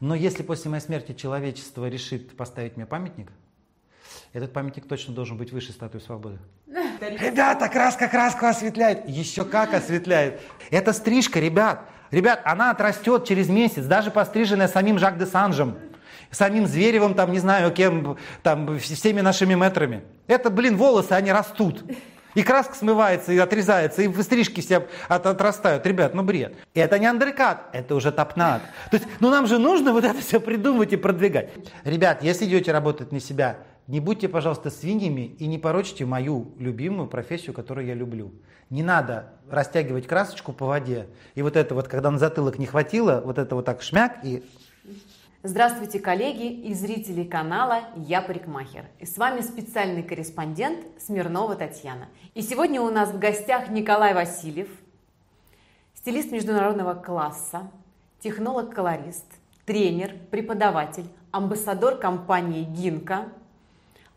Но если после моей смерти человечество решит поставить мне памятник, этот памятник точно должен быть выше статуи свободы. Ребята, краска краску осветляет. Еще как осветляет. Это стрижка, ребят. Ребят, она отрастет через месяц, даже постриженная самим Жак де Санжем, самим Зверевым, там, не знаю, кем, там, всеми нашими метрами. Это, блин, волосы, они растут. И краска смывается, и отрезается, и стрижки все от, отрастают. Ребят, ну бред. И это не андеркат, это уже топнат. То есть, ну нам же нужно вот это все придумывать и продвигать. Ребят, если идете работать на себя, не будьте, пожалуйста, свиньями и не порочите мою любимую профессию, которую я люблю. Не надо растягивать красочку по воде. И вот это вот, когда на затылок не хватило, вот это вот так шмяк и Здравствуйте, коллеги и зрители канала «Я парикмахер». И с вами специальный корреспондент Смирнова Татьяна. И сегодня у нас в гостях Николай Васильев, стилист международного класса, технолог-колорист, тренер, преподаватель, амбассадор компании «Гинка»,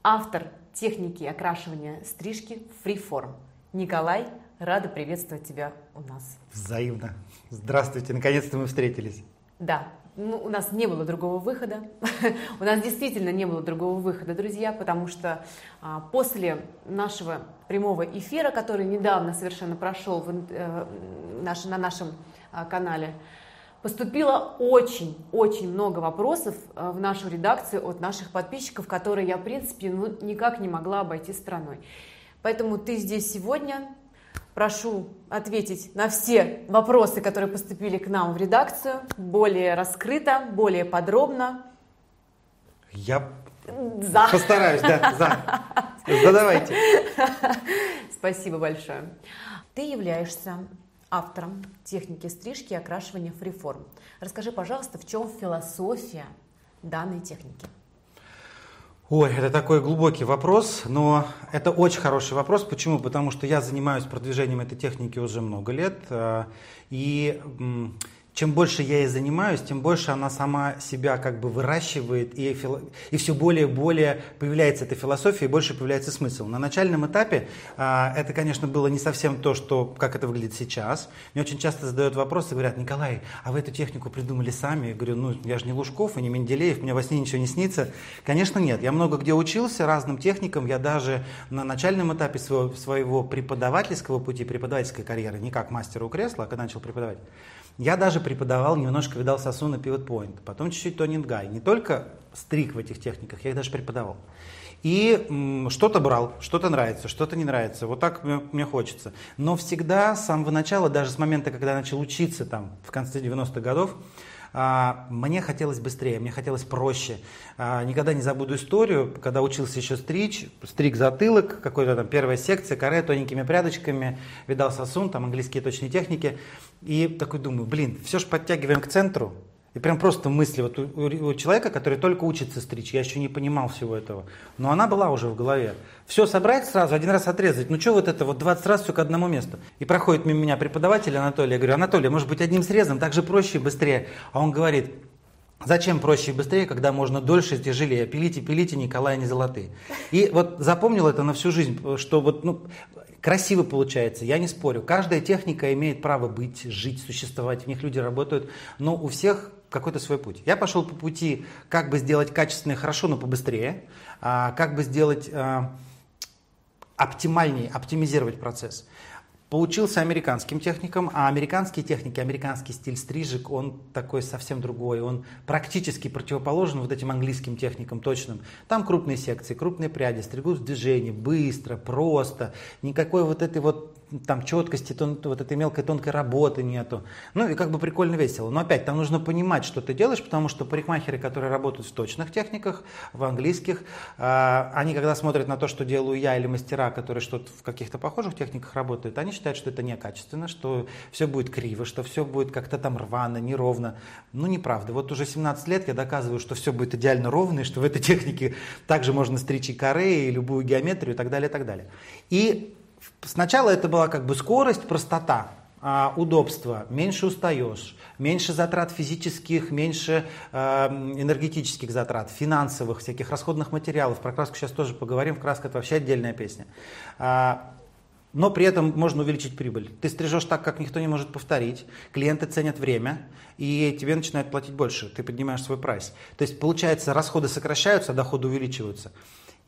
автор техники окрашивания стрижки Freeform. Николай, рада приветствовать тебя у нас. Взаимно. Здравствуйте, наконец-то мы встретились. Да, ну, у нас не было другого выхода. у нас действительно не было другого выхода, друзья, потому что а, после нашего прямого эфира, который недавно совершенно прошел в, э, наш, на нашем а, канале, поступило очень-очень много вопросов а, в нашу редакцию от наших подписчиков, которые я, в принципе, ну, никак не могла обойти стороной. Поэтому ты здесь сегодня прошу ответить на все вопросы, которые поступили к нам в редакцию, более раскрыто, более подробно. Я за. постараюсь, да, за. Задавайте. Спасибо большое. Ты являешься автором техники стрижки и окрашивания фриформ. Расскажи, пожалуйста, в чем философия данной техники? Ой, это такой глубокий вопрос, но это очень хороший вопрос. Почему? Потому что я занимаюсь продвижением этой техники уже много лет. Э, и чем больше я ей занимаюсь, тем больше она сама себя как бы выращивает, и, и все более и более появляется эта философия, и больше появляется смысл. На начальном этапе а, это, конечно, было не совсем то, что, как это выглядит сейчас. Мне очень часто задают вопросы, говорят, Николай, а вы эту технику придумали сами? Я говорю, ну, я же не Лужков и не Менделеев, мне во сне ничего не снится. Конечно, нет. Я много где учился разным техникам, я даже на начальном этапе своего, своего преподавательского пути, преподавательской карьеры, не как мастера у кресла, а когда начал преподавать, я даже преподавал немножко, видал сосу на Pivot Point, потом чуть-чуть Тонинг Гай. Не только стрик в этих техниках, я их даже преподавал. И что-то брал, что-то нравится, что-то не нравится. Вот так мне, мне хочется. Но всегда с самого начала, даже с момента, когда начал учиться там в конце 90-х годов, мне хотелось быстрее, мне хотелось проще. А, никогда не забуду историю, когда учился еще стричь, стриг затылок, какой-то там первая секция, каре тоненькими прядочками, видал сосун, там английские точные техники. И такой думаю, блин, все же подтягиваем к центру, и прям просто мысли вот у, у, человека, который только учится стричь, я еще не понимал всего этого, но она была уже в голове. Все собрать сразу, один раз отрезать, ну что вот это вот 20 раз все к одному месту. И проходит мимо меня преподаватель Анатолий, я говорю, Анатолий, может быть одним срезом, так же проще и быстрее. А он говорит, Зачем проще и быстрее, когда можно дольше и тяжелее? Пилите, пилите, Николай, не золотые. И вот запомнил это на всю жизнь, что вот, ну, красиво получается, я не спорю. Каждая техника имеет право быть, жить, существовать, в них люди работают, но у всех какой-то свой путь. Я пошел по пути, как бы сделать качественно и хорошо, но побыстрее, а, как бы сделать а, оптимальнее, оптимизировать процесс. Поучился американским техникам, а американские техники, американский стиль стрижек, он такой совсем другой, он практически противоположен вот этим английским техникам точным. Там крупные секции, крупные пряди, стригут в движении, быстро, просто, никакой вот этой вот там четкости, тон, вот этой мелкой тонкой работы нету. Ну и как бы прикольно весело. Но опять, там нужно понимать, что ты делаешь, потому что парикмахеры, которые работают в точных техниках, в английских, э, они когда смотрят на то, что делаю я или мастера, которые что-то в каких-то похожих техниках работают, они считают, что это некачественно, что все будет криво, что все будет как-то там рвано, неровно. Ну неправда. Вот уже 17 лет я доказываю, что все будет идеально ровно, и что в этой технике также можно стричь и коре, и любую геометрию и так далее, и так далее. И Сначала это была как бы скорость, простота, а, удобство, меньше устаешь, меньше затрат физических, меньше э, энергетических затрат, финансовых, всяких расходных материалов. Про краску сейчас тоже поговорим, краска это вообще отдельная песня. А, но при этом можно увеличить прибыль. Ты стрижешь так, как никто не может повторить, клиенты ценят время, и тебе начинают платить больше, ты поднимаешь свой прайс. То есть, получается, расходы сокращаются, а доходы увеличиваются.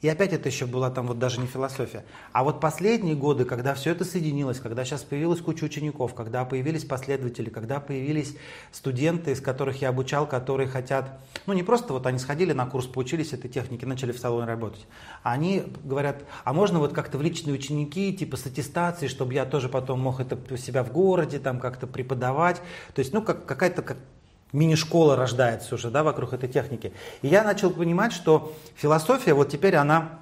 И опять это еще была там вот даже не философия. А вот последние годы, когда все это соединилось, когда сейчас появилась куча учеников, когда появились последователи, когда появились студенты, из которых я обучал, которые хотят, ну не просто вот они сходили на курс, поучились этой технике, начали в салоне работать. Они говорят, а можно вот как-то в личные ученики, типа с аттестацией, чтобы я тоже потом мог это у себя в городе там как-то преподавать. То есть, ну как, какая-то как, мини-школа рождается уже да, вокруг этой техники. И я начал понимать, что философия вот теперь она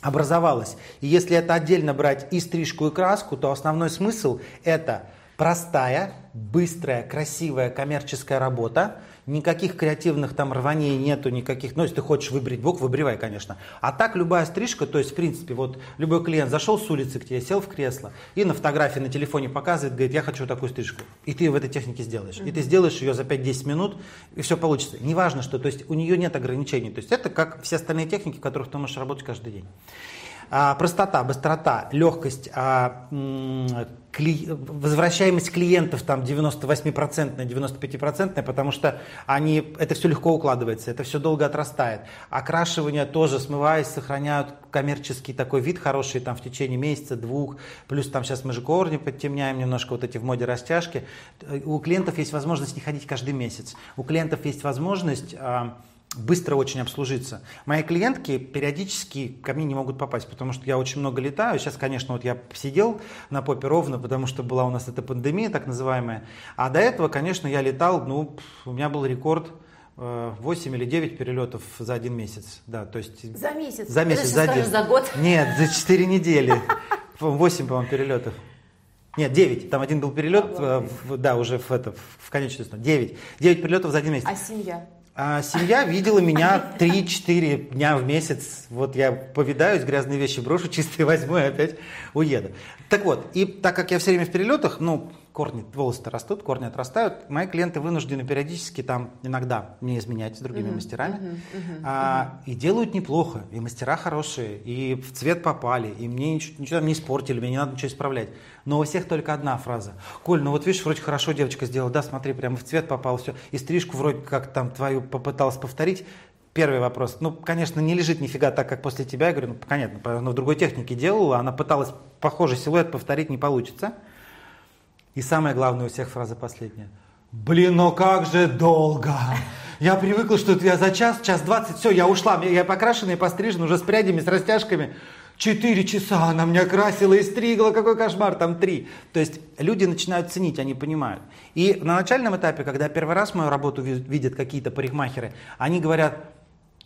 образовалась. И если это отдельно брать и стрижку, и краску, то основной смысл это простая, быстрая, красивая коммерческая работа, никаких креативных там рваний нету, никаких, ну, если ты хочешь выбрить бок, выбривай, конечно. А так любая стрижка, то есть, в принципе, вот любой клиент зашел с улицы к тебе, сел в кресло и на фотографии на телефоне показывает, говорит, я хочу такую стрижку. И ты в этой технике сделаешь. И ты сделаешь ее за 5-10 минут, и все получится. Неважно что, то есть у нее нет ограничений. То есть это как все остальные техники, в которых ты можешь работать каждый день. А, простота, быстрота, легкость, а, кли... возвращаемость клиентов там 98%, 95%, потому что они, это все легко укладывается, это все долго отрастает. Окрашивание тоже, смываясь, сохраняют коммерческий такой вид хороший там в течение месяца, двух, плюс там сейчас мы же корни подтемняем немножко, вот эти в моде растяжки. У клиентов есть возможность не ходить каждый месяц. У клиентов есть возможность а, быстро очень обслужиться. Мои клиентки периодически ко мне не могут попасть, потому что я очень много летаю. Сейчас, конечно, вот я сидел на попе ровно, потому что была у нас эта пандемия так называемая. А до этого, конечно, я летал, ну, у меня был рекорд 8 э, или 9 перелетов за один месяц. Да, то есть... За месяц? За месяц, за один. за год? Нет, за 4 недели. 8, по-моему, перелетов. Нет, 9. Там один был перелет, э, в, да, уже в, это, в конечную сторону. 9. 9 перелетов за один месяц. А семья? А семья видела меня 3-4 дня в месяц. Вот я повидаюсь, грязные вещи брошу, чистые возьму и опять уеду. Так вот, и так как я все время в перелетах, ну, корни, волосы растут, корни отрастают, мои клиенты вынуждены периодически там иногда мне изменять с другими uh-huh, мастерами. Uh-huh, uh-huh, а, И делают неплохо, и мастера хорошие, и в цвет попали, и мне ничего, ничего там не испортили, мне не надо ничего исправлять. Но у всех только одна фраза. Коль, ну вот видишь, вроде хорошо девочка сделала, да, смотри, прямо в цвет попало все, и стрижку вроде как там твою попыталась повторить. Первый вопрос. Ну, конечно, не лежит нифига так, как после тебя. Я говорю, ну, понятно, но в другой технике делала, она пыталась похожий силуэт повторить, не получится. И самое главное у всех фраза последняя. Блин, ну как же долго. Я привыкла, что я за час, час двадцать, все, я ушла. Я покрашенная, пострижена, уже с прядями, с растяжками. Четыре часа она меня красила и стригла, какой кошмар, там три. То есть люди начинают ценить, они понимают. И на начальном этапе, когда первый раз мою работу видят какие-то парикмахеры, они говорят,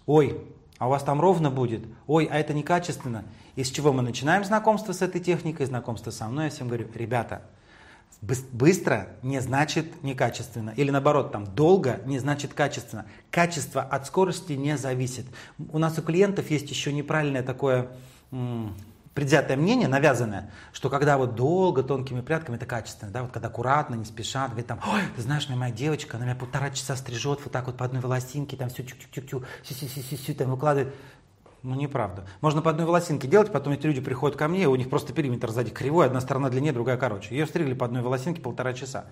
ой, а у вас там ровно будет, ой, а это некачественно. И с чего мы начинаем знакомство с этой техникой, знакомство со мной, я всем говорю, ребята, Быстро не значит некачественно. Или наоборот, там долго не значит качественно. Качество от скорости не зависит. У нас у клиентов есть еще неправильное такое предвзятое мнение, навязанное, что когда вот долго, тонкими прядками, это качественно, да, вот когда аккуратно, не спеша, говорит там, ой, ты знаешь, моя девочка, она меня полтора часа стрижет вот так вот по одной волосинке, там все чук-чук-чук, сю-сю-сю-сю, там выкладывает. Ну, неправда. Можно по одной волосинке делать, потом эти люди приходят ко мне, у них просто периметр сзади кривой, одна сторона длиннее, другая короче. Ее стригли по одной волосинке полтора часа.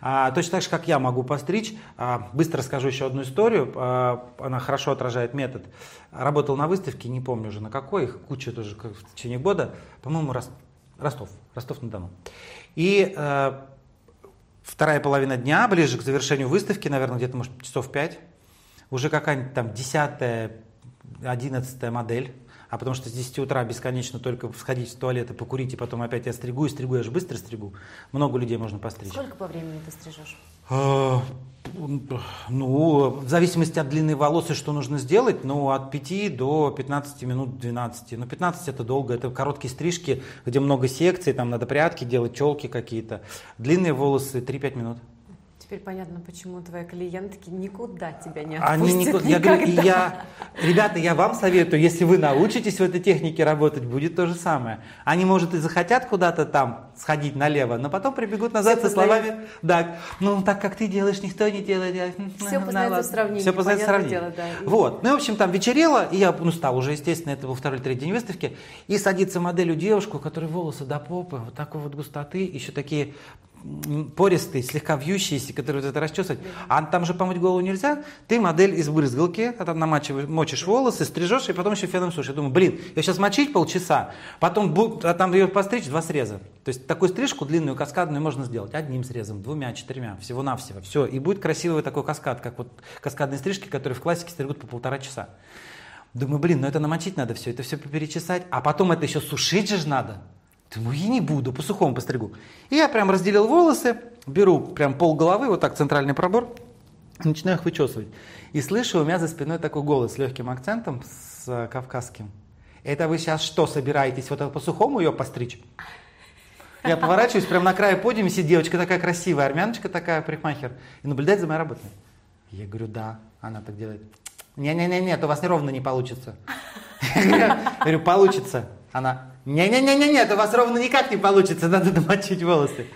А, точно так же, как я могу постричь. А, быстро расскажу еще одну историю, а, она хорошо отражает метод. Работал на выставке, не помню уже на какой, их куча тоже в течение года, по-моему, Ростов, Ростов-на-Дону. И а, вторая половина дня, ближе к завершению выставки, наверное, где-то, может, часов пять, уже какая-нибудь там десятая, одиннадцатая модель, а потому что с 10 утра бесконечно только сходить в туалет и покурить, и потом опять я стригу и стригу, я же быстро стригу. Много людей можно постричь. Сколько по времени ты стрижешь? А, ну, в зависимости от длины волос и что нужно сделать, ну, от 5 до 15 минут, 12. Но 15 это долго, это короткие стрижки, где много секций, там надо прятки делать, челки какие-то. Длинные волосы 3-5 минут. Теперь понятно, почему твои клиентки никуда тебя не Они отпустят никуда, я говорю, я, ребята, я вам советую, если вы научитесь в этой технике работать, будет то же самое. Они, может, и захотят куда-то там сходить налево, но потом прибегут назад Все со словами, да, ну так как ты делаешь, никто не делает. Я, Все «Ну, познается ладно». в сравнении, Все познается в сравнении. дело, да. Вот, ну, и, в общем, там вечерело, и я, ну, стал уже, естественно, это был второй третий день выставки, и садится модель у девушку, у которой волосы до попы, вот такой вот густоты, еще такие м, пористые, слегка вьющиеся, которые вот это расчесывать. А там же помыть голову нельзя. Ты модель из брызгалки, а там намачиваешь, мочишь волосы, стрижешь, и потом еще феном сушишь. Я думаю, блин, я сейчас мочить полчаса, потом а там ее постричь два среза. То есть такую стрижку длинную, каскадную можно сделать одним срезом, двумя, четырьмя, всего-навсего. Все, и будет красивый такой каскад, как вот каскадные стрижки, которые в классике стригут по полтора часа. Думаю, блин, ну это намочить надо все, это все перечесать, а потом это еще сушить же надо. Думаю, я не буду, по сухому постригу. И я прям разделил волосы, беру прям пол головы, вот так центральный пробор, начинаю их вычесывать. И слышу у меня за спиной такой голос с легким акцентом, с э, кавказским. Это вы сейчас что, собираетесь вот это по сухому ее постричь? Я поворачиваюсь, прям на краю подиума сидит девочка такая красивая, армяночка такая, парикмахер, и наблюдает за моей работой. Я говорю, да. Она так делает. Не-не-не, это у вас ровно не получится. Я говорю, получится. Она, не-не-не-не, это у вас ровно никак не получится, надо намочить волосы.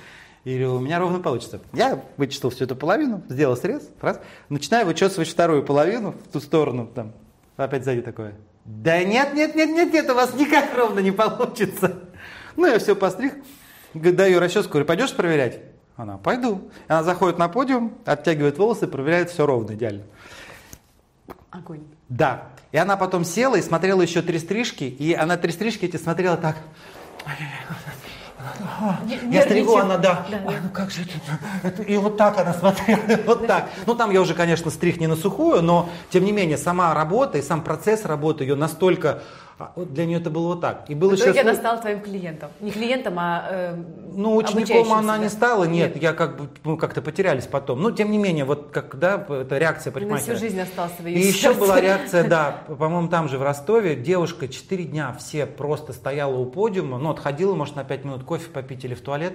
Говорю, у меня ровно получится. Я вычистил всю эту половину, сделал срез, раз, начинаю вычесывать вторую половину в ту сторону, там, опять сзади такое. Да нет, нет, нет, нет, нет, у вас никак ровно не получится. Ну, я все постриг, даю расческу, говорю, пойдешь проверять? Она, пойду. Она заходит на подиум, оттягивает волосы, проверяет все ровно, идеально. Огонь. Да. И она потом села и смотрела еще три стрижки, и она три стрижки эти смотрела так. Я стригу, она, да. Ой, ну как же это, И вот так она смотрела, вот так. Ну там я уже, конечно, стриг не на сухую, но тем не менее сама работа и сам процесс работы ее настолько... а, вот Для нее это было вот так. И был В еще итоге она стала твоим клиентом. Не клиентом, а э, ну, учеником она не да. стала, нет, я как бы, мы как-то потерялись потом. Но, тем не менее, вот когда это реакция На парикмахера. всю жизнь остался в ее И еще сердце. была реакция, да, по-моему, там же в Ростове, девушка 4 дня все просто стояла у подиума, ну, отходила, может, на 5 минут кофе попить или в туалет,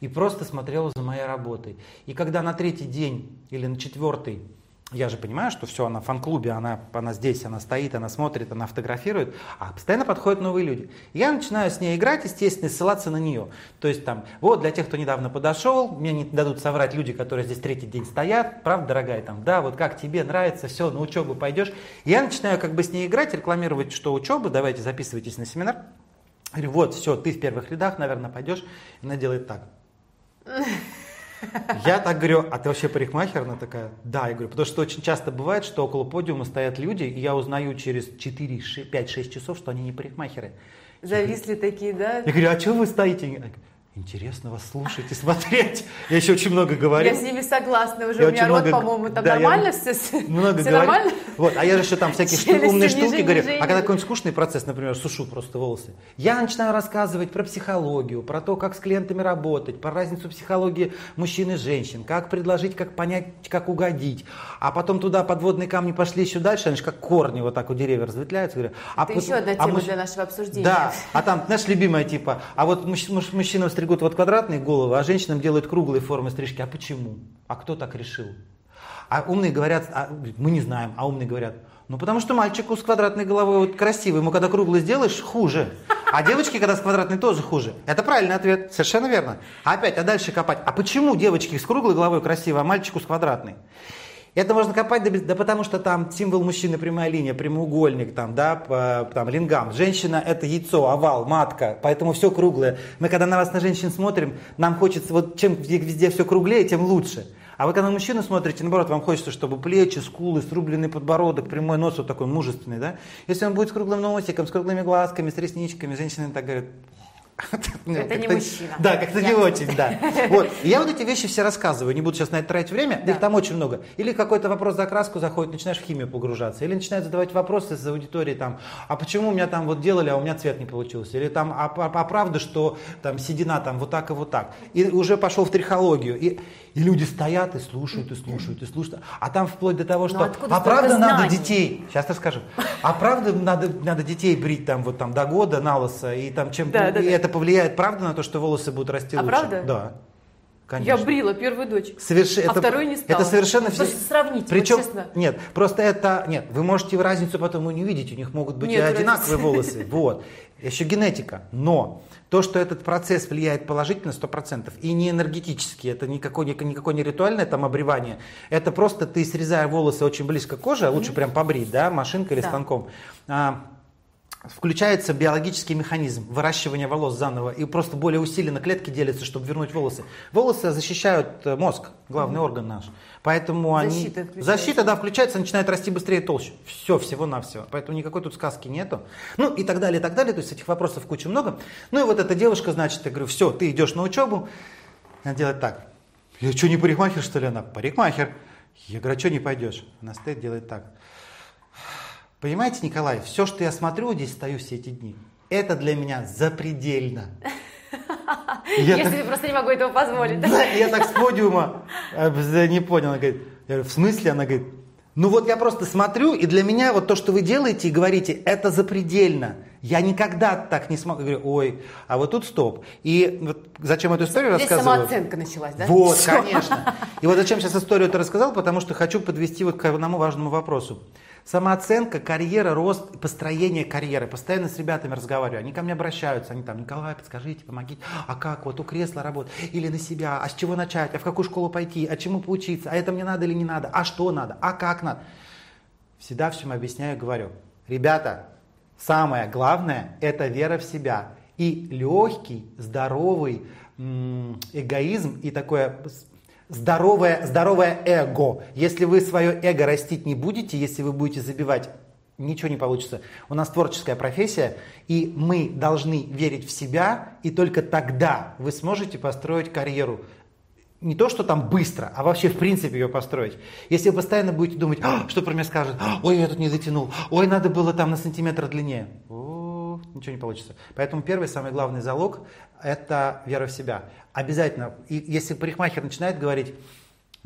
и просто смотрела за моей работой. И когда на третий день или на четвертый я же понимаю, что все, она в фан-клубе, она, она здесь, она стоит, она смотрит, она фотографирует, а постоянно подходят новые люди. Я начинаю с ней играть, естественно, ссылаться на нее. То есть там, вот для тех, кто недавно подошел, мне не дадут соврать люди, которые здесь третий день стоят, правда, дорогая, там, да, вот как тебе нравится, все, на учебу пойдешь. Я начинаю как бы с ней играть, рекламировать, что учеба, давайте записывайтесь на семинар. Говорю, вот, все, ты в первых рядах, наверное, пойдешь. И она делает так. Я так говорю, а ты вообще парикмахер? Она такая, да. Я говорю, потому что очень часто бывает, что около подиума стоят люди, и я узнаю через 4, 5-6 часов, что они не парикмахеры. Зависли такие, да? Я говорю, а что вы стоите? Интересно вас слушать и смотреть. Я еще очень много говорю. Я с ними согласна уже. Я У меня рот, много- по-моему, там да, я нормально все? Много все говорю. нормально? Вот, а я же еще там всякие шту- умные ниже, штуки говорю. ниже, А когда ниже. какой-нибудь скучный процесс, например, сушу просто волосы, я начинаю рассказывать про психологию, про то, как с клиентами работать, про разницу психологии мужчин и женщин, как предложить, как понять, как угодить. А потом туда подводные камни пошли еще дальше, они же как корни вот так у деревьев разветвляются. Говорю, а Это вот- еще одна а тема муж- для нашего обсуждения. Да, а там, знаешь, любимая типа, а вот мужч- муж- мужчинам стригут вот квадратные головы, а женщинам делают круглые формы стрижки. А почему? А кто так решил? А умные говорят, а, мы не знаем, а умные говорят, ну потому что мальчику с квадратной головой вот красивый, ему когда круглый сделаешь, хуже. А девочки, когда с квадратной, тоже хуже. Это правильный ответ, совершенно верно. А опять, а дальше копать. А почему девочки с круглой головой красивые, а мальчику с квадратной? Это можно копать, да, да потому что там символ мужчины прямая линия, прямоугольник, там, да, по- там, лингам. Женщина это яйцо, овал, матка, поэтому все круглое. Мы когда на вас, на женщин смотрим, нам хочется, вот чем везде, все круглее, тем лучше. А вы когда на мужчину смотрите, наоборот, вам хочется, чтобы плечи, скулы, срубленный подбородок, прямой нос вот такой мужественный, да? Если он будет с круглым носиком, с круглыми глазками, с ресничками, женщины так говорят, Это не мужчина. Да, как-то не очень, да. Вот. Я вот эти вещи все рассказываю, не буду сейчас на это тратить время, их там очень много. Или какой-то вопрос за краску заходит, начинаешь в химию погружаться. Или начинают задавать вопросы из аудитории, там, а почему у меня там вот делали, а у меня цвет не получился. Или там, а, а- а правда, что там седина там вот так и вот так. И уже пошел в трихологию. И, и люди стоят и слушают, и слушают, и слушают. А там вплоть до того, что, откуда а правда надо детей, сейчас расскажу, а правда надо, надо детей брить там вот там до года на лысо, и там чем, Да, да. Это повлияет, правда, на то, что волосы будут расти А лучше? правда? Да. Конечно. Я брила первую дочь, Соверш... а это, вторую не стала. Это совершенно... Просто сравните, Причем, вот честно. нет, просто это... Нет, вы можете разницу потом и не увидеть, у них могут быть Нет и одинаковые разницы. волосы. Вот. Еще генетика. Но то, что этот процесс влияет положительно 100%, и не энергетически, это никакое, никакое не ритуальное там обревание, это просто ты, срезая волосы очень близко к коже, а лучше прям побрить, да, машинкой или Да. станком, а, включается биологический механизм выращивания волос заново, и просто более усиленно клетки делятся, чтобы вернуть волосы. Волосы защищают э, мозг, главный орган наш. Поэтому Защита они... включается. Защита, да, включается, начинает расти быстрее и толще. Все, всего-навсего. Поэтому никакой тут сказки нету. Ну и так далее, и так далее. То есть этих вопросов куча много. Ну и вот эта девушка, значит, я говорю, все, ты идешь на учебу. Она делает так. Я что, не парикмахер, что ли? Она, парикмахер. Я говорю, а что не пойдешь? Она стоит, делает так. Понимаете, Николай, все, что я смотрю, здесь стою все эти дни, это для меня запредельно. Я Я так- просто не могу этого позволить. да, я так с подиума э, не понял. Она говорит, в смысле? Она говорит, ну вот я просто смотрю, и для меня вот то, что вы делаете и говорите, это запредельно. Я никогда так не смогу. Я говорю, ой, а вот тут стоп. И вот зачем эту историю Здесь рассказываю? самооценка началась, да? Вот, Всё. конечно. И вот зачем сейчас историю это рассказал, потому что хочу подвести вот к одному важному вопросу. Самооценка, карьера, рост, построение карьеры. Постоянно с ребятами разговариваю. Они ко мне обращаются. Они там, Николай, подскажите, помогите. А как вот у кресла работать? Или на себя? А с чего начать? А в какую школу пойти? А чему поучиться? А это мне надо или не надо? А что надо? А как надо? Всегда всем объясняю и говорю. Ребята, самое главное – это вера в себя. И легкий, здоровый эгоизм и такое здоровое, здоровое эго. Если вы свое эго растить не будете, если вы будете забивать, ничего не получится. У нас творческая профессия, и мы должны верить в себя, и только тогда вы сможете построить карьеру. Не то, что там быстро, а вообще в принципе ее построить. Если вы постоянно будете думать, «А, что про меня скажут, «А, ой, я тут не затянул, ой, надо было там на сантиметр длиннее. О, ничего не получится. Поэтому первый, самый главный залог – это вера в себя. Обязательно. И если парикмахер начинает говорить,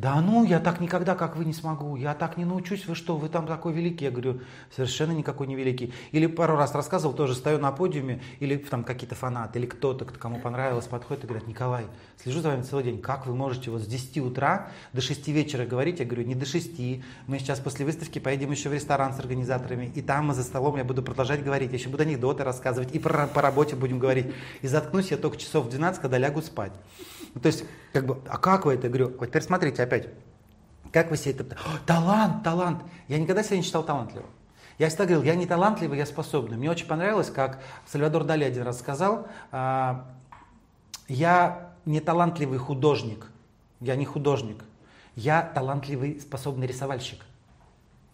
да ну, я так никогда, как вы, не смогу, я так не научусь, вы что, вы там такой великий. Я говорю, совершенно никакой не великий. Или пару раз рассказывал, тоже стою на подиуме, или там какие-то фанаты, или кто-то, кто- кому понравилось, подходит и говорят, Николай, слежу за вами целый день, как вы можете вот с 10 утра до 6 вечера говорить? Я говорю, не до 6, мы сейчас после выставки поедем еще в ресторан с организаторами, и там за столом я буду продолжать говорить, я еще буду анекдоты рассказывать, и про, по работе будем говорить. И заткнусь я только часов в 12, когда лягу спать. Ну, то есть, как бы, а как вы это? Говорю, вот теперь смотрите опять. Как вы себе это... О, талант, талант. Я никогда себя не считал талантливым. Я всегда говорил, я не талантливый, я способный. Мне очень понравилось, как Сальвадор Дали один раз сказал, а, я не талантливый художник, я не художник, я талантливый способный рисовальщик.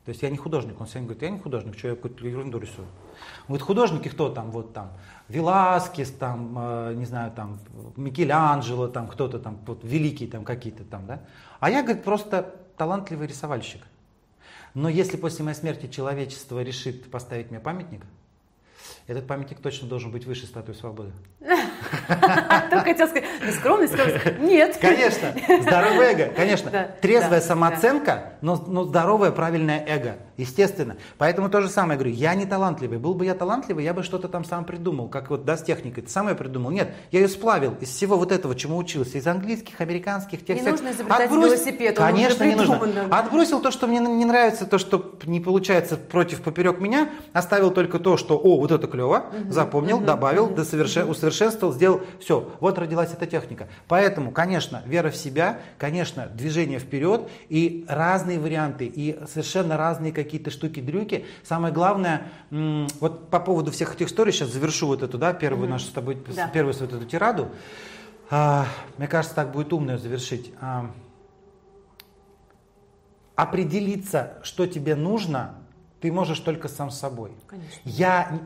То есть я не художник, он всем говорит, я не художник, что я какую-то ерунду рисую. Он говорит, художники кто там, вот там, Веласкес, там, э, не знаю, там, Микеланджело, там, кто-то там, вот, великие там какие-то там, да. А я, говорит, просто талантливый рисовальщик. Но если после моей смерти человечество решит поставить мне памятник, этот памятник точно должен быть выше статуи свободы. Только хотел сказать, скромность, скромность. Нет. Конечно, здоровое эго, конечно. Трезвая самооценка, но здоровое правильное эго, естественно. Поэтому то же самое говорю, я не талантливый. Был бы я талантливый, я бы что-то там сам придумал, как вот да, с техникой. Ты сам ее придумал. Нет, я ее сплавил из всего вот этого, чему учился, из английских, американских, тех Не всех. нужно изобретать Отбрось- велосипед, Конечно, не нужно. Отбросил то, что мне не нравится, то, что не получается против поперек меня, оставил только то, что, о, вот это клево, запомнил, добавил, досовершен- усовершенствовал, сделал, все, вот родилась эта техника. Поэтому, конечно, вера в себя, конечно, движение вперед и разные варианты, и совершенно разные какие-то штуки-дрюки. Самое главное, вот по поводу всех этих историй, сейчас завершу вот эту, да, первую нашу с тобой, Да. первую вот эту тираду. А, мне кажется, так будет умно её завершить. А, определиться, что тебе нужно, ты можешь только сам собой. Конечно. Я,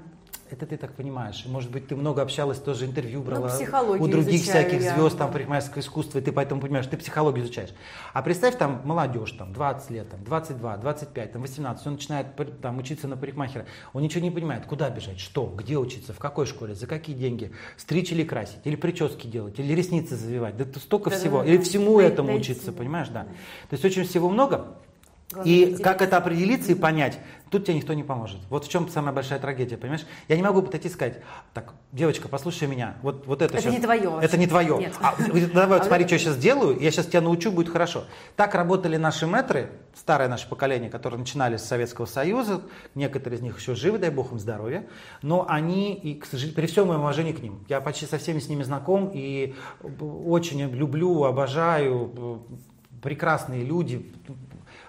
это ты так понимаешь, может быть, ты много общалась, тоже интервью брала Ну, у других изучаю всяких я, звезд, да. там, парикмахерское искусство, и ты поэтому понимаешь, ты психологию изучаешь. А представь, там, молодежь, там, 20 лет, там, 22, 25, там, 18, он начинает там, учиться на парикмахера, он ничего не понимает, куда бежать, что, где учиться, в какой школе, за какие деньги, стричь или красить, или прически делать, или ресницы завивать, да столько Да-да-да. всего, или всему Най- этому найти, учиться, да. понимаешь, да. То есть очень всего много, и как это определиться и понять, тут тебе никто не поможет. Вот в чем самая большая трагедия, понимаешь? Я не могу подойти и сказать, так, девочка, послушай меня, вот, вот это Это сейчас... не твое. Это не твое. Нет. А, давай вот А смотри, что я сейчас делаю, я сейчас тебя научу, будет хорошо. Так работали наши мэтры, старое наше поколение, которые начинали с Советского Союза, некоторые из них еще живы, дай бог им здоровья, но они, и, к сожалению, при всем моем уважении к ним, я почти со всеми с ними знаком и очень люблю, обожаю, прекрасные люди,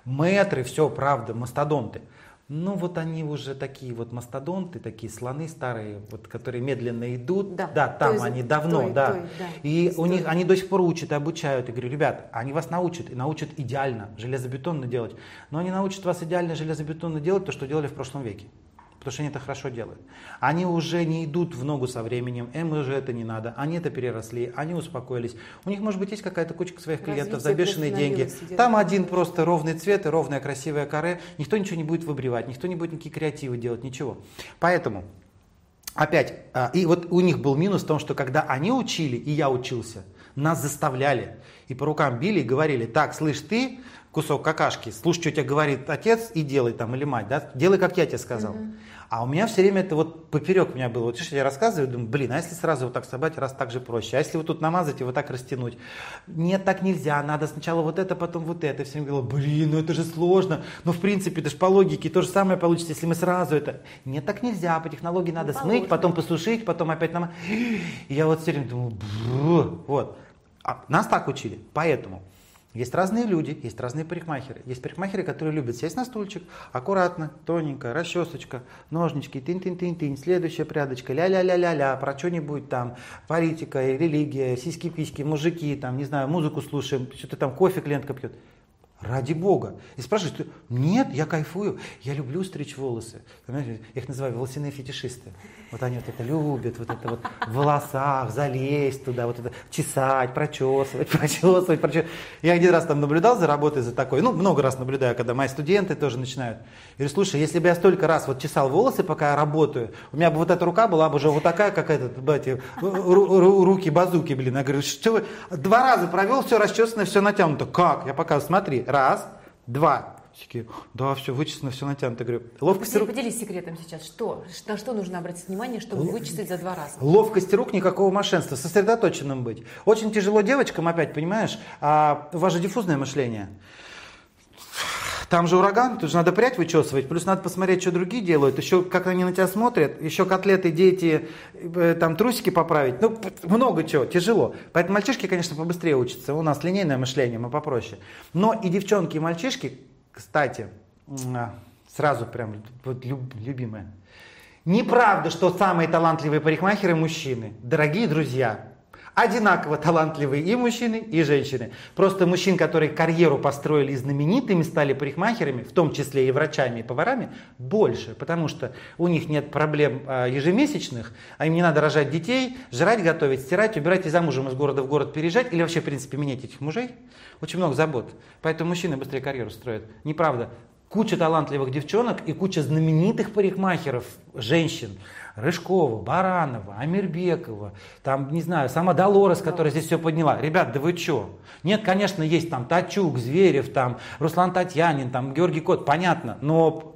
мэтры, все, правда, мастодонты. Ну вот они уже такие вот мастодонты, такие слоны старые, вот, которые медленно идут. Да, там той- они давно, той- да. той, да, И у история. них они до сих пор учат и обучают. И говорю, ребят, они вас научат, и научат идеально железобетонно делать. Но они научат вас идеально железобетонно делать то, что делали в прошлом веке. Потому что они это хорошо делают. Они уже не идут в ногу со временем, им уже это не надо, они это переросли, они успокоились. У них, может быть, есть какая-то кучка своих клиентов за Развитие бешеные деньги. Там один просто ровный цвет и ровная красивая каре. Никто ничего не будет выбривать, никто не будет никакие креативы делать, ничего. Поэтому Опять, а, и вот у них был минус в том, что когда они учили, и я учился, нас заставляли. И по рукам били и говорили, так, слышь, ты кусок какашки, слушай, что тебе говорит отец, и делай там, или мать, да, делай, как я тебе сказал. А у меня все время это вот поперек у меня было. Вот что я рассказываю, думаю, блин, а если сразу вот так собрать, раз так же проще. А если вот тут намазать и вот так растянуть? Нет, так нельзя, надо сначала вот это, потом вот это. И все время говорила, блин, ну это же сложно. Ну в принципе, это же по логике то же самое получится, если мы сразу это... Нет, так нельзя, по технологии надо смыть, положено. потом посушить, потом опять нам... И я вот все время думаю, «Бррр». вот. А нас так учили, поэтому... Есть разные люди, есть разные парикмахеры. Есть парикмахеры, которые любят сесть на стульчик, аккуратно, тоненько, расчесочка, ножнички, тынь-тынь-тынь-тынь, следующая прядочка, ля-ля-ля-ля-ля, про что-нибудь там, политика, религия, сиськи-письки, мужики, там, не знаю, музыку слушаем, что-то там, кофе клиентка пьет. Ради Бога. И спрашиваешь, ты, нет, я кайфую, я люблю стричь волосы. Понимаете, Я их называю волосяные фетишисты. Вот они вот это любят, вот это вот в волосах, залезть туда, вот это чесать, прочесывать, прочесывать, прочесывать. Я один раз там наблюдал за работой за такой, ну, много раз наблюдаю, когда мои студенты тоже начинают. Говорю, слушай, если бы я столько раз вот чесал волосы, пока я работаю, у меня бы вот эта рука была бы уже вот такая, как этот, эти, ру- ру- руки-базуки, блин. Я говорю, что вы, два раза провел, все расчесано, все натянуто. Как? Я показываю, смотри, раз, два. Такие, да, все вычесано, все натянуто. Я говорю, ловкость рук, поделись секретом сейчас. Что? На что нужно обратить внимание, чтобы вычислить за два раза? Ловкости рук, никакого мошенства, сосредоточенным быть. Очень тяжело девочкам, опять, понимаешь, а у вас же диффузное мышление. Там же ураган, тут же надо прядь вычесывать, плюс надо посмотреть, что другие делают, еще как они на тебя смотрят, еще котлеты, дети, э, там трусики поправить, ну, много чего, тяжело. Поэтому мальчишки, конечно, побыстрее учатся, у нас линейное мышление, мы попроще. Но и девчонки, и мальчишки, кстати, а, сразу прям вот люб- любимые, Неправда, что самые талантливые парикмахеры мужчины. Дорогие друзья, одинаково талантливые и мужчины, и женщины. Просто мужчин, которые карьеру построили и знаменитыми стали парикмахерами, в том числе и врачами, и поварами, больше, потому что у них нет проблем а, ежемесячных, а им не надо рожать детей, жрать, готовить, стирать, убирать и замужем из города в город переезжать, или вообще, в принципе, менять этих мужей. Очень много забот. Поэтому мужчины быстрее карьеру строят. Неправда. Куча талантливых девчонок и куча знаменитых парикмахеров, женщин. Рыжкова, Баранова, Амирбекова, там, не знаю, сама Долорес, которая здесь все подняла. Ребят, да вы что? Нет, конечно, есть там Тачук, Зверев, там, Руслан Татьянин, там, Георгий Кот, понятно, но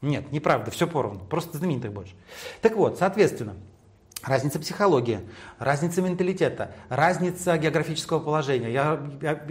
нет, неправда, все поровну, просто знаменитых больше. Так вот, соответственно, Разница психологии, разница менталитета, разница географического положения. Я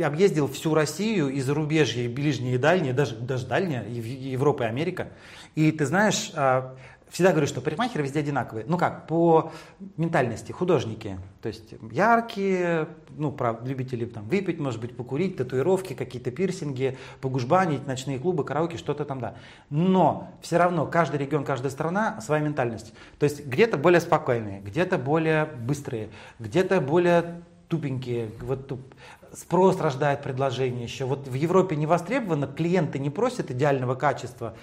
объездил всю Россию и зарубежье, и ближние, и дальние, даже, даже в- и Европа, и Америка. И ты знаешь, а, всегда говорю, что парикмахеры везде одинаковые. Ну как, по ментальности, художники. То есть яркие, ну, про любители там выпить, может быть, покурить, татуировки, какие-то пирсинги, погужбанить, ночные клубы, караоке, что-то там, да. Но все равно каждый регион, каждая страна своя ментальность. То есть где-то более спокойные, где-то более быстрые, где-то более тупенькие. Вот туп- Спрос рождает предложение еще. Вот в Европе не востребовано, клиенты не просят идеального качества.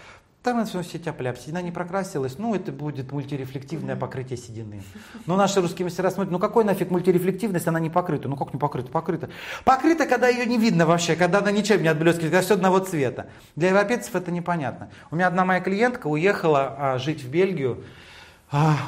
Там это все тяп-ляп, седина не прокрасилась, ну это будет мультирефлективное покрытие седины. Но наши русские мастера смотрят, ну какой нафиг мультирефлективность, она не покрыта. Ну как не покрыта? Покрыта. Покрыта, когда ее не видно вообще, когда она ничем не отблескивает, когда все одного цвета. Для европейцев это непонятно. У меня одна моя клиентка уехала а, жить в Бельгию,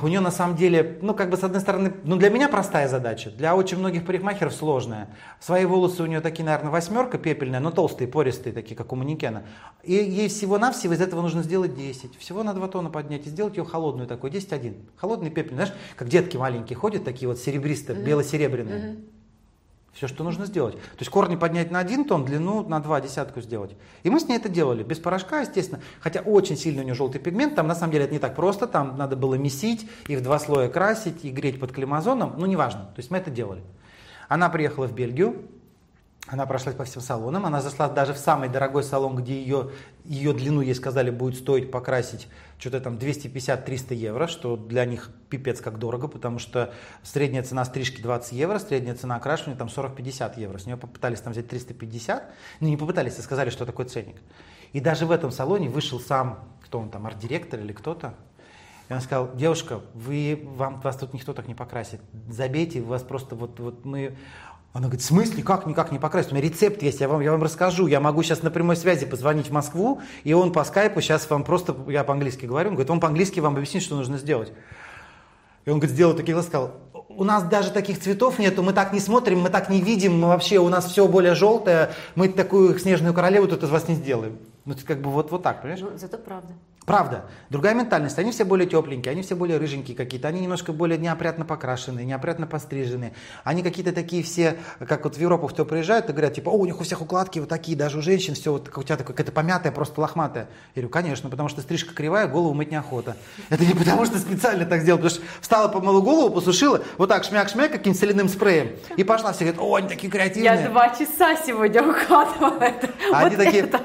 у нее на самом деле, ну, как бы с одной стороны, ну, для меня простая задача, для очень многих парикмахеров сложная. Свои волосы у нее такие, наверное, восьмерка пепельная, но толстые, пористые, такие, как у манекена. И ей всего-навсего из этого нужно сделать 10. Всего на 2 тона поднять и сделать ее холодную такой, 10-1. Холодный пепельный, знаешь, как детки маленькие ходят, такие вот серебристые, mm-hmm. бело-серебряные. Mm-hmm. Все, что нужно сделать. То есть корни поднять на один тон, длину на два десятку сделать. И мы с ней это делали, без порошка, естественно. Хотя очень сильно у нее желтый пигмент, там на самом деле это не так просто, там надо было месить и в два слоя красить и греть под климазоном, ну неважно. То есть мы это делали. Она приехала в Бельгию, она прошлась по всем салонам, она зашла даже в самый дорогой салон, где ее, ее длину, ей сказали, будет стоить покрасить что-то там 250-300 евро, что для них пипец как дорого, потому что средняя цена стрижки 20 евро, средняя цена окрашивания там 40-50 евро. С нее попытались там взять 350, ну не попытались, а сказали, что такой ценник. И даже в этом салоне вышел сам, кто он там, арт-директор или кто-то, и он сказал, девушка, вы, вам, вас тут никто так не покрасит. Забейте, вас просто вот, вот мы, она говорит, в смысле, как никак не покрасить? У меня рецепт есть, я вам, я вам расскажу. Я могу сейчас на прямой связи позвонить в Москву, и он по скайпу сейчас вам просто, я по-английски говорю, он говорит, он по-английски вам объяснит, что нужно сделать. И он говорит, сделал такие глаза, сказал, у нас даже таких цветов нету, мы так не смотрим, мы так не видим, мы вообще, у нас все более желтое, мы такую снежную королеву тут из вас не сделаем. Ну, это как бы вот, вот так, понимаешь? Ну, зато правда. Правда. Другая ментальность. Они все более тепленькие, они все более рыженькие какие-то, они немножко более неопрятно покрашенные, неопрятно постриженные. Они какие-то такие все, как вот в Европу кто приезжает, и говорят, типа, о, у них у всех укладки вот такие, даже у женщин все вот, у тебя такое, какая-то помятая, просто лохматая. Я говорю, конечно, потому что стрижка кривая, голову мыть неохота. Это не потому, что специально так сделал, потому что встала, помыла голову, посушила, вот так шмяк-шмяк каким-то соляным спреем, и пошла, все говорят, о, они такие креативные. Я два часа сегодня укладывала это. Они, вот такие, это.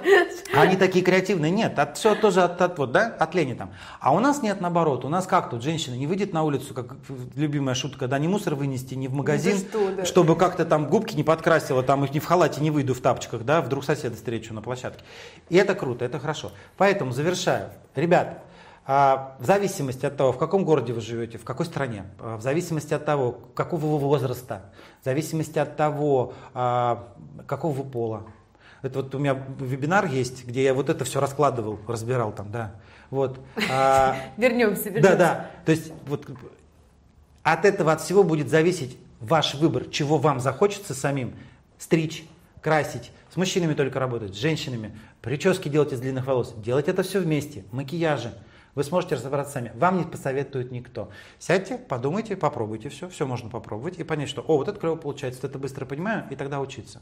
они такие креативные. Нет, от, все тоже от, от, вот, да, от лени там. А у нас нет наоборот. У нас как тут женщина не выйдет на улицу, как любимая шутка, да, не мусор вынести, не в магазин, что, да. чтобы как-то там губки не подкрасила, там их не в халате не выйду в тапочках, да, вдруг соседа встречу на площадке. И это круто, это хорошо. Поэтому завершаю. Ребят, а, в зависимости от того, в каком городе вы живете, в какой стране, а, в зависимости от того, какого вы возраста, в зависимости от того, а, какого вы пола. Это вот у меня вебинар есть, где я вот это все раскладывал, разбирал там, да. Вот. Вернемся, вернемся. Да, да. То есть вот от этого, от всего будет зависеть ваш выбор, чего вам захочется самим. Стричь, красить. С мужчинами только работать, с женщинами. Прически делать из длинных волос. Делать это все вместе. Макияжи. Вы сможете разобраться сами. Вам не посоветует никто. Сядьте, подумайте, попробуйте все. Все можно попробовать и понять, что, о, вот это клево получается, вот это быстро понимаю, и тогда учиться.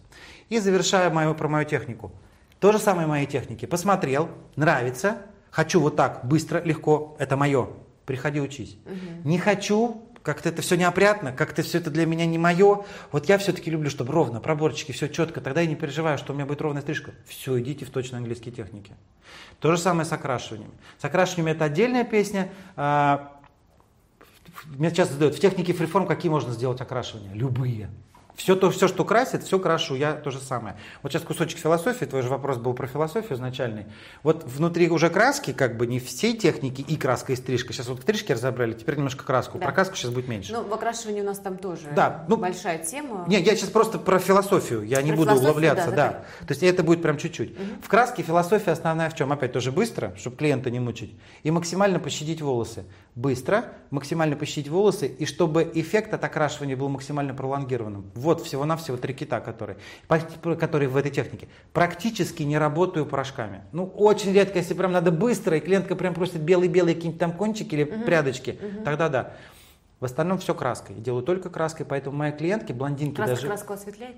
И завершая мою, про мою технику. То же самое моей техники. Посмотрел, нравится, хочу вот так, быстро, легко, это мое. Приходи, учись. Угу. Не хочу, как-то это все неопрятно, как-то все это для меня не мое. Вот я все-таки люблю, чтобы ровно, проборчики, все четко. Тогда я не переживаю, что у меня будет ровная стрижка. Все, идите в точно английские техники. То же самое с окрашиванием. С окрашиванием это отдельная песня. А, меня часто задают, в технике фриформ какие можно сделать окрашивания? Любые. Все, то, все, что красит, все крашу, я то же самое. Вот сейчас кусочек философии, твой же вопрос был про философию изначальный. Вот внутри уже краски, как бы не всей техники и краска, и стрижка. Сейчас вот стрижки разобрали, теперь немножко краску. Да. Про краску сейчас будет меньше. Ну, в окрашивании у нас там тоже да, ну, большая тема. Не, я сейчас просто про философию, я про не буду углубляться. Да, да. То есть это будет прям чуть-чуть. Угу. В краске философия основная в чем? Опять тоже быстро, чтобы клиента не мучить. И максимально пощадить волосы быстро, максимально пощадить волосы, и чтобы эффект от окрашивания был максимально пролонгированным. Вот всего-навсего три кита, которые, которые в этой технике. Практически не работаю порошками. Ну, очень редко, если прям надо быстро, и клиентка прям просит белые-белые какие-нибудь там кончики или угу. прядочки, угу. тогда да. В остальном все краской. Я делаю только краской, поэтому мои клиентки, блондинки краска даже... краску осветляет?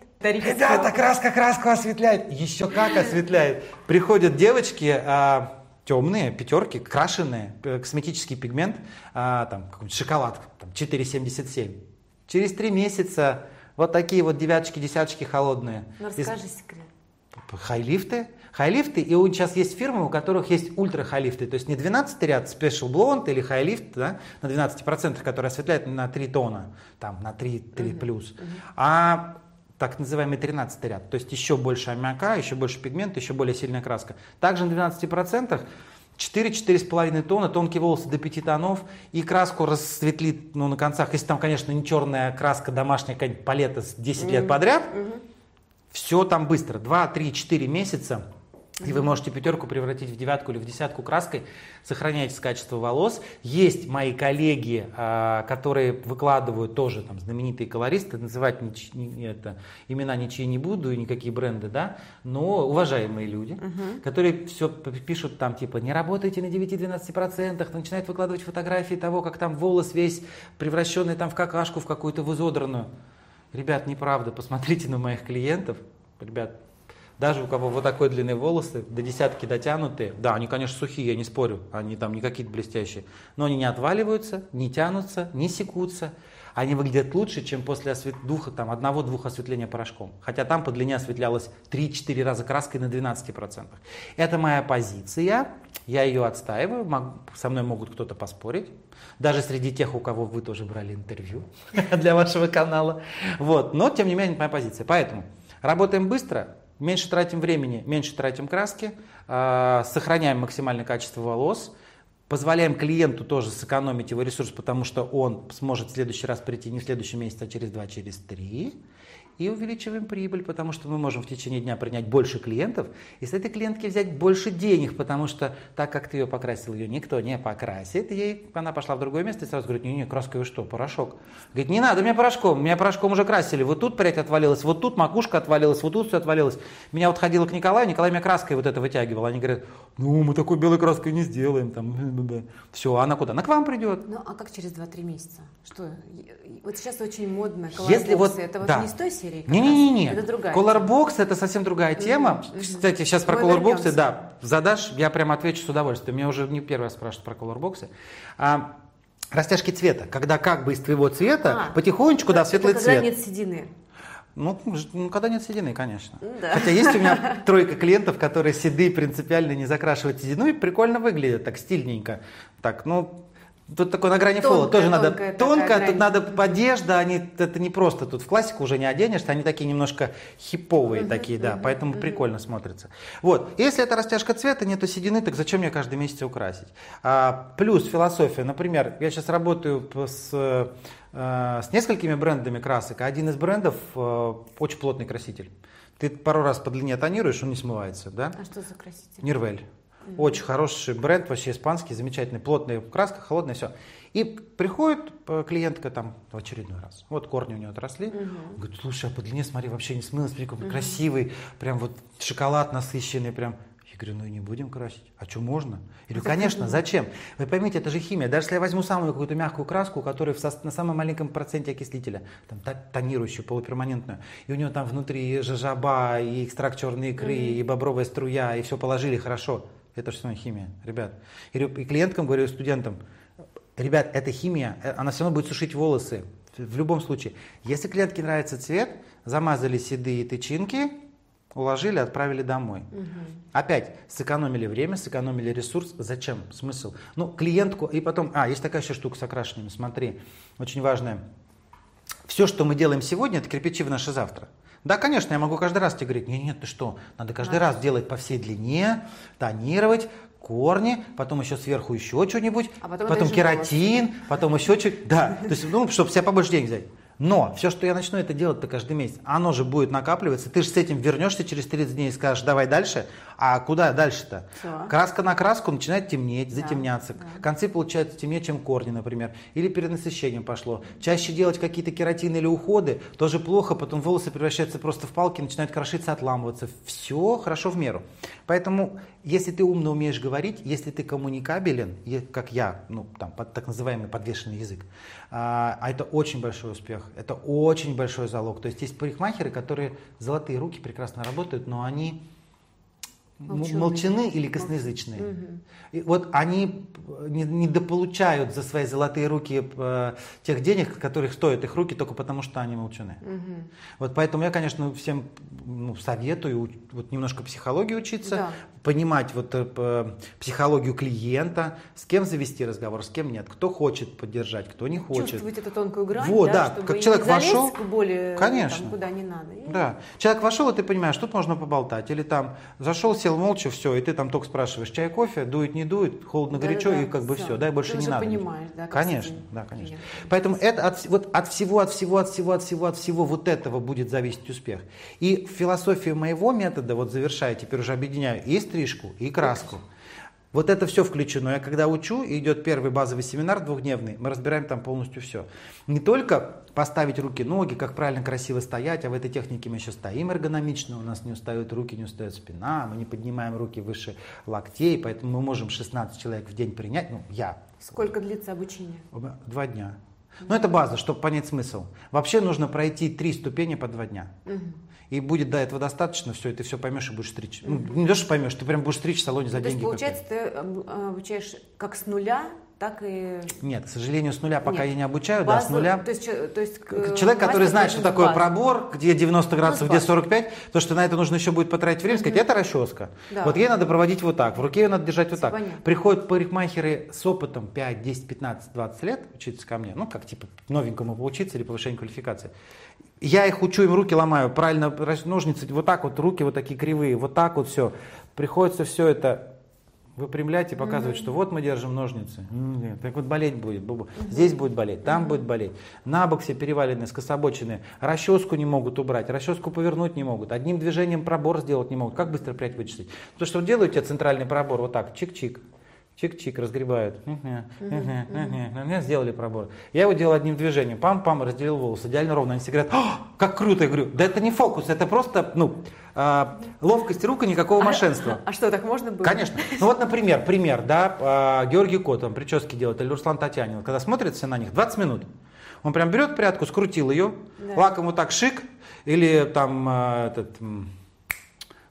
Да, краска краску осветляет. Еще как осветляет. Приходят девочки, а, темные, пятерки, крашеные, э, косметический пигмент, а, там, какой-нибудь шоколад, там, 4,77. Через три месяца вот такие вот девяточки, десяточки холодные. Ну, расскажи Из... секрет. Хайлифты. Хайлифты, и сейчас есть фирмы, у которых есть ультра хайлифты, то есть не 12 ряд Special Blonde или хайлифт да, на 12%, который осветляет на 3 тона, там на 3, 3 плюс, uh-huh. а так называемый 13 ряд, то есть еще больше аммиака, еще больше пигмента, еще более сильная краска. Также на 12% 4-4,5 тона, тонкие волосы до 5 тонов, и краску рассветлит ну, на концах, если там, конечно, не черная краска домашняя, какая-нибудь палета с 10 mm-hmm. лет подряд, mm-hmm. все там быстро, 2, 3, 4 месяца, И вы можете пятерку превратить в девятку или в десятку краской, сохраняете качество волос. Есть мои коллеги, а, которые выкладывают тоже там знаменитые колористы, называть нич, не, это, имена ничьи не буду и никакие бренды, да, но уважаемые люди, угу. которые все пишут там типа не работайте на 9-12%, начинают выкладывать фотографии того, как там волос весь превращенный там в какашку, в какую-то в изодранную. Ребят, неправда, посмотрите на моих клиентов, ребят, даже у кого вот такой длинные волосы, до десятки дотянутые, да, они, конечно, сухие, я не спорю, они там не какие-то блестящие, но они не отваливаются, не тянутся, не секутся. Они выглядят лучше, чем после освет... двух, там, одного-двух осветления порошком. Хотя там по длине осветлялось 3-4 раза краской на 12%. Это моя позиция, я ее отстаиваю, со мной могут кто-то поспорить. Даже среди тех, у кого вы тоже брали интервью для вашего канала. Вот. Но, тем не менее, это моя позиция. Поэтому работаем быстро, меньше тратим времени, меньше тратим краски, а, сохраняем максимальное качество волос, позволяем клиенту тоже сэкономить его ресурс, потому что он сможет в следующий раз прийти не в следующем месяце, а через два, через три и увеличиваем прибыль, потому что мы можем в течение дня принять больше клиентов, и с этой клиентки взять больше денег, потому что так как ты ее покрасил, ее никто не покрасит, ей она пошла в другое место и сразу говорит, не-не, краска вы что, порошок. Говорит, не надо мне порошком, меня порошком уже красили, вот тут прядь отвалилась, вот тут макушка отвалилась, вот тут все отвалилось. Меня вот ходила к Николаю, Николай меня краской вот это вытягивал, они говорят, ну мы такой белой краской не сделаем, там, все, а она куда? Она к вам придет. Ну а как через 2-3 месяца? Что? Вот сейчас очень модно, Если вот, это вот да. не с той серии? Серии. Не-не-не, это другая. Colorbox это совсем другая тема. Mm-hmm. Кстати, сейчас про Colorbox, да, задашь, я прямо отвечу с удовольствием. Меня уже не первый раз спрашивают про Colorbox. А, растяжки цвета, когда как бы из твоего цвета а, потихонечку, да, светлый когда цвет. Когда нет седины. Ну, ну, когда нет седины, конечно. Да. Хотя есть у меня тройка клиентов, которые седые принципиально не закрашивают седину и прикольно выглядят, так стильненько. Так, ну, Тут такой на грани фола. Тоже надо тонко, тут надо одежда, они, это не просто тут в классику уже не оденешься, они такие немножко хиповые uh-huh, такие, да, uh-huh, поэтому uh-huh. прикольно смотрятся. Вот, если это растяжка цвета, нету седины, так зачем мне каждый месяц украсить? А, плюс философия, например, я сейчас работаю с, э, с несколькими брендами красок, а один из брендов э, очень плотный краситель. Ты пару раз по длине тонируешь, он не смывается, да? А что за краситель? Нирвель. Mm-hmm. Очень хороший бренд, вообще испанский, замечательный, плотная краска, холодная, все. И приходит э, клиентка там в очередной раз. Вот корни у нее отросли. Mm-hmm. Говорит, слушай, а по длине, смотри, вообще не смылась, смотри, какой mm-hmm. красивый, прям вот шоколад насыщенный, прям. Я говорю, ну и не будем красить. А что можно? Я говорю, конечно, зачем? Вы поймите, это же химия. Даже если я возьму самую какую-то мягкую краску, у которой на самом маленьком проценте окислителя, там тонирующую, полуперманентную, и у нее там внутри жажаба, и экстракт черной икры, mm-hmm. и бобровая струя, и все положили хорошо. Это что химия, ребят. И, и клиенткам говорю, студентам, ребят, это химия, э, она все равно будет сушить волосы. В любом случае. Если клиентке нравится цвет, замазали седые тычинки, уложили, отправили домой. Угу. Опять сэкономили время, сэкономили ресурс. Зачем? Смысл? Ну, клиентку, и потом, а, есть такая еще штука с окрашенными, смотри, очень важная. Все, что мы делаем сегодня, это кирпичи в наше завтра. Да, конечно, я могу каждый раз тебе говорить, нет, нет, ты что, надо каждый а. раз делать по всей длине, тонировать, корни, потом еще сверху еще что-нибудь, а потом, потом кератин, потом еще что-нибудь. Да, то есть, ну, чтобы себе побольше денег взять. Но все, что я начну это делать-то каждый месяц, оно же будет накапливаться. Ты же с этим вернешься через 30 дней и скажешь, давай дальше. А куда дальше-то? Все. Краска на краску начинает темнеть, затемняться. Да. Концы получаются темнее, чем корни, например. Или перенасыщением пошло. Чаще делать какие-то кератины или уходы тоже плохо, потом волосы превращаются просто в палки, начинают крошиться, отламываться. Все хорошо в меру. Поэтому, если ты умно умеешь говорить, если ты коммуникабелен, как я, ну, там, так называемый подвешенный язык, а, а это очень большой успех, это очень большой залог. То есть есть парикмахеры, которые золотые руки прекрасно работают, но они Молчуны. молчаны или косноязычные. Угу. И вот они не, недополучают за свои золотые руки э, тех денег, которых стоят их руки, только потому что они молчаны. Угу. Вот поэтому я, конечно, всем ну, советую вот немножко психологии учиться, да. понимать вот э, психологию клиента, с кем завести разговор, с кем нет, кто хочет поддержать, кто не хочет. Чувствовать эту тонкую грань, вот, да, да. как человек вошел, боли, конечно, там, куда не надо. Да, человек вошел, и ты понимаешь, тут можно поболтать, или там зашел, сел ответил молча, все, и ты там только спрашиваешь, чай, кофе, дует, не дует, холодно, Да, горячо, да, да, и как бы всё. все, да, и больше Ты не уже надо. понимаешь, да, Конечно, этим да, конечно. клиентом. Поэтому это от, вот от всего, от всего, от всего, от всего, от всего, от всего вот этого будет зависеть успех. И в философии моего метода, вот завершая, теперь уже объединяю и стрижку, и краску. Вот это все включено. Я когда учу, и идет первый базовый семинар двухдневный, мы разбираем там полностью все. Не только поставить руки, ноги, как правильно красиво стоять, а в этой технике мы еще стоим эргономично, у нас не устают руки, не устает спина, мы не поднимаем руки выше локтей, поэтому мы можем 16 человек в день принять, ну я, Сколько длится обучение? Два дня. Но это база, чтобы понять смысл. Вообще нужно пройти три ступени по два дня. И будет до этого достаточно, все, и ты все поймешь и будешь стричь. Ну, не то, что поймешь, ты прям будешь стричь в салоне за То есть, деньги. получается, ты об- обучаешь как с нуля, так и... Нет, к сожалению, с нуля пока Нет. я не обучаю, да, с Базу- нуля. То есть, то есть, к- Человек, который знает, что такое базу. пробор, где 90 градусов, где базу. 45, то что на это нужно еще будет потратить время, сказать, это расческа. Да. Вот ей надо проводить вот так, в руке ее надо держать вот Всё так. понятно. Приходят парикмахеры с опытом 5, 10, 15, 20 лет учиться ко мне, ну как типа новенькому поучиться или повышение квалификации. Я их учу, им руки ломаю, правильно ножницы, вот так вот, руки вот такие кривые, вот так вот все. Приходится все это выпрямлять и показывать, что вот мы держим ножницы. Нет, Так вот болеть будет. бу-бу. Здесь будет болеть, там будет болеть. На бок все переваленные, скособоченные. Расческу не могут убрать, расческу повернуть не могут. Одним движением пробор сделать не могут. Как быстро прядь вычистить? То, что делают тебе центральный пробор вот так, чик-чик. Чик-чик, разгребают. Сделали пробор. Я его делал одним движением. Пам-пам, разделил волосы. Идеально ровно. Они все говорят, «О, как круто. Я говорю, да это не фокус, это просто ну, а, ловкость рук и никакого мошенства. А что, так можно было? Конечно. Ну вот, например, пример, да, а, Георгий Кот, он прически делает, или Руслан Татьянин, когда смотрит все на них, 20 минут. Он прям берет прядку, скрутил ее, лаком вот так шик, или там а, этот, м,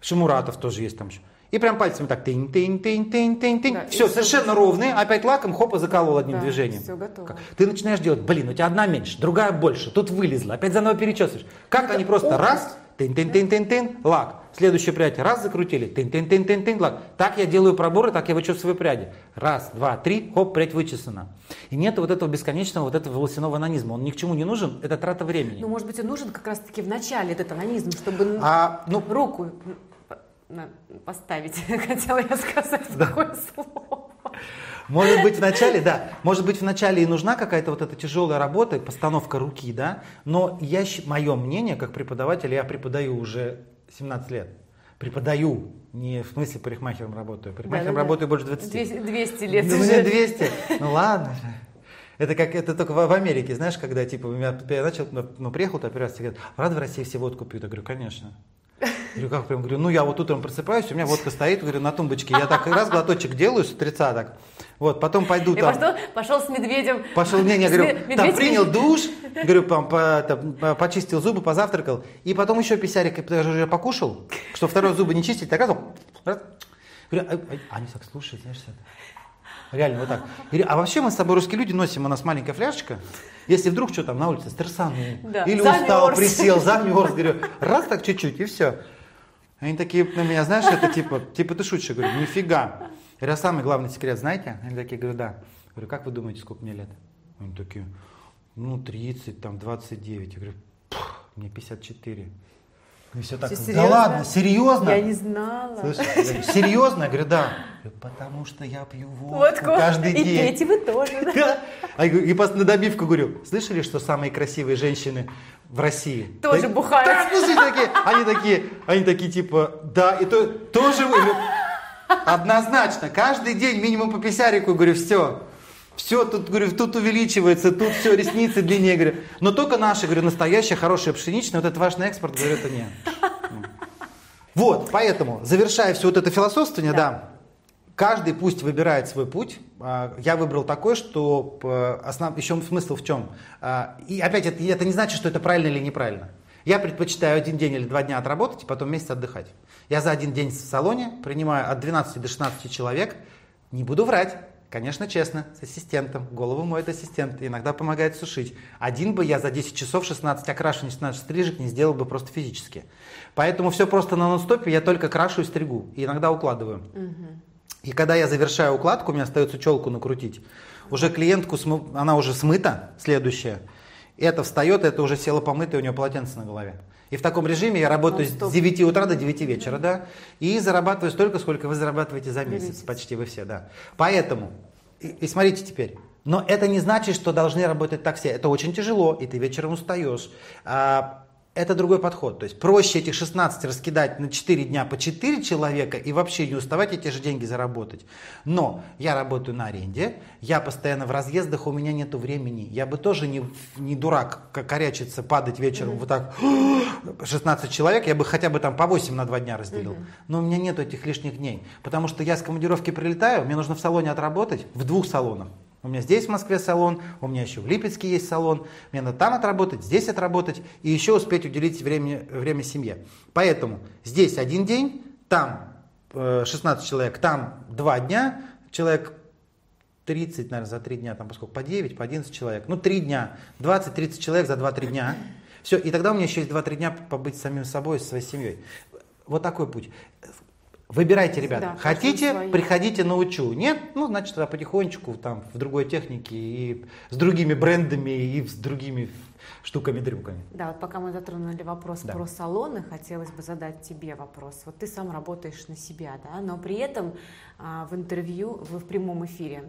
Шамуратов тоже есть там еще. И прям пальцами так тынь тынь тынь тынь тынь тынь Да, Все, совершенно ровные, опять лаком, хоп, и заколол одним Да, движением. всё готово. Как? Ты начинаешь делать, блин, у тебя одна меньше, другая больше, тут вылезла, опять заново перечесываешь. Как Это они просто опыт. раз, тын тын тын тын тын лак. Следующее прядь, раз закрутили, тын тын тын тын тын лак. Так я делаю проборы, так я вычесываю пряди. Раз, два, три, хоп, прядь вычесана. И нет вот этого бесконечного вот этого волосяного анонизма. Он ни к чему не нужен, это трата времени. Ну, может быть, и нужен как раз-таки в начале этот анонизм, чтобы А, ну, руку поставить, хотела я сказать такое слово. Может быть, в начале, да, может быть, в начале и нужна какая-то вот эта тяжелая работа, постановка руки, да, но я, мое мнение, как преподаватель, я преподаю уже 17 лет. Преподаю, не в смысле парикмахером работаю, парикмахером Да-да-да. работаю больше 20. 200, 200 лет Ну, уже. не 200, ну ладно же. Это как это только в, Америке, знаешь, когда типа я начал, ну, ну, приехал то первый раз, говорят, правда в России все водку пьют? Я говорю, конечно. Я говорю, как прям? Говорю, ну я вот утром просыпаюсь, у меня водка стоит, говорю, на тумбочке. Я так раз глоточек делаю с утреца так. Вот, потом пойду там. пошел, пошел с медведем. Пошел, не, не, говорю, ме- там медведь- принял душ, говорю, по- по- там, по- почистил зубы, позавтракал, и потом еще писярик, даже уже покушал, что второй зубы не чистить, так раз, раз. Говорю, а, а- они так слушают, знаешь, это. Реально, вот так. А вообще мы с собой русские люди носим, у нас маленькая фляжечка, если вдруг что там на улице, стресанул, Да, или замерз. устал, присел, замерз, говорю, раз так чуть-чуть, и все. Они такие на меня, знаешь, это типа, типа ты шутишь, я говорю, нифига. Я говорю, а самый главный секрет знаете? Они такие, говорю, да. Я говорю, как вы думаете, сколько мне лет? Они такие, ну, 30, там, 29. Я говорю, «Пф, мне 54. И все так, Всё да ладно, серьезно? Я не знала. Я говорю, серьезно? Я говорю, да. Я говорю, потому что я пью водку Водку. каждый И день. пейте вы тоже. да. Да. А И просто на добивку говорю, слышали, что самые красивые женщины в России? Тоже Да- бухают. Так, слушай, такие, они такие, они такие типа, да, и то, тоже вы. Говорю, Однозначно, каждый день минимум по писярику, говорю, все. Все, тут, говорю, тут увеличивается, тут все, ресницы длиннее, говорю. Но только наши, говорю, настоящая, хорошая пшеничная, вот это ваш на экспорт, говорю, это нет. Вот, поэтому, завершая все вот это философствование, да, каждый пусть выбирает свой путь. А, Я выбрал такой, что п- основ... еще смысл в чем? А, И опять, это, это не значит, что это правильно или неправильно. Я предпочитаю один день или два дня отработать, и потом месяц отдыхать. Я за один день в салоне принимаю от 12 до 16 человек. Не буду врать, конечно, честно, с ассистентом. Голову моет ассистент, иногда помогает сушить. Один бы я за 10 часов 16 окрашиваний, 16 стрижек не сделал бы просто физически. Поэтому все просто на нон-стопе, я только крашу и стригу, и иногда укладываю. И когда я завершаю укладку, у меня остается челку накрутить. Уже клиентку, смы- она уже смыта, следующая. Это встает, это уже села помытая, у нее полотенце на голове. И в таком режиме я работаю с 9 утра до 9 вечера, да, и зарабатываю столько, сколько вы зарабатываете за месяц, месяц. почти вы все, да. Поэтому, и, и смотрите теперь, но это не значит, что должны работать так все. Это очень тяжело, и ты вечером устаешь. А, это другой подход. То есть проще этих 16 раскидать на 4 дня по 4 человека и вообще не уставать эти же деньги заработать. Но я работаю на аренде, я постоянно в разъездах, у меня нет времени. Я бы тоже не, не дурак, как корячиться, падать вечером mm-hmm. вот так 16 человек, я бы хотя бы там по 8 на 2 дня разделил. Mm-hmm. Но у меня нет этих лишних дней, потому что я с командировки прилетаю, мне нужно в салоне отработать, в двух салонах. У меня здесь в Москве салон, у меня еще в Липецке есть салон. Мне надо там отработать, здесь отработать и еще успеть уделить время, время семье. Поэтому здесь один день, там 16 э, человек, там 2 дня, человек 30, наверное, за 3 дня, там поскольку по 9, по 11 человек, ну 3 дня, 20-30 человек за 2-3 дня. Все, и тогда у меня еще есть 2-3 дня побыть самим собой, со своей семьей. Вот такой путь. Выбирайте, ребята. Да, Хотите, приходите научу. Нет, ну, значит, тогда потихонечку там в другой технике и с другими брендами и с другими штуками-дрюками. Да, вот пока мы затронули вопрос да. про салоны, хотелось бы задать тебе вопрос. Вот ты сам работаешь на себя, да, но при этом а, в интервью, в, в прямом эфире,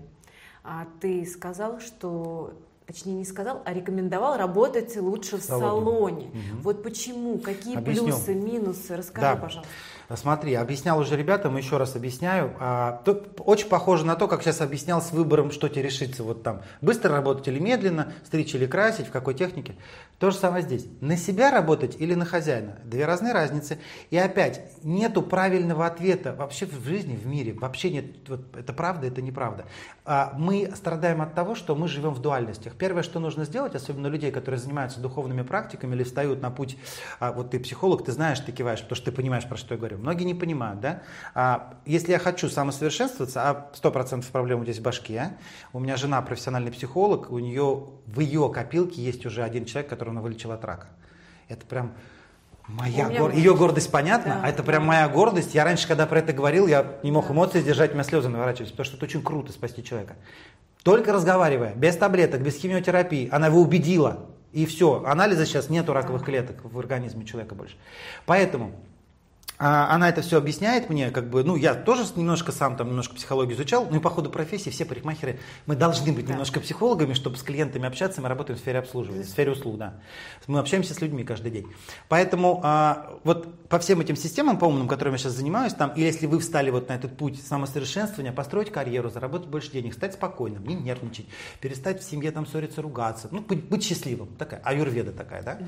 а, ты сказал, что точнее не сказал, а рекомендовал работать лучше в салоне. Угу. Вот почему, какие Объясню. плюсы, минусы, расскажи, да. пожалуйста. Смотри, объяснял уже ребятам, еще раз объясняю. А, очень похоже на то, как сейчас объяснял с выбором, что тебе решиться. Вот там, быстро работать или медленно, стричь или красить, в какой технике. То же самое здесь. На себя работать или на хозяина? Две разные разницы. И опять, нету правильного ответа вообще в жизни, в мире. Вообще нет, вот это правда, это неправда. А мы страдаем от того, что мы живем в дуальностях. Первое, что нужно сделать, особенно людей, которые занимаются духовными практиками или встают на путь, а, вот ты психолог, ты знаешь, ты киваешь, потому что ты понимаешь, про что я говорю. Многие не понимают, да? А, если я хочу самосовершенствоваться, а 100% проблем здесь в башке, а? у меня жена профессиональный психолог, у нее в ее копилке есть уже один человек, который она вылечила от рака. Это прям моя гор... Ее гордость понятна, да, а это прям моя гордость. Я раньше, когда про это говорил, я не мог эмоции сдержать, у меня слезы наворачивались, потому что это очень круто спасти человека. Только разговаривая, без таблеток, без химиотерапии, она его убедила. И все, анализа сейчас нету раковых клеток в организме человека больше. Поэтому она это все объясняет мне, как бы, ну, я тоже немножко сам там немножко психологию изучал, ну и по ходу профессии все парикмахеры, мы должны быть да. немножко психологами, чтобы с клиентами общаться, мы работаем в сфере обслуживания, в сфере услуг, да. Мы общаемся с людьми каждый день. Поэтому а, вот по всем этим системам, по умным, которыми я сейчас занимаюсь, там, или если вы встали вот на этот путь самосовершенствования, построить карьеру, заработать больше денег, стать спокойным, не нервничать, перестать в семье там ссориться, ругаться, ну, быть, быть счастливым, такая, аюрведа такая, да,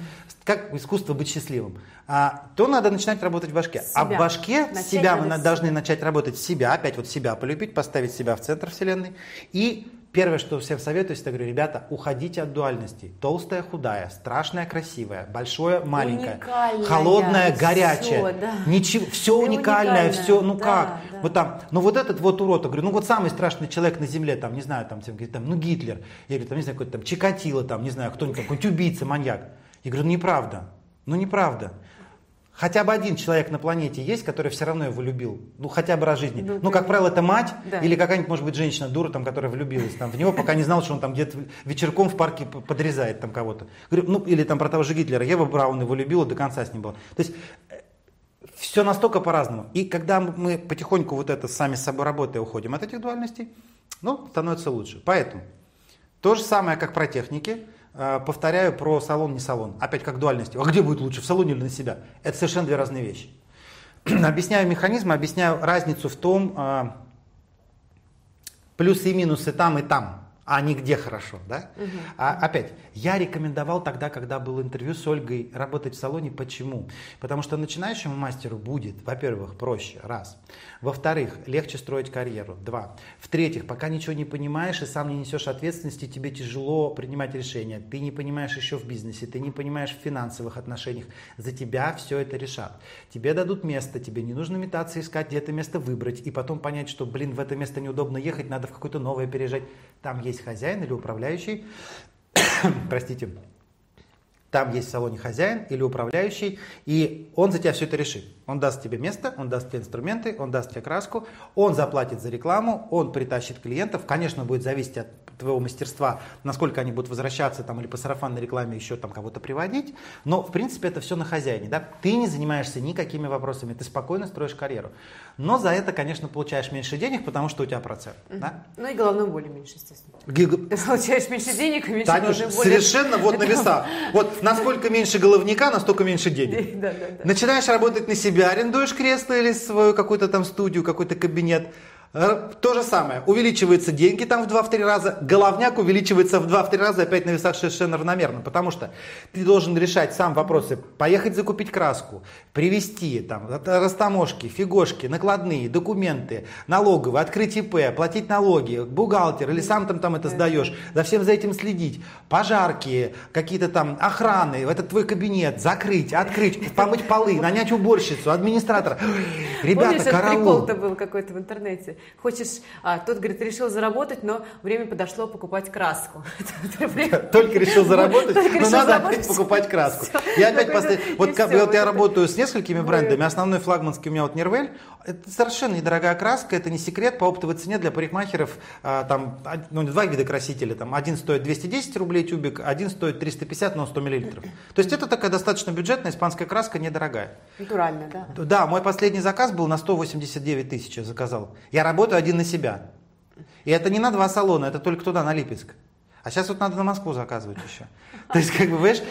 как искусство быть счастливым, а, то надо начинать работать в башке себя. А в башке начать себя мы должны начать работать себя, опять вот себя полюбить, поставить себя в центр вселенной. И первое, что всем советую, я говорю, ребята, уходите от дуальностей. Толстая, худая, страшная, красивая, большое, маленькое, уникальная, холодное, горячее. Все, да. Ничего, все уникальное, все, ну да, как? Да. Вот там, ну вот этот вот урод, я говорю, ну вот самый страшный человек на земле, там, не знаю, там, там ну Гитлер, я говорю, там, не знаю, какой-то там Чикатило, там, не знаю, кто-нибудь, какой-нибудь убийца, маньяк. Я говорю, ну неправда, ну неправда. Хотя бы один человек на планете есть, который все равно его любил. Ну, хотя бы раз в жизни. Ну, ну как правило, это мать да. или какая-нибудь, может быть, женщина, дура, там, которая влюбилась там, в него, пока не знал, что он там где-то вечерком в парке подрезает там кого-то. Ну, или там про того же Гитлера. Ева Браун его любила, до конца с ним была. То есть э, все настолько по-разному. И когда мы потихоньку вот это сами с собой работая уходим от этих дуальностей, ну, становится лучше. Поэтому то же самое, как про техники – повторяю про салон, не салон. Опять как дуальность. А где будет лучше, в салоне или на себя? Это совершенно две разные вещи. объясняю механизм, объясняю разницу в том, э, плюсы и минусы там и там а не где хорошо, да? Угу. А, опять, я рекомендовал тогда, когда был интервью с Ольгой, работать в салоне. Почему? Потому что начинающему мастеру будет, во-первых, проще, раз. Во-вторых, легче строить карьеру, два. В-третьих, пока ничего не понимаешь и сам не несешь ответственности, тебе тяжело принимать решения. Ты не понимаешь еще в бизнесе, ты не понимаешь в финансовых отношениях. За тебя все это решат. Тебе дадут место, тебе не нужно метаться, искать, где это место выбрать, и потом понять, что, блин, в это место неудобно ехать, надо в какое-то новое переезжать. Там есть есть хозяин или управляющий, простите, там есть в салоне хозяин или управляющий, и он за тебя все это решит. Он даст тебе место, он даст тебе инструменты, он даст тебе краску, он заплатит за рекламу, он притащит клиентов. Конечно, будет зависеть от твоего мастерства, насколько они будут возвращаться там или по сарафанной рекламе еще там кого-то приводить. Но, в принципе, это все на хозяине. Да? Ты не занимаешься никакими вопросами, ты спокойно строишь карьеру. Но за это, конечно, получаешь меньше денег, потому что у тебя процент. Мгм. Да? Ну и головной боли меньше, естественно. Гиг- Ты получаешь меньше денег и меньше Танюш, головной боли. совершенно вот на весах. Вот насколько меньше головника, настолько меньше денег. Да, да, да. Начинаешь работать на себя, арендуешь кресло или свою какую-то там студию, какой-то кабинет. То же самое. Увеличиваются деньги там в 2-3 раза, головняк увеличивается в 2-3 раза опять на весах совершенно равномерно. Потому что ты должен решать сам вопросы. Поехать закупить краску, привезти там растаможки, фигошки, накладные, документы, налоговые, открыть ИП, платить налоги, бухгалтер или сам там, там это сдаешь. За всем за этим следить. Пожарки, какие-то там охраны, в этот твой кабинет, закрыть, открыть, помыть полы, нанять уборщицу, администратора. Ребята, Помнишь, караул. прикол-то был какой-то в интернете? Хочешь, а, тот, говорит, решил заработать, но время подошло покупать краску. Только решил заработать, но надо опять покупать краску. Я опять после... Вот я работаю с несколькими брендами. Основной флагманский у меня вот Нервель. Это совершенно недорогая краска, это не секрет. По оптовой цене для парикмахеров а, там ну, два вида красителя. Там один стоит 210 рублей тюбик, один стоит 350, но 100 миллилитров. То есть это такая достаточно бюджетная испанская краска, недорогая. Натурально, да. Да, мой последний заказ был на 189 тысяч, я заказал. Я работаю один на себя. И это не на два салона, это только туда, на Липецк. А сейчас вот надо на Москву заказывать еще. То есть, как бы, понимаешь,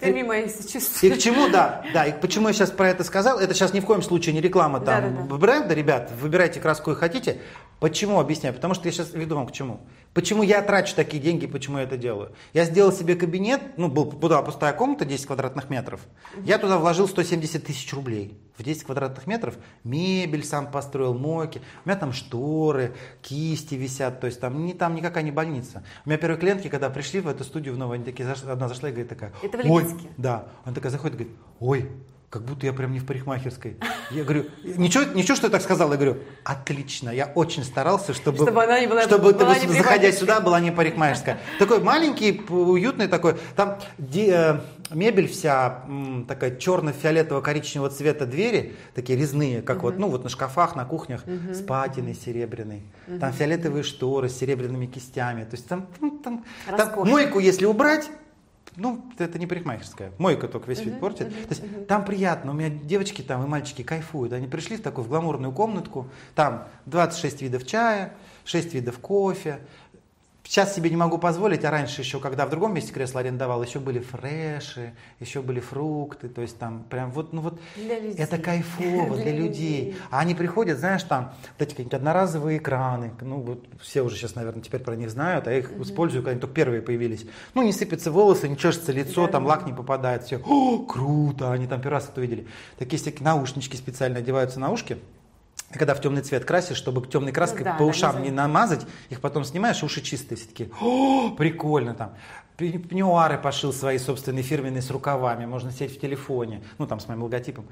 Ты мимо мои и сочувствия. к чему, да, да, и почему я сейчас про это сказал, это сейчас ни в коем случае не реклама там Да-да-да. бренда, ребят, выбирайте краску, какую хотите. Почему, объясняю, потому что я сейчас веду вам к чему. Почему я трачу такие деньги, почему я это делаю. Я сделал себе кабинет, ну, был, была пустая комната, 10 квадратных метров, я туда вложил 170 тысяч рублей. В 10 квадратных метров мебель сам построил, мойки, у меня там шторы, кисти висят, то есть там, не, там никакая не больница. У меня первые клиентки, когда пришли в эту студию в новую, они такие, заш- одна зашла и говорит такая, Это в ой, да. Она такая заходит и говорит, ой, как будто я прям не в парикмахерской. Я говорю, ничего, ничего, что я так сказал. Я говорю, отлично, я очень старался, чтобы, Чтобы она не была- чтобы была ты, не заходя сюда, была не парикмахерская. Такой маленький, уютный такой. Там де- э, мебель вся такая черно-фиолетово-коричневого цвета двери, такие резные, как вот, ну вот на шкафах, на кухнях, с патиной серебряной. Там фиолетовые шторы с серебряными кистями. То есть там, там, там Роскошно. мойку, если убрать, ну, это не парикмахерская. Мойка только весь вид портит. То есть там приятно. У меня девочки там и мальчики кайфуют. Они пришли в такую в гламурную комнатку. Там 26 видов чая, 6 видов кофе. Сейчас себе не могу позволить, а раньше еще, когда в другом месте кресло арендовал, еще были фреши, еще были фрукты, то есть там прям вот, ну вот, это кайфово для, Для людей. людей. А они приходят, знаешь, там вот эти какие-нибудь одноразовые экраны, ну вот все уже сейчас, наверное, теперь про них знают, а я их использую, когда они только первые появились. Ну не сыпятся волосы, не чешется лицо, Да, там да. лак не попадает, все, о, круто, они там первый раз это увидели. Такие всякие наушнички специально одеваются на ушки, и когда в темный цвет красишь, чтобы темной краской Ну да, по ушам не не за- намазать, их потом снимаешь, уши чистые, все такие, о, прикольно там. Пеньюары пошил свои собственные фирменные с рукавами, можно сидеть в телефоне, ну там с моим логотипом.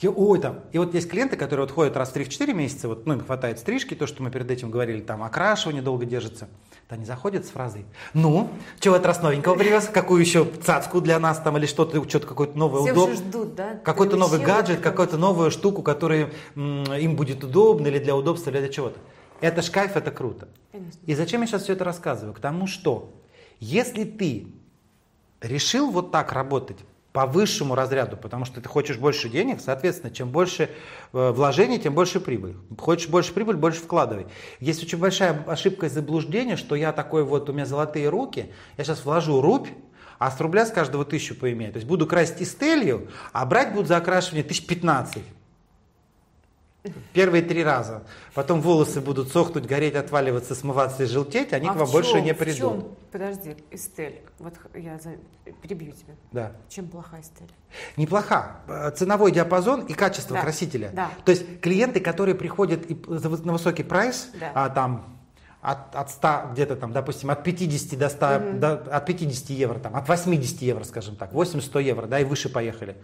Я, ой, там. И вот есть клиенты, которые вот ходят раз в 3-4 месяца, вот, ну им хватает стрижки, то, что мы перед этим говорили, там окрашивание долго держится. Вот они заходят с фразой, ну, что от раз новенького привез, какую еще цацку для нас там или что-то, что-то какое-то новое Все ждут, да? Какой-то новый гаджет, какую-то новую штуку, которая им будет удобна или для удобства, или для чего-то. Это ж кайф, это круто. Конечно. И зачем я сейчас все это рассказываю? К тому, что если ты решил вот так работать по высшему разряду, потому что ты хочешь больше денег, соответственно, чем больше э, вложений, тем больше прибыль. Хочешь больше прибыль, больше вкладывай. Есть очень большая ошибка и заблуждение, что я такой вот, у меня золотые руки, я сейчас вложу рубь, а с рубля с каждого тысячу поимею. То есть буду красить истелью, а брать будут за окрашивание тысяч пятнадцать. Первые три раза. Потом волосы будут сохнуть, гореть, отваливаться, смываться и желтеть, они А к вам в больше не придут. чём? Подожди, Эстель. Вот я за- перебью тебя. Да. Чем плоха Эстель? Неплоха. Э, Ценовой диапазон и качество Да, красителя. да. То есть клиенты, которые приходят на высокий прайс, Да. а, там от, от 100, где-то там, допустим, от 50 до 100, до- от 50 евро, там, от 80 евро, скажем так, 80-100 евро, да, и выше поехали.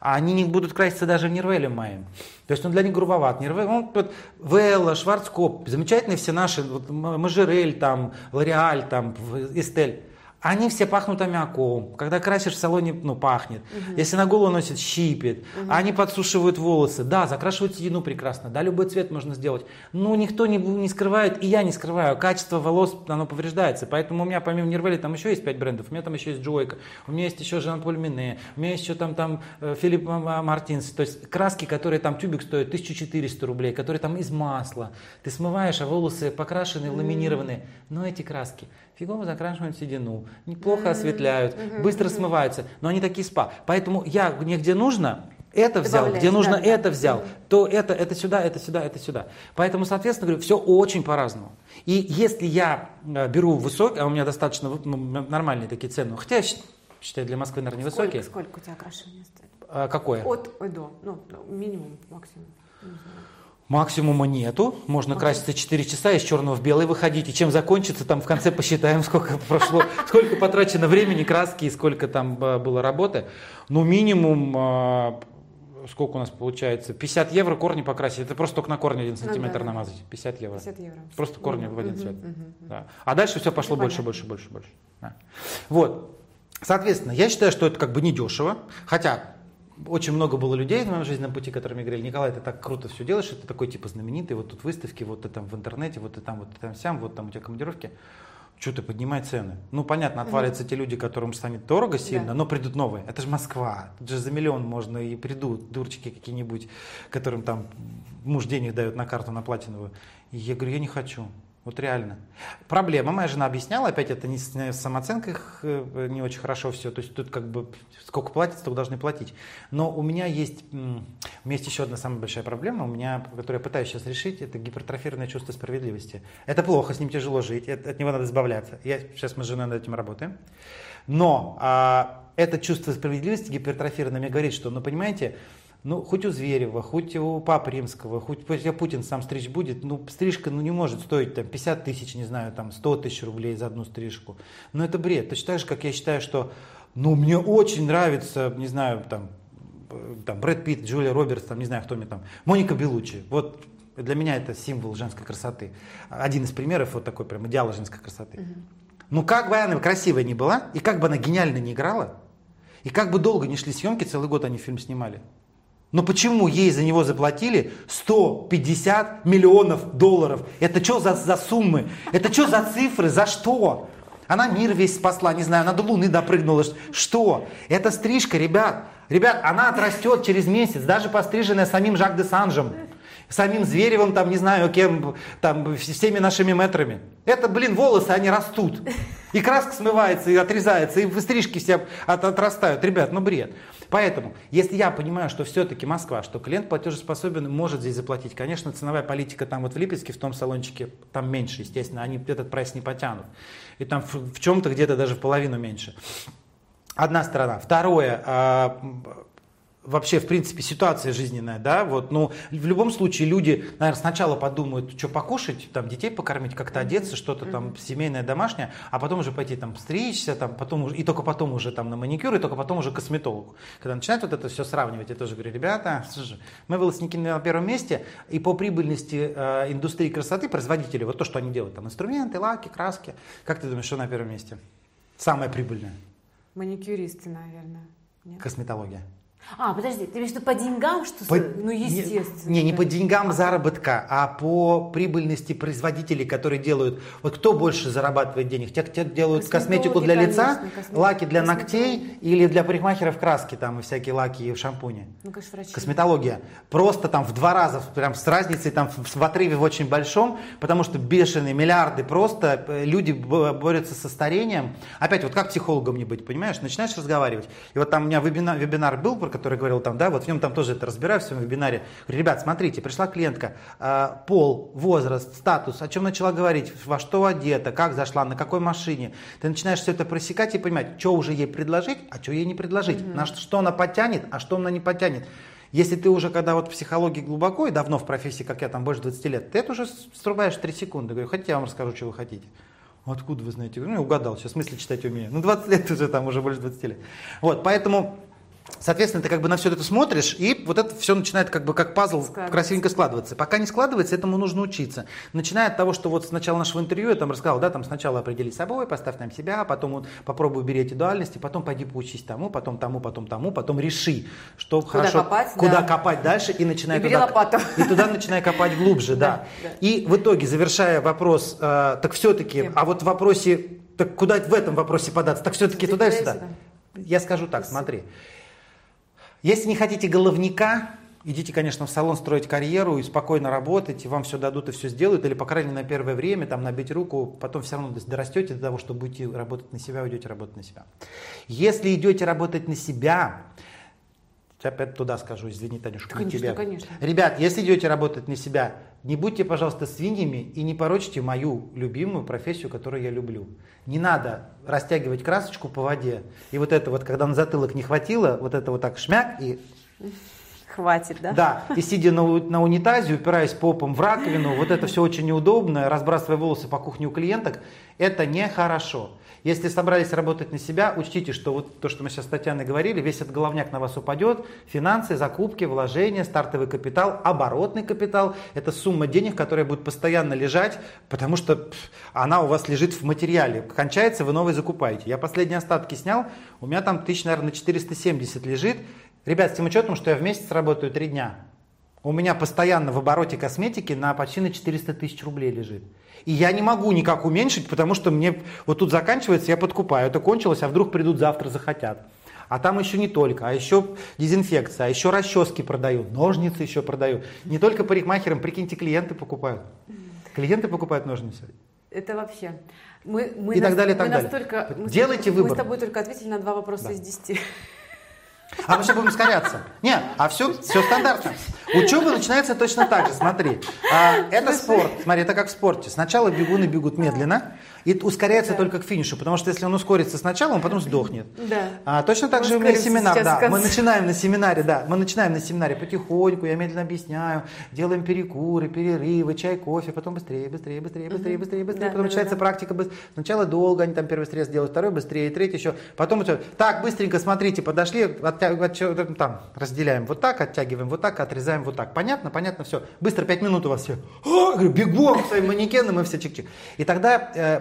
А они не будут краситься даже в Нирвеле моем. То есть он для них грубоват. Нирвель, он, вот, Вэлла, Шварцкоп, замечательные все наши, вот, Мажерель, там, Лореаль, там, Эстель. Они все пахнут аммиаком. Когда красишь в салоне, ну, пахнет. Угу. Если на голову носит, щипет. Угу. Они подсушивают волосы. Да, закрашивают седину прекрасно. Да, любой цвет можно сделать. Но никто не, не скрывает, и я не скрываю. Качество волос, оно повреждается. Поэтому у меня помимо Нирвели там еще есть 5 брендов. У меня там еще есть Джойка. У меня есть еще Жан-Поль Мине. У меня есть еще там, там э, Филипп Мартинс. То есть краски, которые там тюбик стоит 1400 рублей, которые там из масла. Ты смываешь, а волосы покрашены, ламинированные. Но эти краски фигово закрашивают седину, неплохо осветляют, быстро смываются, но они такие спа. Поэтому я где нужно, это взял, где нужно да, это да. взял, то это, это сюда, это сюда, это сюда. Поэтому, соответственно, говорю, все очень по-разному. И если я э, беру высокий, а у меня достаточно ну, нормальные такие цены, хотя я считаю для Москвы, наверное, невысокие. Сколько, сколько у тебя окрашивание стоит? А, какое? От и до, ну, минимум, максимум. Максимума нету. Можно Максим. краситься 4 часа из черного в белый выходить. И чем закончится, там в конце посчитаем, сколько прошло, сколько потрачено времени, краски и сколько там э, было работы. Ну, минимум, э, сколько у нас получается? 50 евро корни покрасить. Это просто только на корни 1 сантиметр ну, да, намазать. 50 евро. 50 евро. Просто корни в один цвет. Да. А дальше все пошло больше, больше, больше, больше. Да. Вот. Соответственно, я считаю, что это как бы недешево. Хотя очень много было людей в моем жизненном пути, которые мне говорили, Николай, ты так круто все делаешь, ты такой типа знаменитый, вот тут выставки, вот ты там в интернете, вот ты там, вот ты там сям, вот там у тебя командировки. Что ты поднимай цены? Ну, понятно, отвалятся угу. те люди, которым станет дорого сильно, да. но придут новые. Это же Москва. Тут же за миллион можно и придут дурчики какие-нибудь, которым там муж денег дает на карту, на платиновую. И я говорю, я не хочу. Вот реально. Проблема, моя жена объясняла, опять это не с самооценкой э, не очень хорошо все, то есть тут как бы сколько платить, столько должны платить. Но у меня есть, у меня есть еще одна самая большая проблема, у меня, которую я пытаюсь сейчас решить, это гипертрофированное чувство справедливости. Это плохо, с ним тяжело жить, от, от него надо избавляться. Я, сейчас мы с женой над этим работаем. Но а, это чувство справедливости гипертрофированное мне говорит, что, ну понимаете, ну, хоть у Зверева, хоть у Папы Римского, хоть у Путин сам стричь будет, ну, стрижка ну, не может стоить там 50 тысяч, не знаю, там 100 тысяч рублей за одну стрижку. Но это бред. Точно так же, как я считаю, что, ну, мне очень нравится, не знаю, там, там Брэд Питт, Джулия Робертс, там, не знаю, кто мне там, Моника Белучи. Вот для меня это символ женской красоты. Один из примеров вот такой прям идеала женской красоты. Угу. Ну, как бы она красивая ни была, и как бы она гениально не играла, и как бы долго не шли съемки, целый год они фильм снимали. Но почему ей за него заплатили 150 миллионов долларов? Это что за, за суммы? Это что за цифры? За что? Она мир весь спасла, не знаю, она до Луны допрыгнула. Что? Это стрижка, ребят. Ребят, она отрастет через месяц, даже постриженная самим Жак де Санжем, самим Зверевым, там, не знаю, кем, там, всеми нашими метрами. Это, блин, волосы, они растут. И краска смывается, и отрезается, и стрижки все от, отрастают. Ребят, ну бред. Поэтому, если я понимаю, что все-таки Москва, что клиент платежеспособен, может здесь заплатить, конечно, ценовая политика там вот в Липецке, в том салончике, там меньше, естественно, они этот прайс не потянут. И там в, в чем-то где-то даже в половину меньше. Одна сторона. Второе, а, вообще, в принципе, ситуация жизненная, да, вот, ну, в любом случае люди, наверное, сначала подумают, что покушать, там, детей покормить, как-то одеться, что-то там семейное, домашнее, а потом уже пойти там стричься, там, потом и только потом уже там на маникюр, и только потом уже косметологу. Когда начинают вот это все сравнивать, я тоже говорю, ребята, слушай, мы волосники на первом месте, и по прибыльности э, индустрии красоты, производители, вот то, что они делают, там, инструменты, лаки, краски, как ты думаешь, что на первом месте? Самое прибыльное? Маникюристы, наверное. Нет? Косметология. А, подожди, ты имеешь в виду по деньгам, что по, ну естественно. Не, не по деньгам заработка, а по прибыльности производителей, которые делают. Вот кто больше зарабатывает денег? Те, те делают косметику для лица, конечно, лаки для ногтей или для парикмахеров краски там и всякие лаки и шампуни. Ну, конечно, врачи. Косметология. Просто там в два раза, прям с разницей там в, в отрыве в очень большом, потому что бешеные миллиарды просто э, люди борются со старением. Опять вот как психологом не быть, понимаешь? Начинаешь разговаривать. И вот там у меня вебинар, вебинар был, который говорил там, да, вот в нем там тоже это разбираю в своем вебинаре. Говорю, ребят, смотрите, пришла клиентка, э, пол, возраст, статус, о чем начала говорить, во что одета, как зашла, на какой машине. Ты начинаешь все это просекать и понимать, что уже ей предложить, а что ей не предложить, mm-hmm. на что она потянет, а что она не потянет. Если ты уже, когда вот в психологии глубоко и давно в профессии, как я, там больше 20 лет, ты это уже срубаешь в 3 секунды. Говорю, хотите, я вам расскажу, что вы хотите. Откуда вы знаете? Ну, я угадал, сейчас мысли читать умею. Ну, 20 лет уже, там уже больше 20 лет. Вот, поэтому Соответственно, ты как бы на все это смотришь, и вот это все начинает как бы как пазл красивенько складываться. Пока не складывается, этому нужно учиться. Начиная от того, что вот с начала нашего интервью я там рассказал, да, там сначала определи собой, поставь там себя, потом вот попробуй убери эти дуальности, потом пойди поучись тому, потом тому, потом тому, потом реши, что Куда хорошо, копать, куда да. копать дальше и начинай И туда, лопату. и туда начинай копать глубже, да. И в итоге, завершая вопрос, э, так все-таки, а вот в вопросе, так куда в этом вопросе податься, так все-таки туда и сюда. Я скажу так, смотри. Если не хотите головника, идите, конечно, в салон строить карьеру и спокойно работать, и вам все дадут и все сделают, или, по крайней мере, на первое время, там, набить руку, потом все равно дорастете до того, что будете работать на себя, уйдете работать на себя. Если идете работать на себя, опять туда скажу, извини, Танюшка, не Конечно, тебе. конечно. Ребят, если идете работать на себя, не будьте, пожалуйста, свиньями и не порочите мою любимую профессию, которую я люблю. Не надо растягивать красочку по воде. И вот это вот, когда на затылок не хватило, вот это вот так шмяк и Хватит, да? да, и сидя на, на унитазе, упираясь попом в раковину, вот это все очень неудобно, разбрасывая волосы по кухне у клиенток, это нехорошо. Если собрались работать на себя, учтите, что вот то, что мы сейчас с Татьяной говорили, весь этот головняк на вас упадет. Финансы, закупки, вложения, стартовый капитал, оборотный капитал – это сумма денег, которая будет постоянно лежать, потому что пф, она у вас лежит в материале. Кончается, вы новый закупаете. Я последние остатки снял, у меня там тысяч, наверное, 470 лежит. Ребят, с тем учетом, что я в месяц работаю три дня, у меня постоянно в обороте косметики на почти на 400 тысяч рублей лежит. И я не могу никак уменьшить, потому что мне вот тут заканчивается, я подкупаю. Это кончилось, а вдруг придут завтра захотят. А там еще не только, а еще дезинфекция, а еще расчески продаю, ножницы еще продаю. Не только парикмахерам, прикиньте, клиенты покупают. Клиенты покупают ножницы. Это вообще. Мы, мы И так нас- далее, и мы так далее. настолько- мы Делайте Мы выбор. с тобой только ответили на два вопроса Да. из десяти. А мы все будем ускоряться. Нет, а все, все стандартно. Учеба начинается точно так же, смотри. А, это спорт, смотри, это как в спорте. Сначала бегуны бегут медленно, и ускоряется Да. только к финишу, потому что если он ускорится сначала, он потом сдохнет. Да. А, точно так Мы же у меня семинар, да. Мы начинаем на семинаре, да. Мы начинаем на семинаре потихоньку, я медленно объясняю, делаем перекуры, перерывы, чай, кофе, потом быстрее, быстрее, быстрее, быстрее, быстрее, быстрее. Да, потом да, начинается да. практика. Сначала долго, они там первый стресс делают, второй быстрее, третий еще. Потом это, так, быстренько, смотрите, подошли, оття- там, разделяем вот так, оттягиваем вот так, отрезаем вот так. Понятно? Понятно, все. Быстро, пять минут у вас все. «А!» бегом своим манекенам и все чик-чик. И тогда э,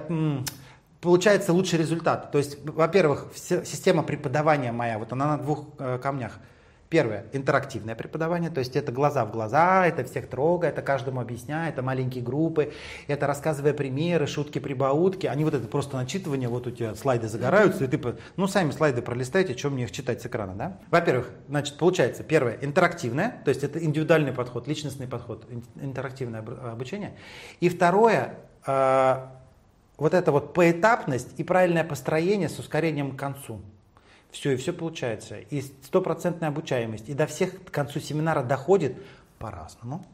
получается лучший результат. То есть, во-первых, система преподавания моя, вот она на двух э, камнях. Первое, интерактивное преподавание, то есть это глаза в глаза, это всех трогая, это каждому объясняя, это маленькие группы, это рассказывая примеры, шутки, прибаутки. Они вот это просто начитывание, вот у тебя слайды загораются, и ты, ну, сами слайды пролистайте, что мне их читать с экрана, да? Во-первых, значит, получается, первое, интерактивное, то есть это индивидуальный подход, личностный подход, ин- интерактивное обучение. И второе, э, вот это вот поэтапность и правильное построение с ускорением к концу. Все, и все получается. И стопроцентная обучаемость. И до всех к концу семинара доходит по-разному.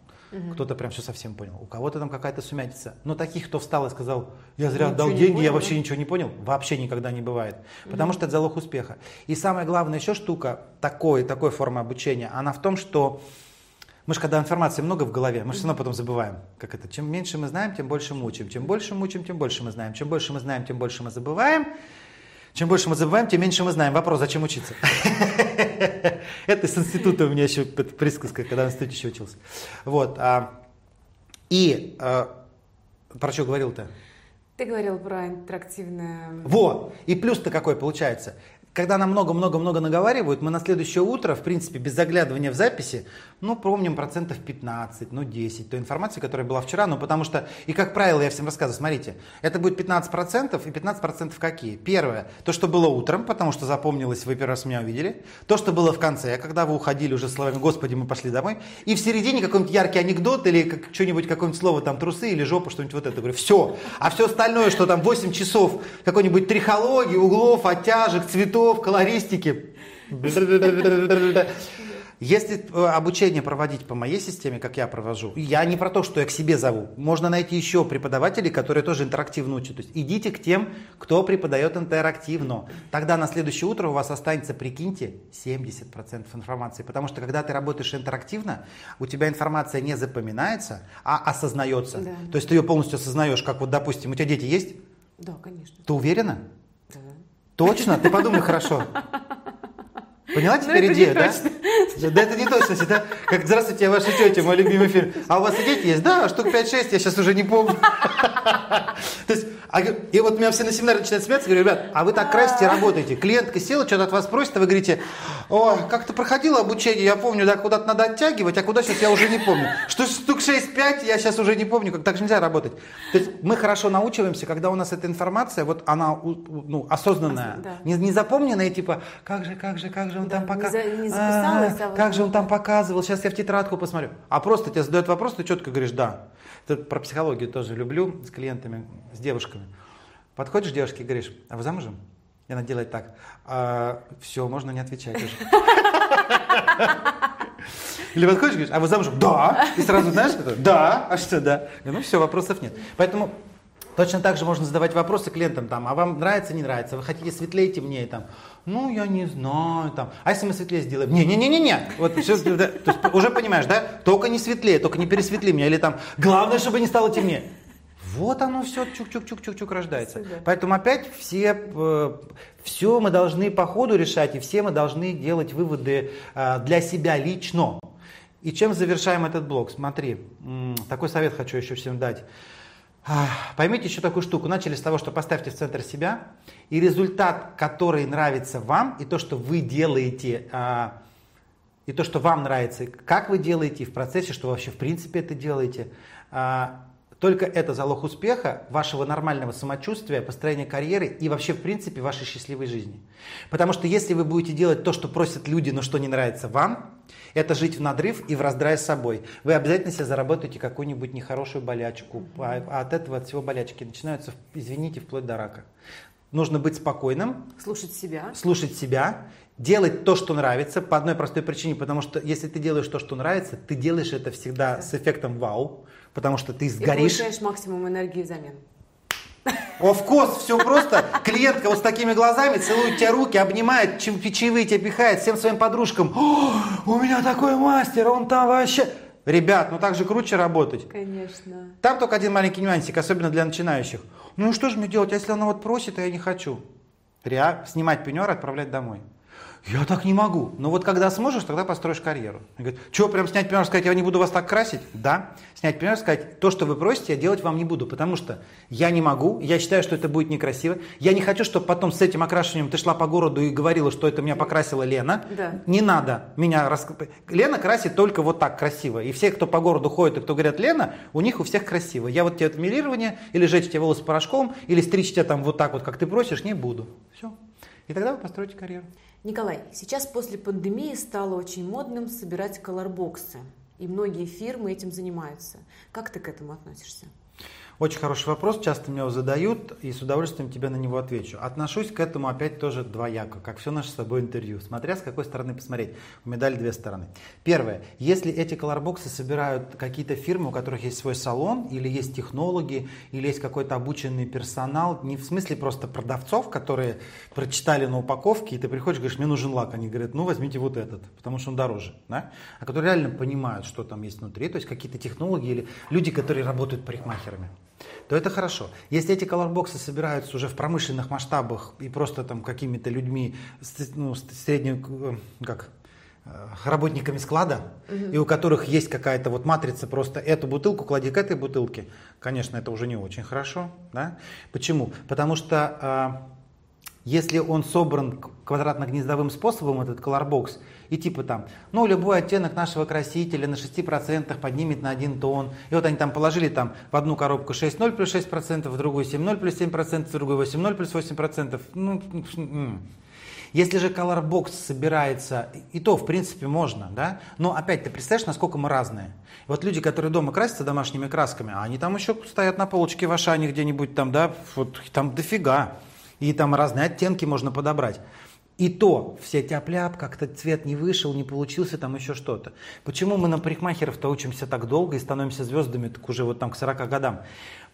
Кто-то прям все совсем понял. У кого-то там какая-то сумятица. Но таких, кто встал и сказал, я зря Ничего отдал деньги, я понял, вообще да? ничего не понял, вообще никогда не бывает. Потому что это залог успеха. И самая главная еще штука такой, такой формы обучения, она в том, что мы же когда информации много в голове, мы же все равно потом забываем. Как это? Чем меньше мы знаем, тем больше мучим. Чем больше мучим, тем больше мы знаем. Чем больше мы знаем, тем больше мы забываем. Чем больше мы забываем, тем меньше мы знаем. Вопрос, зачем учиться? Это с института у меня еще присказка, когда в институте еще учился. Вот. а, И а, про что говорил-то? Ты говорил про интерактивное... Вот. И плюс-то какой получается? Когда нам много-много-много наговаривают, мы на следующее утро, в принципе, без заглядывания в записи, ну, помним процентов 15, ну, 10 той информации, которая была вчера, ну, потому что, и как правило, я всем рассказываю, смотрите, это будет 15%, и 15% какие? Первое, то, что было утром, потому что запомнилось, вы первый раз меня увидели, то, что было в конце, когда вы уходили уже словами «Господи, мы пошли домой», и в середине какой-нибудь яркий анекдот или как, что-нибудь, какое-нибудь слово, там, трусы или жопа, что-нибудь вот это, говорю, все. А все остальное, что там 8 часов какой-нибудь трихологии, углов, оттяжек, цветов, колористики. Если э, обучение проводить по моей системе, как я провожу, я не про то, что я к себе зову. Можно найти еще преподавателей, которые тоже интерактивно учат. То есть идите к тем, кто преподает интерактивно. Тогда на следующее утро у вас останется, прикиньте, 70% информации. Потому что когда ты работаешь интерактивно, у тебя информация не запоминается, а осознается. Да. То есть ты ее полностью осознаешь, как вот, допустим, у тебя дети есть? Да, конечно. Ты уверена? Да. Точно? Ты подумай хорошо. Поняла Ну, теперь это идею, да? точно. Да это не точность, это как «Здравствуйте, я ваша тетя, мой любимый фильм». А у вас и дети есть? Да, штук 5-6, я сейчас уже не помню. То есть, а, и вот меня все на семинаре начинают смеяться, говорю, ребят, а вы так красите и работаете. Клиентка села, что-то от вас просит, а вы говорите, о, как-то проходило обучение, я помню, да, куда-то надо оттягивать, а куда сейчас я уже не помню. Что штук 6-5, я сейчас уже не помню, как так же нельзя работать. То есть мы хорошо научиваемся, когда у нас эта информация, вот она ну, осознанная, Да. не, не запомненная, типа, как же, как же, как же он Да, там не пока... за- не записалась, а вот как же он так. там показывал, сейчас я в тетрадку посмотрю. А просто тебе задают вопрос, ты четко говоришь «да». Тут про психологию тоже люблю с клиентами, с девушками. Подходишь к девушке и говоришь, а вы замужем? И она делает так. все, можно не отвечать уже. Или подходишь и говоришь, а вы замужем? Да. И сразу знаешь, это? Да. А что, да? Ну все, вопросов нет. Поэтому точно так же можно задавать вопросы клиентам, там, а вам нравится, не нравится, вы хотите светлее, темнее, там, ну, я не знаю, там, а если мы светлее сделаем? Не-не-не-не-не, вот все, да, то есть уже понимаешь, да, только не светлее, только не пересветли меня, или там, главное, чтобы не стало темнее. Вот оно все чук-чук-чук-чук-чук рождается. Да. Поэтому опять все, э, все мы должны по ходу решать, и все мы должны делать выводы э, для себя лично. И чем завершаем этот блок? Смотри, такой совет хочу еще всем дать. А, Поймите еще такую штуку. Начали с того, что поставьте в центр себя, и результат, который нравится вам, и то, что вы делаете, а, и то, что вам нравится, как вы делаете, и в процессе, что вы вообще в принципе это делаете, а, только это залог успеха, вашего нормального самочувствия, построения карьеры и вообще, в принципе, вашей счастливой жизни. Потому что если вы будете делать то, что просят люди, но что не нравится вам, это жить в надрыв и в раздрай с собой. Вы обязательно себе заработаете какую-нибудь нехорошую болячку, а а от этого, от всего болячки начинаются, извините, вплоть до рака. Нужно быть спокойным, Слушать себя. слушать себя, делать то, что нравится, по одной простой причине, потому что если ты делаешь то, что нравится, ты делаешь это всегда с эффектом вау, потому что ты И сгоришь. получаешь максимум энергии взамен. Of course, все просто. Клиентка вот с такими глазами целует тебе руки, обнимает, чем чаевые тебе пихает, всем своим подружкам. «О, у меня такой мастер, он там вообще... Ребят, ну так же круче работать. Конечно. Там только один маленький нюансик, особенно для начинающих. Ну и что же мне делать, если она вот просит, а я не хочу? Риа, снимать пенер, отправлять домой. Я так не могу. Но вот когда сможешь, тогда построишь карьеру. Он говорит, что, прям снять пенер, сказать, я не буду вас так красить? Да. Снять пенер, сказать, то, что вы просите, я делать вам не буду, потому что я не могу, я считаю, что это будет некрасиво. Я не хочу, чтобы потом с этим окрашиванием ты шла по городу и говорила, что это меня покрасила Лена. Да. Не надо меня рас... Лена красит только вот так красиво. И все, кто по городу ходит и кто говорят Лена, у них у всех красиво. Я вот тебе это милирование, или жечь тебе волосы порошком, или стричь тебя там вот так вот, как ты просишь, не буду. Все. И тогда вы построите карьеру. Николай, сейчас после пандемии стало очень модным собирать колорбоксы. И многие фирмы этим занимаются. Как ты к этому относишься? Очень хороший вопрос, часто меня его задают, и с удовольствием тебе на него отвечу. Отношусь к этому опять тоже двояко, как все наше с собой интервью, смотря с какой стороны посмотреть. У медали две стороны. Первое, если эти колорбоксы собирают какие-то фирмы, у которых есть свой салон, или есть технологи, или есть какой-то обученный персонал, не в смысле просто продавцов, которые прочитали на упаковке, и ты приходишь, говоришь, мне нужен лак, они говорят, ну возьмите вот этот, потому что он дороже, да? а которые реально понимают, что там есть внутри, то есть какие-то технологии или люди, которые работают парикмахерами то это хорошо. Если эти колорбоксы собираются уже в промышленных масштабах и просто там какими-то людьми, ну, средним, э, как, э, работниками склада, и у которых есть какая-то вот матрица, просто эту бутылку клади к этой бутылке, конечно, это уже не очень хорошо. Да? Почему? Потому что а, если он собран квадратно-гнездовым способом, этот колорбокс, и типа там, ну, любой оттенок нашего красителя на 6% поднимет на один тон. И вот они там положили там в одну коробку 6,0 плюс 6%, в другую 7,0 плюс 7%, в другую 8,0 плюс 8%. Ну, если же колорбокс собирается, и то, в принципе, можно, да? Но опять, ты представляешь, насколько мы разные? Вот люди, которые дома красятся домашними красками, а они там еще стоят на полочке в Ашане где-нибудь там, да, вот там дофига. И там разные оттенки можно подобрать. И то все тяп-ляп, как-то цвет не вышел, не получился, там еще что-то. Почему мы на парикмахеров-то учимся так долго и становимся звездами так уже вот там к 40 годам?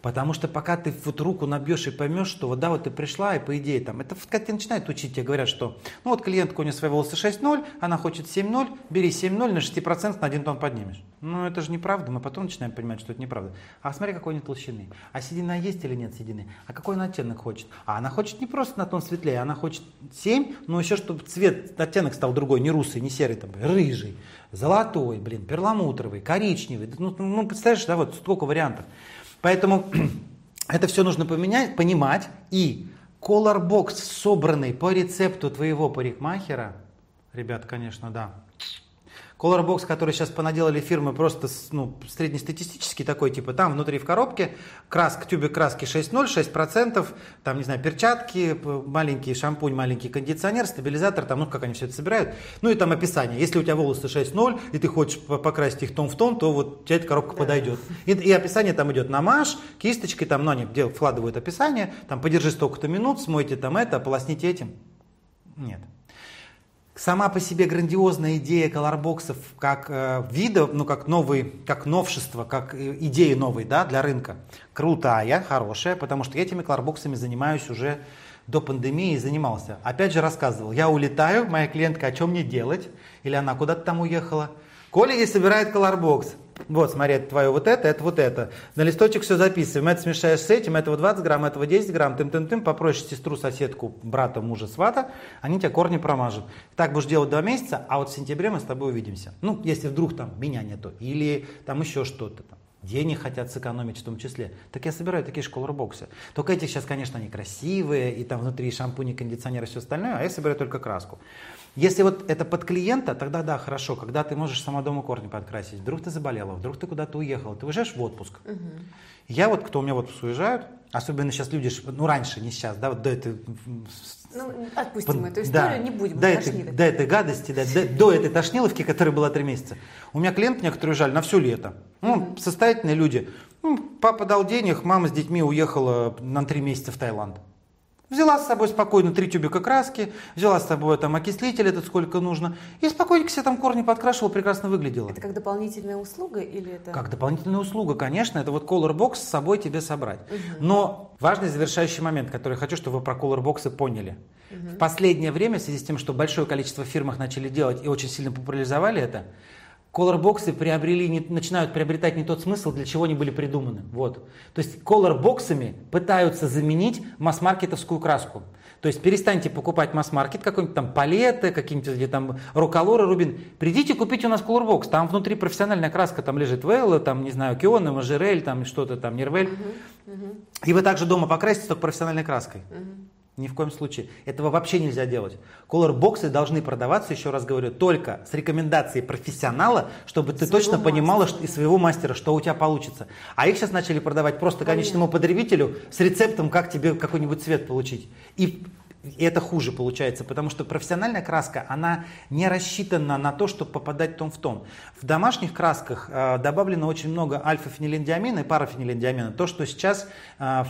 Потому что пока ты вот руку набьешь и поймешь, что вот да, вот ты пришла, и по идее там, это как тебя начинают учить, тебе говорят, что ну вот клиентка у нее свои волосы 6.0, она хочет 7.0, бери 7.0, на 6% на один тон поднимешь. Ну это же неправда, мы потом начинаем понимать, что это неправда. А смотри, какой они толщины. А седина есть или нет седины? А какой она оттенок хочет? А она хочет не просто на тон светлее, она хочет 7, но еще чтобы цвет, оттенок стал другой, не русый, не серый, там, рыжий, золотой, блин, перламутровый, коричневый. Ну, ну представляешь, да, вот сколько вариантов. Поэтому это все нужно поменять, понимать. И box, собранный по рецепту твоего парикмахера, ребят, конечно, да, Colorbox, который сейчас понаделали фирмы просто ну, среднестатистический такой, типа там внутри в коробке краска, тюбик краски 6.0, 6%, там, не знаю, перчатки, маленький шампунь, маленький кондиционер, стабилизатор, там, ну, как они все это собирают. Ну, и там описание. Если у тебя волосы 6.0, и ты хочешь покрасить их тон в тон, то вот тебе эта коробка да. подойдет. И, и описание там идет намажь, кисточкой, там, ну, они дел, вкладывают описание, там, подержи столько-то минут, смойте там это, полосните этим. Нет. Сама по себе грандиозная идея колорбоксов как э, вида, ну как новый, как новшество, как э, идеи новой, да, для рынка, крутая, хорошая, потому что я этими колорбоксами занимаюсь уже до пандемии и занимался. Опять же рассказывал, я улетаю, моя клиентка, о чем мне делать, или она куда-то там уехала. Коля ей собирает колорбокс. Вот, смотри, это твое вот это, это вот это. На листочек все записываем. Это смешаешь с этим, этого 20 грамм, этого 10 грамм, тым-тым-тым. Попросишь сестру, соседку, брата, мужа, свата, они тебе корни промажут. Так будешь делать два месяца, а вот в сентябре мы с тобой увидимся. Ну, если вдруг там меня нету, или там еще что-то там. Денег хотят сэкономить в том числе. Так я собираю такие школы-боксы. Только эти сейчас, конечно, они красивые, и там внутри шампуни, кондиционер и все остальное, а я собираю только краску. Если вот это под клиента, тогда да, хорошо, когда ты можешь сама дома корни подкрасить. Вдруг ты заболела, вдруг ты куда-то уехала, ты уезжаешь в отпуск. Угу. Я вот, кто у меня в отпуск уезжают, особенно сейчас люди, ну раньше, не сейчас, да, вот до этой... Ну, отпустим под, эту историю, да, не будем. До этой, до этой гадости, да, до, до этой тошниловки, которая была три месяца. У меня клиенты некоторые уезжали на все лето. Ну, угу. состоятельные люди. Ну, папа дал денег, мама с детьми уехала на три месяца в Таиланд. Взяла с собой спокойно три тюбика краски, взяла с собой там окислитель этот сколько нужно, и спокойненько себе там корни подкрашивала, прекрасно выглядела. Это как дополнительная услуга или это? Как дополнительная услуга, конечно, это вот Color Box с собой тебе собрать. Угу. Но важный завершающий момент, который хочу, чтобы вы про Color Box поняли. Угу. В последнее время, в связи с тем, что большое количество фирм начали делать и очень сильно популяризовали это, колорбоксы приобрели, не, начинают приобретать не тот смысл, для чего они были придуманы. Вот. То есть колорбоксами пытаются заменить масс-маркетовскую краску. То есть перестаньте покупать масс-маркет, какой-нибудь там палеты, какие-нибудь там руколоры, рубин. Придите, купите у нас колорбокс. Там внутри профессиональная краска, там лежит Вэлла, там, не знаю, Киона, Мажерель, там что-то там, Нервель. Uh-huh, uh-huh. И вы также дома покрасите только профессиональной краской. Uh-huh. Ни в коем случае. Этого вообще нельзя делать. Колор-боксы должны продаваться, еще раз говорю, только с рекомендацией профессионала, чтобы ты своего точно мастера. понимала что, из своего мастера, что у тебя получится. А их сейчас начали продавать просто Понятно. конечному потребителю с рецептом, как тебе какой-нибудь цвет получить. И и это хуже получается, потому что профессиональная краска, она не рассчитана на то, чтобы попадать тон в тон. В домашних красках э, добавлено очень много альфа-фенилиндиамина и парафенилиндиамина. То, что сейчас, э,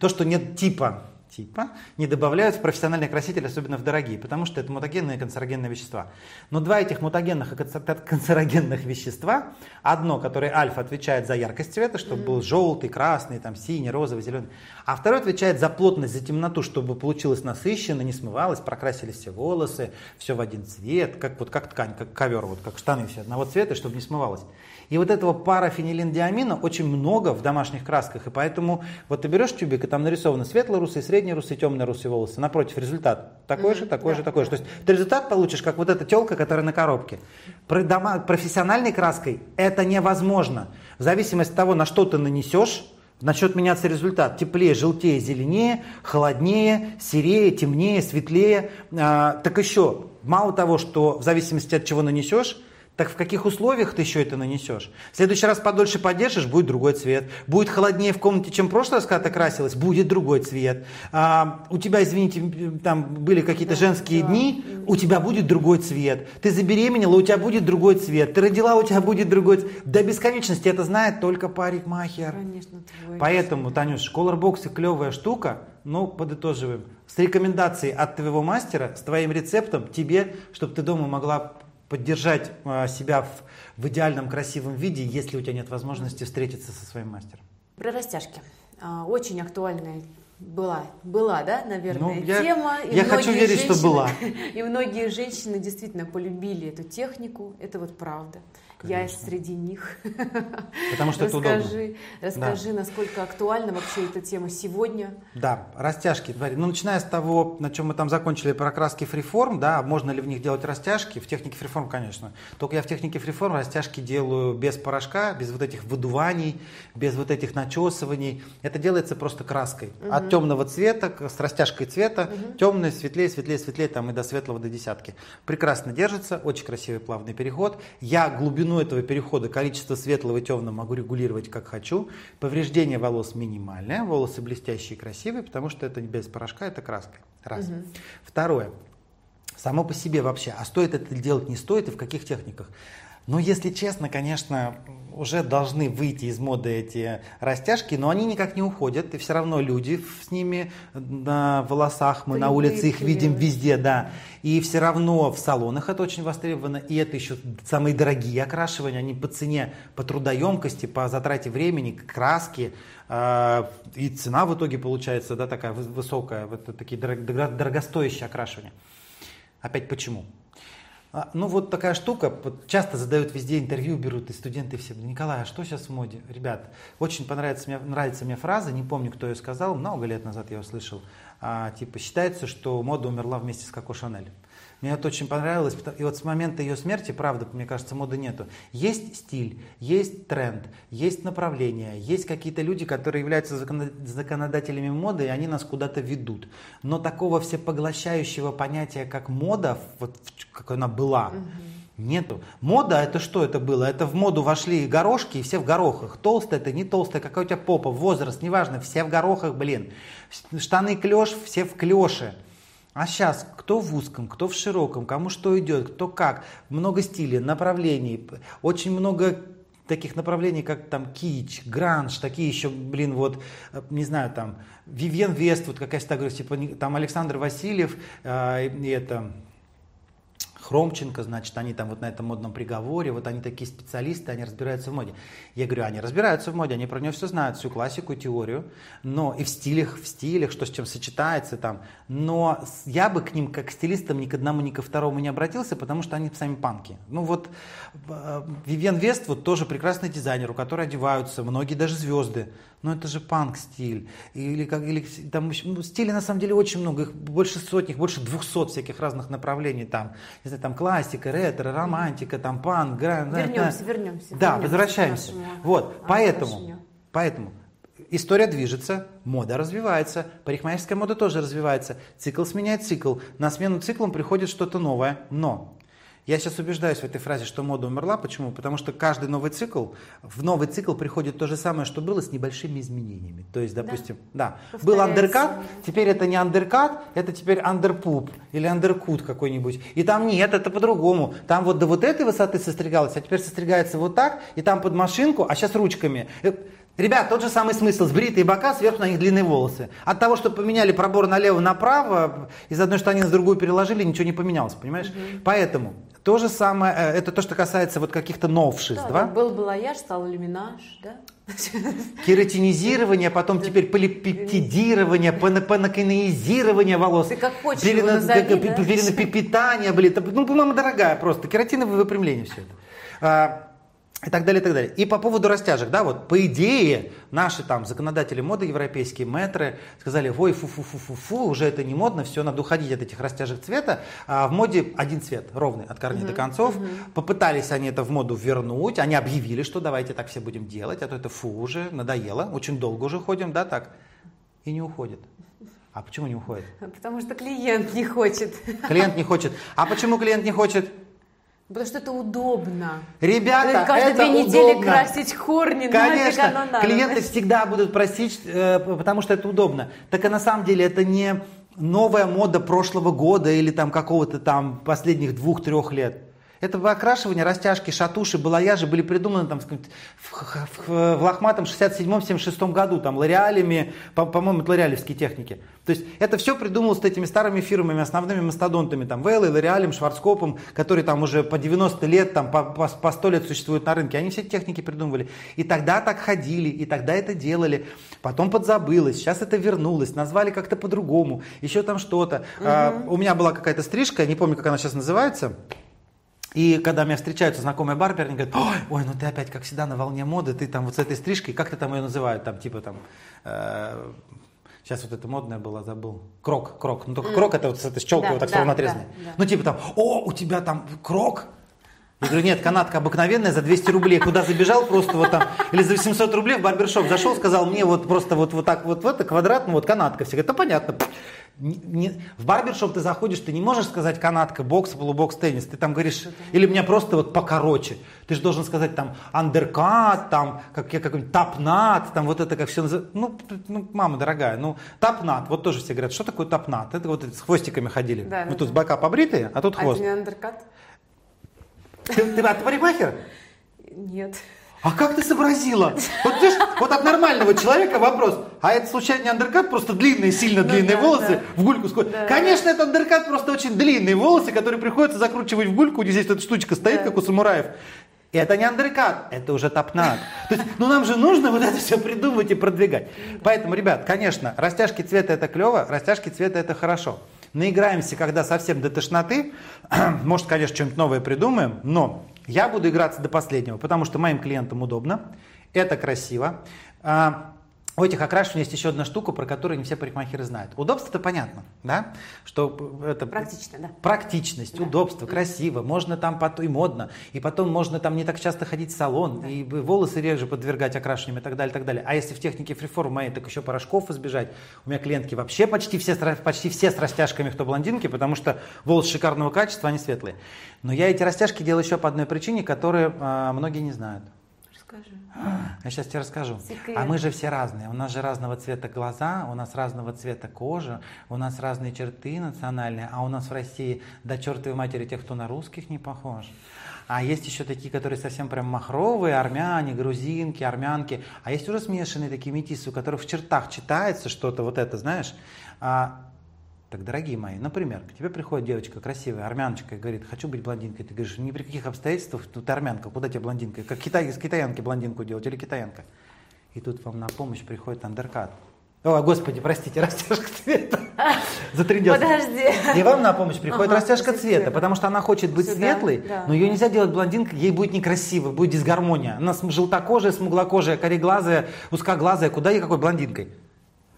то, что нет типа типа не добавляют в профессиональный краситель, особенно в дорогие, потому что это мутагенные и канцерогенные вещества. Но два этих мутагенных и канцерогенных вещества, одно, которое альфа отвечает за яркость цвета, чтобы был желтый, красный, там, синий, розовый, зеленый, а второй отвечает за плотность, за темноту, чтобы получилось насыщенно, не смывалось, прокрасились все волосы, все в один цвет, как, вот, как ткань, как ковер, вот, как штаны все одного цвета, чтобы не смывалось. И вот этого парафенилиндиамина очень много в домашних красках, и поэтому вот ты берешь тюбик, и там нарисованы светло-русые, средне-русые, темно-русые волосы. Напротив, результат такой mm-hmm. же, такой да, же, такой же. То есть ты результат получишь, как вот эта телка, которая на коробке. Про дома, профессиональной краской это невозможно. В зависимости от того, на что ты нанесешь, начнет меняться результат. Теплее, желтее, зеленее, холоднее, серее, темнее, светлее. А, так еще, мало того, что в зависимости от чего нанесешь, так в каких условиях ты еще это нанесешь? В следующий раз подольше подержишь, будет другой цвет. Будет холоднее в комнате, чем в прошлый раз, когда ты красилась, будет другой цвет. А, у тебя, извините, там были какие-то да, женские да. дни, у тебя будет другой цвет. Ты забеременела, у тебя будет другой цвет. Ты родила, у тебя будет другой цвет. До бесконечности это знает только парикмахер. Конечно, твой. Поэтому, Танюш, колорбоксы клевая штука, но подытоживаем. С рекомендацией от твоего мастера, с твоим рецептом тебе, чтобы ты дома могла поддержать а, себя в, в идеальном красивом виде, если у тебя нет возможности встретиться со своим мастером. Про растяжки. а, очень актуальная была, была, да, наверное, ну, я, тема. И я хочу верить, женщины, что была. И многие женщины действительно полюбили эту технику. Это вот правда. Конечно. Я среди них. Потому что это удобно. Расскажи, да. насколько актуальна вообще эта тема сегодня. Да, растяжки. Ну, начиная с того, на чем мы там закончили про краски фриформ, да, можно ли в них делать растяжки? В технике фриформ, конечно. Только я в технике фриформ растяжки делаю без порошка, без вот этих выдуваний, без вот этих начесываний. Это делается просто краской. Угу. От темного цвета, с растяжкой цвета, угу. темный, светлее, светлее, светлее, там и до светлого, до десятки. Прекрасно держится, очень красивый плавный переход. Я глубину глубину этого перехода, количество светлого и темного могу регулировать как хочу. Повреждение волос минимальное, волосы блестящие и красивые, потому что это не без порошка, это краска. Раз. Угу. Второе. Само по себе вообще, а стоит это делать, не стоит и в каких техниках? Но если честно, конечно, уже должны выйти из моды эти растяжки, но они никак не уходят, и все равно люди с ними на волосах, мы Привыкли. на улице их видим везде, да. И все равно в салонах это очень востребовано, и это еще самые дорогие окрашивания, они по цене, по трудоемкости, по затрате времени, краски, а, и цена в итоге получается да, такая высокая, вот такие дорогостоящие окрашивания. Опять почему? А, ну вот такая штука, вот часто задают везде интервью, берут и студенты все. Николай, а что сейчас в моде? Ребят, очень понравится мне, нравится мне фраза, не помню, кто ее сказал, много лет назад я услышал. А, типа считается, что мода умерла вместе с Коко Шанель. Мне это очень понравилось. И вот с момента ее смерти, правда, мне кажется, моды нету. Есть стиль, есть тренд, есть направление, есть какие-то люди, которые являются законодателями моды, и они нас куда-то ведут. Но такого всепоглощающего понятия, как мода, вот как она была, угу. Нету. Мода это что это было? Это в моду вошли горошки и все в горохах. Толстая это не толстая, какая у тебя попа, возраст, неважно, все в горохах, блин. Штаны клеш, все в клеше. А сейчас кто в узком, кто в широком, кому что идет, кто как. Много стилей, направлений, очень много таких направлений, как там кич, гранж, такие еще, блин, вот, э, не знаю, там, Вивьен Вест, вот какая-то, говорю, типа, там Александр Васильев, э, и это, Хромченко, значит, они там вот на этом модном приговоре, вот они такие специалисты, они разбираются в моде. Я говорю, они разбираются в моде, они про нее все знают, всю классику, теорию, но и в стилях, в стилях, что с чем сочетается там. Но я бы к ним, как к стилистам, ни к одному, ни ко второму не обратился, потому что они сами панки. Ну вот э, Вивьен Вест вот тоже прекрасный дизайнер, у которой одеваются многие даже звезды. Но это же панк-стиль. Или, как, или там ну, стилей на самом деле очень много, их больше сотни, их больше двухсот всяких разных направлений там. Не знаю, там классика, ретро, романтика, там панк, гранд. Вернемся, вернемся. Да, вернемся возвращаемся. Вот, поэтому, поэтому история движется, мода развивается, парикмахерская мода тоже развивается, цикл сменяет цикл, на смену циклам приходит что-то новое, но я сейчас убеждаюсь в этой фразе, что мода умерла. Почему? Потому что каждый новый цикл, в новый цикл приходит то же самое, что было с небольшими изменениями. То есть, допустим, да, да был андеркат, теперь это не андеркат, это теперь андерпуп или андеркут какой-нибудь. И там нет, это по-другому. Там вот до вот этой высоты состригалось, а теперь состригается вот так, и там под машинку, а сейчас ручками. Ребят, тот же самый смысл. Сбритые бока, сверху на них длинные волосы. От того, что поменяли пробор налево-направо, из одной штанины в другую переложили, ничего не поменялось, понимаешь? Угу. Поэтому то же самое, э, это то, что касается вот каких-то новшеств, да? да? Был балаяж, стал люминаж, да? Кератинизирование, потом теперь полипептидирование, панаконеизирование волос. Ты как хочешь перена, его назови, да? Перенапитание, блин. Ну, по-моему, дорогая просто. Кератиновое выпрямление все это. И так далее, и так далее. И по поводу растяжек, да, вот по идее наши там законодатели моды европейские, метры, сказали, ой, фу-фу-фу-фу-фу, уже это не модно, все, надо уходить от этих растяжек цвета, а в моде один цвет, ровный, от корней uh-huh, до концов. Uh-huh. Попытались они это в моду вернуть, они объявили, что давайте так все будем делать, а то это фу уже, надоело, очень долго уже ходим, да, так, и не уходит. А почему не уходит? Потому что клиент не хочет. Клиент не хочет. А почему клиент не хочет? Потому что это удобно. Ребята, Каждые это две недели удобно. красить корни. Конечно, оно надо, клиенты всегда будут просить, э, потому что это удобно. Так и на самом деле это не новая мода прошлого года или там какого-то там последних двух-трех лет. Это окрашивание, растяжки, шатуши, балаяжи были придуманы там, в, в, в, в лохматом 67-76 году, там, лореалями, по, по-моему, это лореалевские техники. То есть это все придумалось этими старыми фирмами, основными мастодонтами, там, Вейлой, Лореалем, Шварцкопом, которые там уже по 90 лет, там, по, по, по 100 лет существуют на рынке. Они все техники придумывали. И тогда так ходили, и тогда это делали. Потом подзабылось, сейчас это вернулось, назвали как-то по-другому, еще там что-то. Угу. А, у меня была какая-то стрижка, не помню, как она сейчас называется. И когда меня встречаются знакомые барберы, они говорят, ой, ой, ну ты опять, как всегда, на волне моды, ты там вот с этой стрижкой, как ты там ее называют, там типа там, э, сейчас вот это модное было, забыл, крок, крок, ну только mm. крок это вот с этой щелкой да, вот так да, отрезанной. Да, да. Ну типа там, о, у тебя там крок, я говорю, нет, канатка обыкновенная за 200 рублей. Куда забежал просто вот там, или за 800 рублей в барбершоп зашел, сказал мне вот просто вот, вот так вот в это квадратно, вот канатка. Все говорят, ну понятно. Не, не, в барбершоп ты заходишь, ты не можешь сказать канатка, бокс, полубокс, теннис. Ты там говоришь, или меня просто вот покороче. Ты же должен сказать там андеркат, там как, я какой-нибудь тапнат, там вот это как все называется. Ну, ну, мама дорогая, ну тапнат, вот тоже все говорят, что такое тапнат? Это вот с хвостиками ходили. Да, Мы да, тут да. с бока побритые, а тут хвост. А это не андеркат? Ты, ты, ты парикмахер? Нет. А как ты сообразила? Вот, видишь, вот от нормального человека вопрос. А это случайно не андеркат, просто длинные, сильно ну, длинные да, волосы да. в гульку сколько? Да. Конечно, это андеркат, просто очень длинные волосы, которые приходится закручивать в гульку, где здесь эта штучка стоит, да. как у самураев. И это не андеркат, это уже топнат. То есть, ну нам же нужно вот это все придумывать и продвигать. Поэтому, ребят, конечно, растяжки цвета это клево, растяжки цвета это хорошо. Наиграемся, когда совсем до тошноты. Может, конечно, что-нибудь новое придумаем, но я буду играться до последнего, потому что моим клиентам удобно, это красиво. А, у этих окрашиваний есть еще одна штука, про которую не все парикмахеры знают. Удобство это понятно, да? Что это практично, да. Практичность, да. удобство, красиво, можно там потом и модно, и потом можно там не так часто ходить в салон, да. и волосы реже подвергать окрашиваниям и так далее, и так далее. А если в технике фриформ моей, так еще порошков избежать. У меня клиентки вообще почти все, почти все с растяжками, кто блондинки, потому что волосы шикарного качества, они светлые. Но я эти растяжки делаю еще по одной причине, которую а, многие не знают. Расскажи. Я сейчас тебе расскажу. Секрет. А мы же все разные. У нас же разного цвета глаза, у нас разного цвета кожа, у нас разные черты национальные, а у нас в России до чертовой матери тех, кто на русских не похож. А есть еще такие, которые совсем прям махровые, армяне, грузинки, армянки. А есть уже смешанные такие метисы, у которых в чертах читается что-то вот это, знаешь. А так, дорогие мои, например, к тебе приходит девочка красивая, армяночка, и говорит, хочу быть блондинкой. Ты говоришь, ни при каких обстоятельствах, тут армянка, куда тебе блондинка? Как китай, с китаянки блондинку делать или китаянка? И тут вам на помощь приходит андеркат. О, господи, простите, растяжка цвета. Затрендился. Подожди. И вам на помощь приходит ага, растяжка цвета, потому что она хочет быть Сюда, светлой, да. но ее нельзя делать блондинкой, ей будет некрасиво, будет дисгармония. Она желтокожая, смуглокожая, кореглазая, узкоглазая, куда ей какой блондинкой?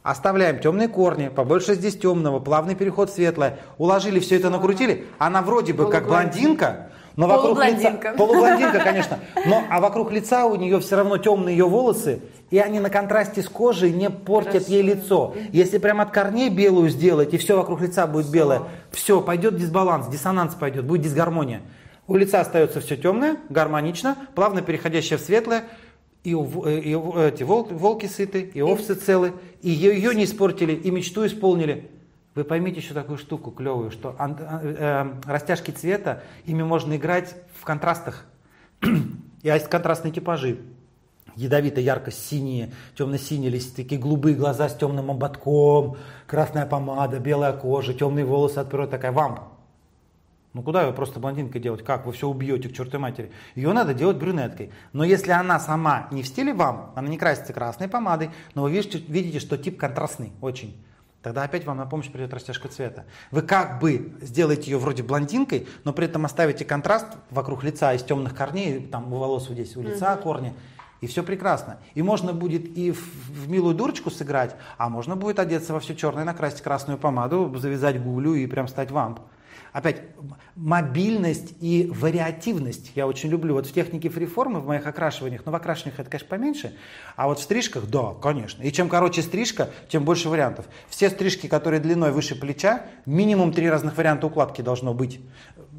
Оставляем темные корни, побольше здесь темного, плавный переход светлое. Уложили все это, накрутили. Она вроде бы как блондинка, но вокруг лица... Полублондинка, конечно. Но, а вокруг лица у нее все равно темные ее волосы, и они на контрасте с кожей не портят Хорошо. ей лицо. Если прям от корней белую сделать, и все вокруг лица будет все. белое, все, пойдет дисбаланс, диссонанс пойдет, будет дисгармония. У лица остается все темное, гармонично, плавно переходящее в светлое, и, э, и, эти волки, волки сыты, и овцы целы, и ее, не испортили, и мечту исполнили. Вы поймите еще такую штуку клевую, что э, э, растяжки цвета, ими можно играть в контрастах. И есть контрастные типажи. Ядовито, ярко-синие, темно-синие, или такие голубые глаза с темным ободком, красная помада, белая кожа, темные волосы от природы, такая вамп. Ну куда ее просто блондинкой делать? Как? Вы все убьете к чертой матери. Ее надо делать брюнеткой. Но если она сама не в стиле вам, она не красится красной помадой, но вы видите, видите что тип контрастный очень. Тогда опять вам на помощь придет растяжка цвета. Вы как бы сделаете ее вроде блондинкой, но при этом оставите контраст вокруг лица из темных корней, там у волос вот здесь у лица mm корни, и все прекрасно. И можно будет и в, в милую дурочку сыграть, а можно будет одеться во все черное, накрасить красную помаду, завязать гулю и прям стать вамп. Опять, мобильность и вариативность я очень люблю. Вот в технике фриформы, в моих окрашиваниях, ну в окрашиваниях это, конечно, поменьше, а вот в стрижках, да, конечно. И чем короче стрижка, тем больше вариантов. Все стрижки, которые длиной выше плеча, минимум три разных варианта укладки должно быть.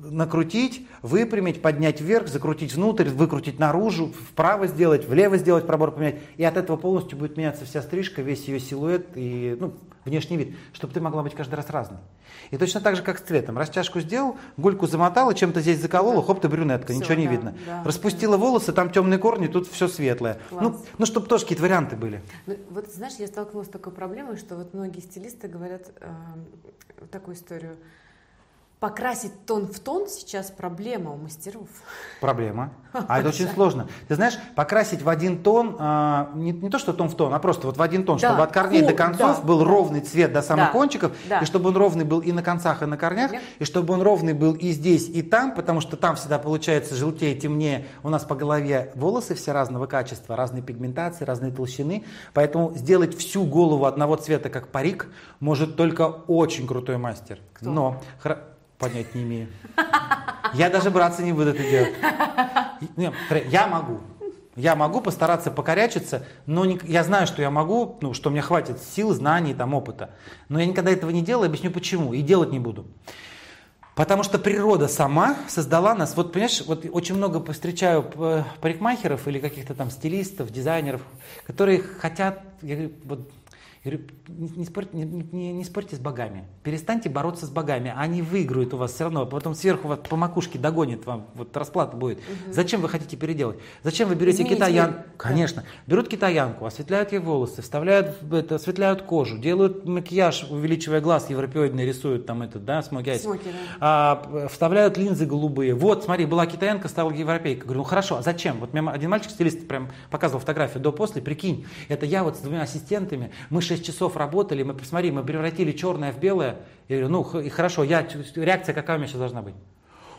Накрутить, выпрямить, поднять вверх, закрутить внутрь, выкрутить наружу, вправо сделать, влево сделать, пробор поменять. И от этого полностью будет меняться вся стрижка, весь ее силуэт и ну, внешний вид, чтобы ты могла быть каждый раз разной. И точно так же, как с цветом. Растяжку сделал, гульку замотала, чем-то здесь заколола, хоп, ты брюнетка, Всё, ничего не да, видно. да, Распустила волосы, там темные корни, тут все светлое. Класс. Ну, ну, чтобы тоже какие-то варианты были. Ну, вот знаешь, я столкнулась с такой проблемой, что вот многие стилисты говорят э, такую историю. Покрасить тон в тон сейчас проблема у мастеров. Проблема. А это очень сложно. Ты знаешь, покрасить в один тон, а, не, не то что тон в тон, а просто вот в один тон, Да, чтобы от корней до о, концов да, был ровный цвет до самых Да, кончиков, да. и чтобы он ровный был и на концах, и на корнях, Нет. и чтобы он ровный был и здесь, и там, потому что там всегда получается желтее, темнее. У нас по голове волосы все разного качества, разной пигментации, разной толщины. Поэтому сделать всю голову одного цвета, как парик, может только очень крутой мастер. Кто? Но понять не имею. Я даже браться не буду это делать. Не, смотри, Я могу. Я могу постараться покорячиться, но не- я знаю, что я могу, ну, что мне хватит сил, знаний, там, опыта. Но я никогда этого не делаю, объясню почему, и делать не буду. Потому что природа сама создала нас. Вот, понимаешь, вот очень много встречаю э, парикмахеров или каких-то там стилистов, дизайнеров, которые хотят, я говорю, вот, я говорю, не, не спорьте, не, не- не спорьте с богами. Перестаньте бороться с богами. Они выиграют у вас все равно. а Потом сверху вас по макушке догонит вам. Вот расплата будет. Зачем вы хотите переделать? Зачем вы берете Изменить китаян? вид. Конечно. Берут китаянку, осветляют ей волосы, вставляют это, осветляют кожу, делают макияж, увеличивая глаз европеоидный, рисуют там этот, да, смоки. Смоки, да. А, вставляют линзы голубые. Вот, смотри, была китаянка, стала европейка. Говорю, ну хорошо, а зачем? Вот мне один мальчик, стилист, прям показывал фотографию до-после, прикинь, это я вот с двумя ассистентами, мы 6 часов работали, мы, посмотри, мы превратили черное в белое. Я говорю, ну и хорошо, я, реакция какая у меня сейчас должна быть?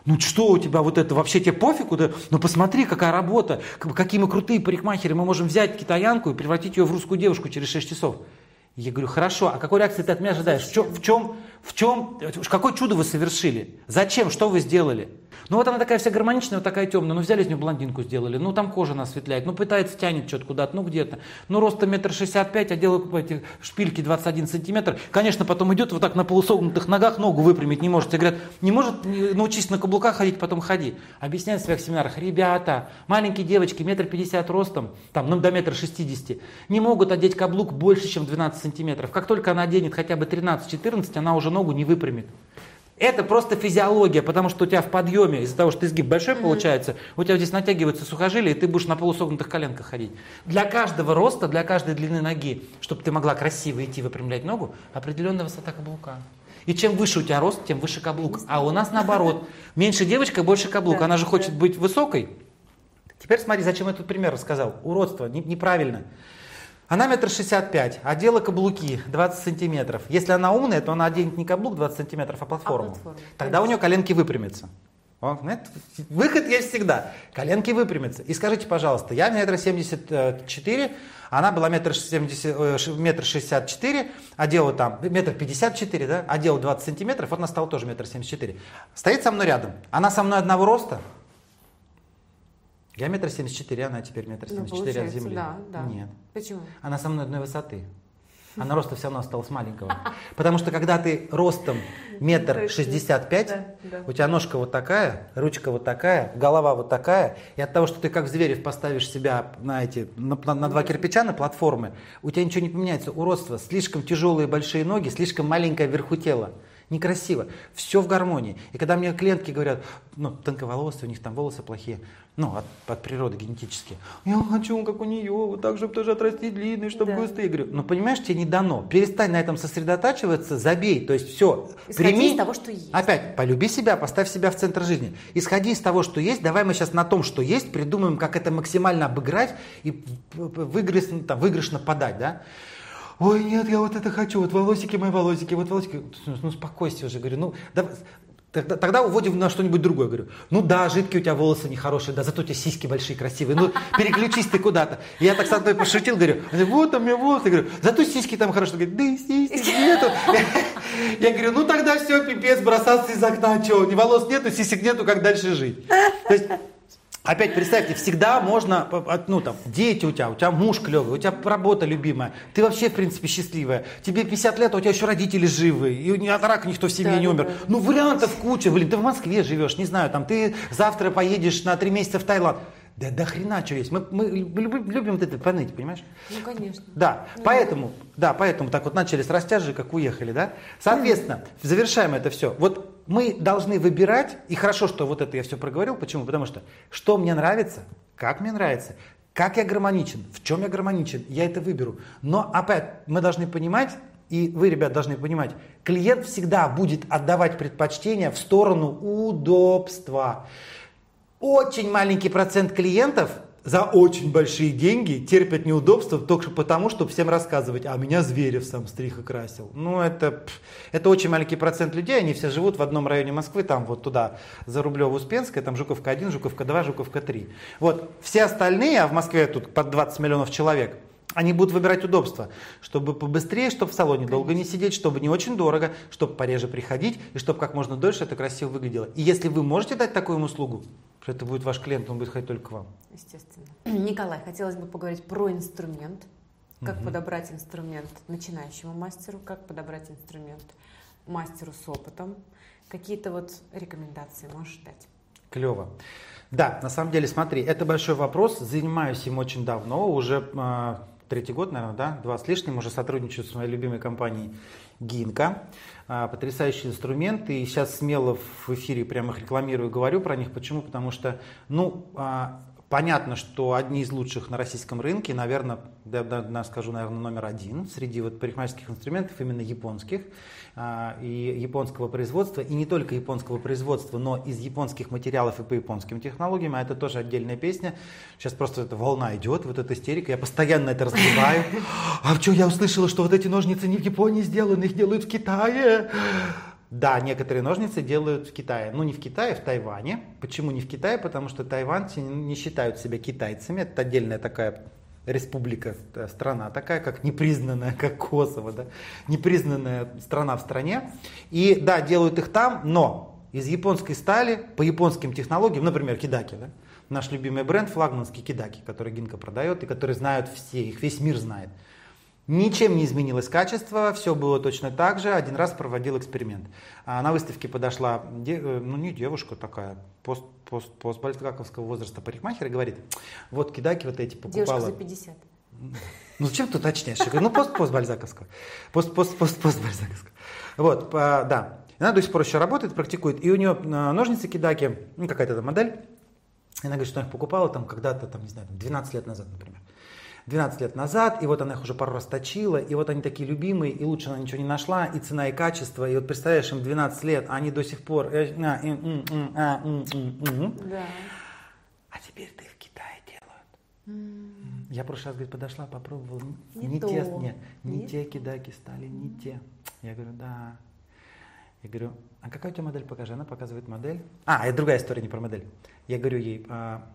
Ну что у тебя вот это, вообще тебе пофигу? Да? Ну посмотри, какая работа, какие мы крутые парикмахеры, мы можем взять китаянку и превратить ее в русскую девушку через 6 часов. Я говорю, хорошо, а какой реакции ты от меня ожидаешь? В чем, в чем, в чем, какое чудо вы совершили? Зачем, что вы сделали? Ну вот она такая вся гармоничная, вот такая темная, ну взяли из нее блондинку сделали, ну там кожа она осветляет, ну пытается тянет что-то куда-то, ну где-то. Ну роста метр шестьдесят пять, а делают эти шпильки 21 сантиметр. Конечно, потом идет вот так на полусогнутых ногах, ногу выпрямить не может. Тебе говорят, не может научись на каблуках ходить, потом ходи. Объясняют в своих семинарах, ребята, маленькие девочки, метр пятьдесят ростом, там, ну до метра шестидесяти, не могут одеть каблук больше, чем 12 сантиметров. Как только она оденет хотя бы 13-14, она уже ногу не выпрямит. Это просто физиология, потому что у тебя в подъеме, из-за того, что изгиб большой получается, у тебя здесь натягиваются сухожилия, и ты будешь на полусогнутых коленках ходить. Для каждого роста, для каждой длины ноги, чтобы ты могла красиво идти, выпрямлять ногу, определенная высота каблука. И чем выше у тебя рост, тем выше каблук. А у нас наоборот. Меньше девочка, больше каблук. Да, Она же хочет да. быть высокой. Теперь смотри, зачем я этот пример рассказал. Уродство, не- неправильно. Она метр шестьдесят пять, одела каблуки 20 сантиметров. Если она умная, то она оденет не каблук 20 сантиметров, а платформу. платформу, Тогда у нее коленки выпрямятся. О, выход есть всегда. Коленки выпрямятся. И скажите, пожалуйста, я метр семьдесят четыре, она была метр семьдесят, э, метр шестьдесят четыре, одела там метр пятьдесят четыре, да, одела 20 сантиметров, вот она стала тоже метр семьдесят четыре. Стоит со мной рядом. Она со мной одного роста. Я метр семьдесят четыре, она теперь метр Ну, семьдесят четыре от земли. да, да. Нет. Почему? Она со мной одной высоты. Она роста все равно осталась маленького. Потому что когда ты ростом метр шестьдесят пять, у тебя ножка вот такая, ручка вот такая, голова вот такая, и от того, что ты как Зверев поставишь себя на эти, на, на- на два кирпича, на платформы, у тебя ничего не поменяется. Уродство, слишком тяжелые большие ноги, слишком маленькое вверху тело. Некрасиво. Все в гармонии. И когда мне клиентки говорят, ну, тонковолосые, у них там волосы плохие, ну, от, от природы генетически. Я хочу, как у нее, вот так, чтобы тоже отрастить длинные, чтобы Да. густые. Я говорю, ну, понимаешь, тебе не дано. Перестань на этом сосредотачиваться, забей. То есть все, Исходи прими. из того, что есть. Опять, полюби себя, поставь себя в центр жизни. Исходи из того, что есть. Давай мы сейчас на том, что есть, придумаем, как это максимально обыграть и п- п- выигрыш- там, выигрышно подать, да? Ой, нет, я вот это хочу, вот волосики мои волосики, вот волосики. Ну, ну успокойся уже, говорю, ну, давай, Тогда, уводим на что-нибудь другое. Говорю, ну да, жидкие у тебя волосы нехорошие, да, зато у тебя сиськи большие, красивые. Ну, переключись ты куда-то. Я так с одной пошутил, говорю, вот там у меня волосы. Говорю, зато сиськи там хорошие. Говорит, да сиськи нету. Я говорю, ну тогда все, пипец, бросаться из окна, что, ни волос нету, сисек нету, как дальше жить? То есть, Опять представьте, всегда можно, ну там, дети у тебя, у тебя муж клевый, у тебя работа любимая, ты вообще, в принципе, счастливая. Тебе 50 лет, а у тебя еще родители живы, и от рака никто в семье Да, не да, умер. да. Ну, вариантов куча, блин, ты в Москве живешь, не знаю, там, ты завтра поедешь на три месяца в Таиланд. Да до хрена что есть. Мы, мы любим, любим вот это поныть, понимаешь? Ну, конечно. Да, ну, поэтому, да, поэтому так вот начали с растяжи, как уехали, да? Соответственно, завершаем это все. Вот мы должны выбирать, и хорошо, что вот это я все проговорил, почему? Потому что что мне нравится, как мне нравится, как я гармоничен, в чем я гармоничен, я это выберу. Но опять мы должны понимать, и вы, ребят, должны понимать, клиент всегда будет отдавать предпочтение в сторону удобства. Очень маленький процент клиентов за очень большие деньги терпят неудобства только потому, чтобы всем рассказывать, а меня Зверев сам стрих и красил. Ну, это, это очень маленький процент людей, они все живут в одном районе Москвы, там вот туда, за Рублево-Успенское, там Жуковка 1, Жуковка 2, Жуковка 3. Вот, все остальные, а в Москве тут под 20 миллионов человек, они будут выбирать удобство, чтобы побыстрее, чтобы в салоне Конечно. долго не сидеть, чтобы не очень дорого, чтобы пореже приходить и чтобы как можно дольше это красиво выглядело. И если вы можете дать такую им услугу, что это будет ваш клиент, он будет ходить только к вам. Естественно. Николай, хотелось бы поговорить про инструмент. Как угу. подобрать инструмент начинающему мастеру, как подобрать инструмент мастеру с опытом. Какие-то вот рекомендации можешь дать? Клево. Да, на самом деле, смотри, это большой вопрос. Занимаюсь им очень давно, уже э, третий год, наверное, да, два с лишним, уже сотрудничаю с моей любимой компанией Гинка. А, потрясающий инструмент, и сейчас смело в эфире прямо их рекламирую, говорю про них. Почему? Потому что, ну, а, понятно, что одни из лучших на российском рынке, наверное, я, я скажу, наверное, номер один среди вот парикмахерских инструментов, именно японских а, и японского производства, и не только японского производства, но из японских материалов и по японским технологиям, а это тоже отдельная песня. Сейчас просто эта волна идет, вот эта истерика, я постоянно это разбиваю. А что, я услышала, что вот эти ножницы не в Японии сделаны, их делают в Китае. Да, некоторые ножницы делают в Китае. Ну, не в Китае, в Тайване. Почему не в Китае? Потому что тайванцы не считают себя китайцами. Это отдельная такая республика, э, страна такая, как непризнанная, как Косово, да, непризнанная страна в стране. И да, делают их там, но из японской стали, по японским технологиям, например, кидаки, да, наш любимый бренд флагманский кидаки, который Гинка продает и который знают все, их весь мир знает. Ничем не изменилось качество, все было точно так же. Один раз проводил эксперимент. А на выставке подошла, э, ну не девушка такая, пост, пост, постбальзаковского возраста парикмахер и говорит, вот кидаки вот эти покупала. Девушка за 50. Ну зачем ты уточняешь? Я говорю, ну пост, пост бальзаковского. Пост, пост, пост, пост бальзаковского. Вот, а, да. Она до сих пор еще работает, практикует. И у нее а, ножницы кидаки, ну какая-то там модель. Она говорит, что она их покупала там когда-то, там, не знаю, 12 лет назад, например. 12 лет назад, и вот она их уже пару раз точила, и вот они такие любимые, и лучше она ничего не нашла, и цена, и качество, и вот представляешь, им 12 лет, а они до сих пор... Э, да. А теперь ты в Китае делают. Я в прошлый раз, говорит, подошла, попробовала, не, не те, нет, не Нет? те кидаки стали, не те. Я говорю, да. Я говорю, а какая у тебя модель, покажи. Она показывает модель. А, это другая история, не про модель. Я говорю ей, а,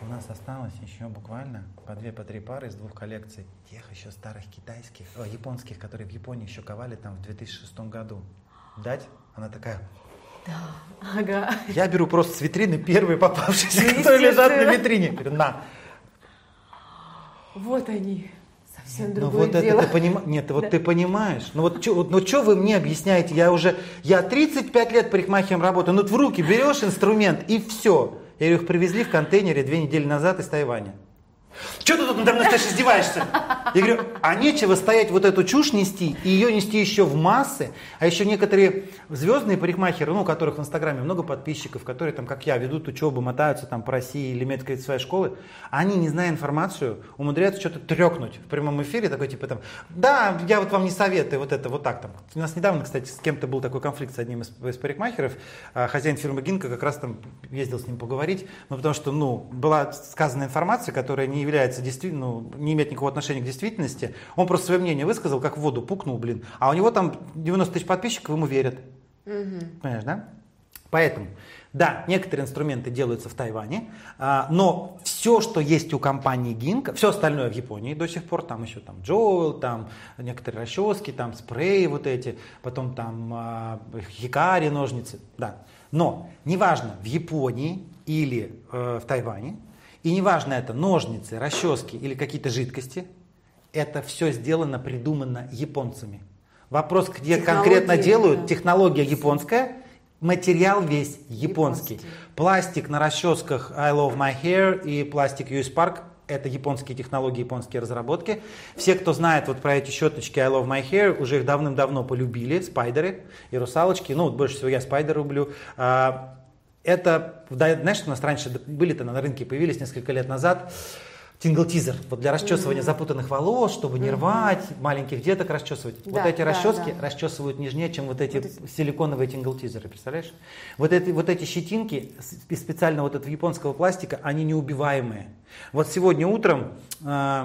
у нас осталось еще буквально по две, по три пары из двух коллекций тех еще старых китайских, о, японских, которые в Японии еще ковали там в 2006 году. Дать? Она такая, да, ага. Я беру просто с витрины первые попавшиеся, которые лежат на витрине. Говорю, на. Вот они. Совсем ну вот дело. Это ты поним... Нет, вот да. ты понимаешь. Ну вот что ну, вы мне объясняете? Я уже, я 35 лет парикмахером работаю. Ну вот в руки берешь инструмент и все. Я их привезли в контейнере две недели назад из Тайваня. Что ты тут надо мной стоишь, издеваешься? Я говорю, а нечего стоять вот эту чушь нести, и ее нести еще в массы, а еще некоторые звездные парикмахеры, ну, у которых в Инстаграме много подписчиков, которые там, как я, ведут учебу, мотаются там по России или имеют какие-то свои школы, они, не зная информацию, умудряются что-то трекнуть в прямом эфире, такой типа там, да, я вот вам не советую вот это вот так там. У нас недавно, кстати, с кем-то был такой конфликт с одним из, из парикмахеров, а хозяин фирмы Гинка как раз там ездил с ним поговорить, ну, потому что, ну, была сказана информация, которая не является действительно, ну, не имеет никакого отношения к действительности. Он просто свое мнение высказал, как в воду пукнул, блин. А у него там 90 тысяч подписчиков, ему верят. Угу. Понимаешь, да? Поэтому, да, некоторые инструменты делаются в Тайване, а, но все, что есть у компании Гинка, все остальное в Японии до сих пор, там еще там Джоэл, там некоторые расчески, там спреи вот эти, потом там а, хикари ножницы, да. Но неважно, в Японии или э, в Тайване, и неважно это ножницы, расчески или какие-то жидкости, это все сделано, придумано японцами. Вопрос, где конкретно делают, да. технология японская, Материал весь японский. японский. Пластик на расческах I Love My Hair и пластик US Park это японские технологии, японские разработки. Все, кто знает вот про эти щеточки I Love My Hair, уже их давным-давно полюбили, спайдеры и русалочки. Ну, вот больше всего я спайдер люблю. А, это, знаешь, у нас раньше были-то на рынке, появились несколько лет назад тингл-тизер, вот для расчесывания mm-hmm. запутанных волос, чтобы не рвать, mm-hmm. маленьких деток расчесывать. Да, вот эти да, расчески да. расчесывают нежнее, чем вот эти вот силиконовые тингл-тизеры, представляешь? Вот эти, вот эти щетинки из специально вот этого японского пластика, они неубиваемые. Вот сегодня утром э,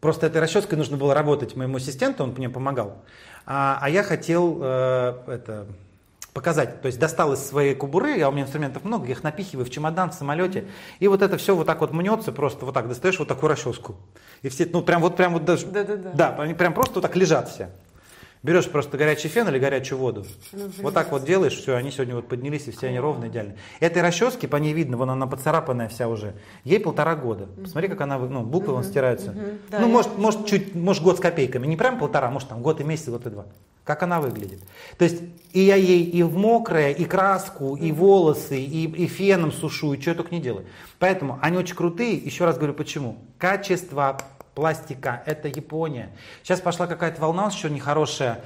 просто этой расческой нужно было работать моему ассистенту, он мне помогал, а, а я хотел э, это показать. То есть достал из своей кубуры, а у меня инструментов много, я их напихиваю в чемодан, в самолете. И вот это все вот так вот мнется, просто вот так достаешь вот такую расческу. И все, ну прям вот прям вот даже, да, да, они прям просто вот так лежат все. Берешь просто горячий фен или горячую воду. Ну, вот так вот делаешь, все, они сегодня вот поднялись, и все они ровные, идеальные. Этой расчески, по ней видно, вон она поцарапанная вся уже. Ей полтора года. Посмотри, как она, ну, буквы вон стираются. ну, может, может, чуть, может, год с копейками. Не прям полтора, может, там год и месяц, год и два как она выглядит. То есть и я ей и в мокрое, и краску, и волосы, и, и феном сушу, и что я только не делаю. Поэтому они очень крутые. Еще раз говорю, почему. Качество пластика, это Япония. Сейчас пошла какая-то волна еще нехорошая.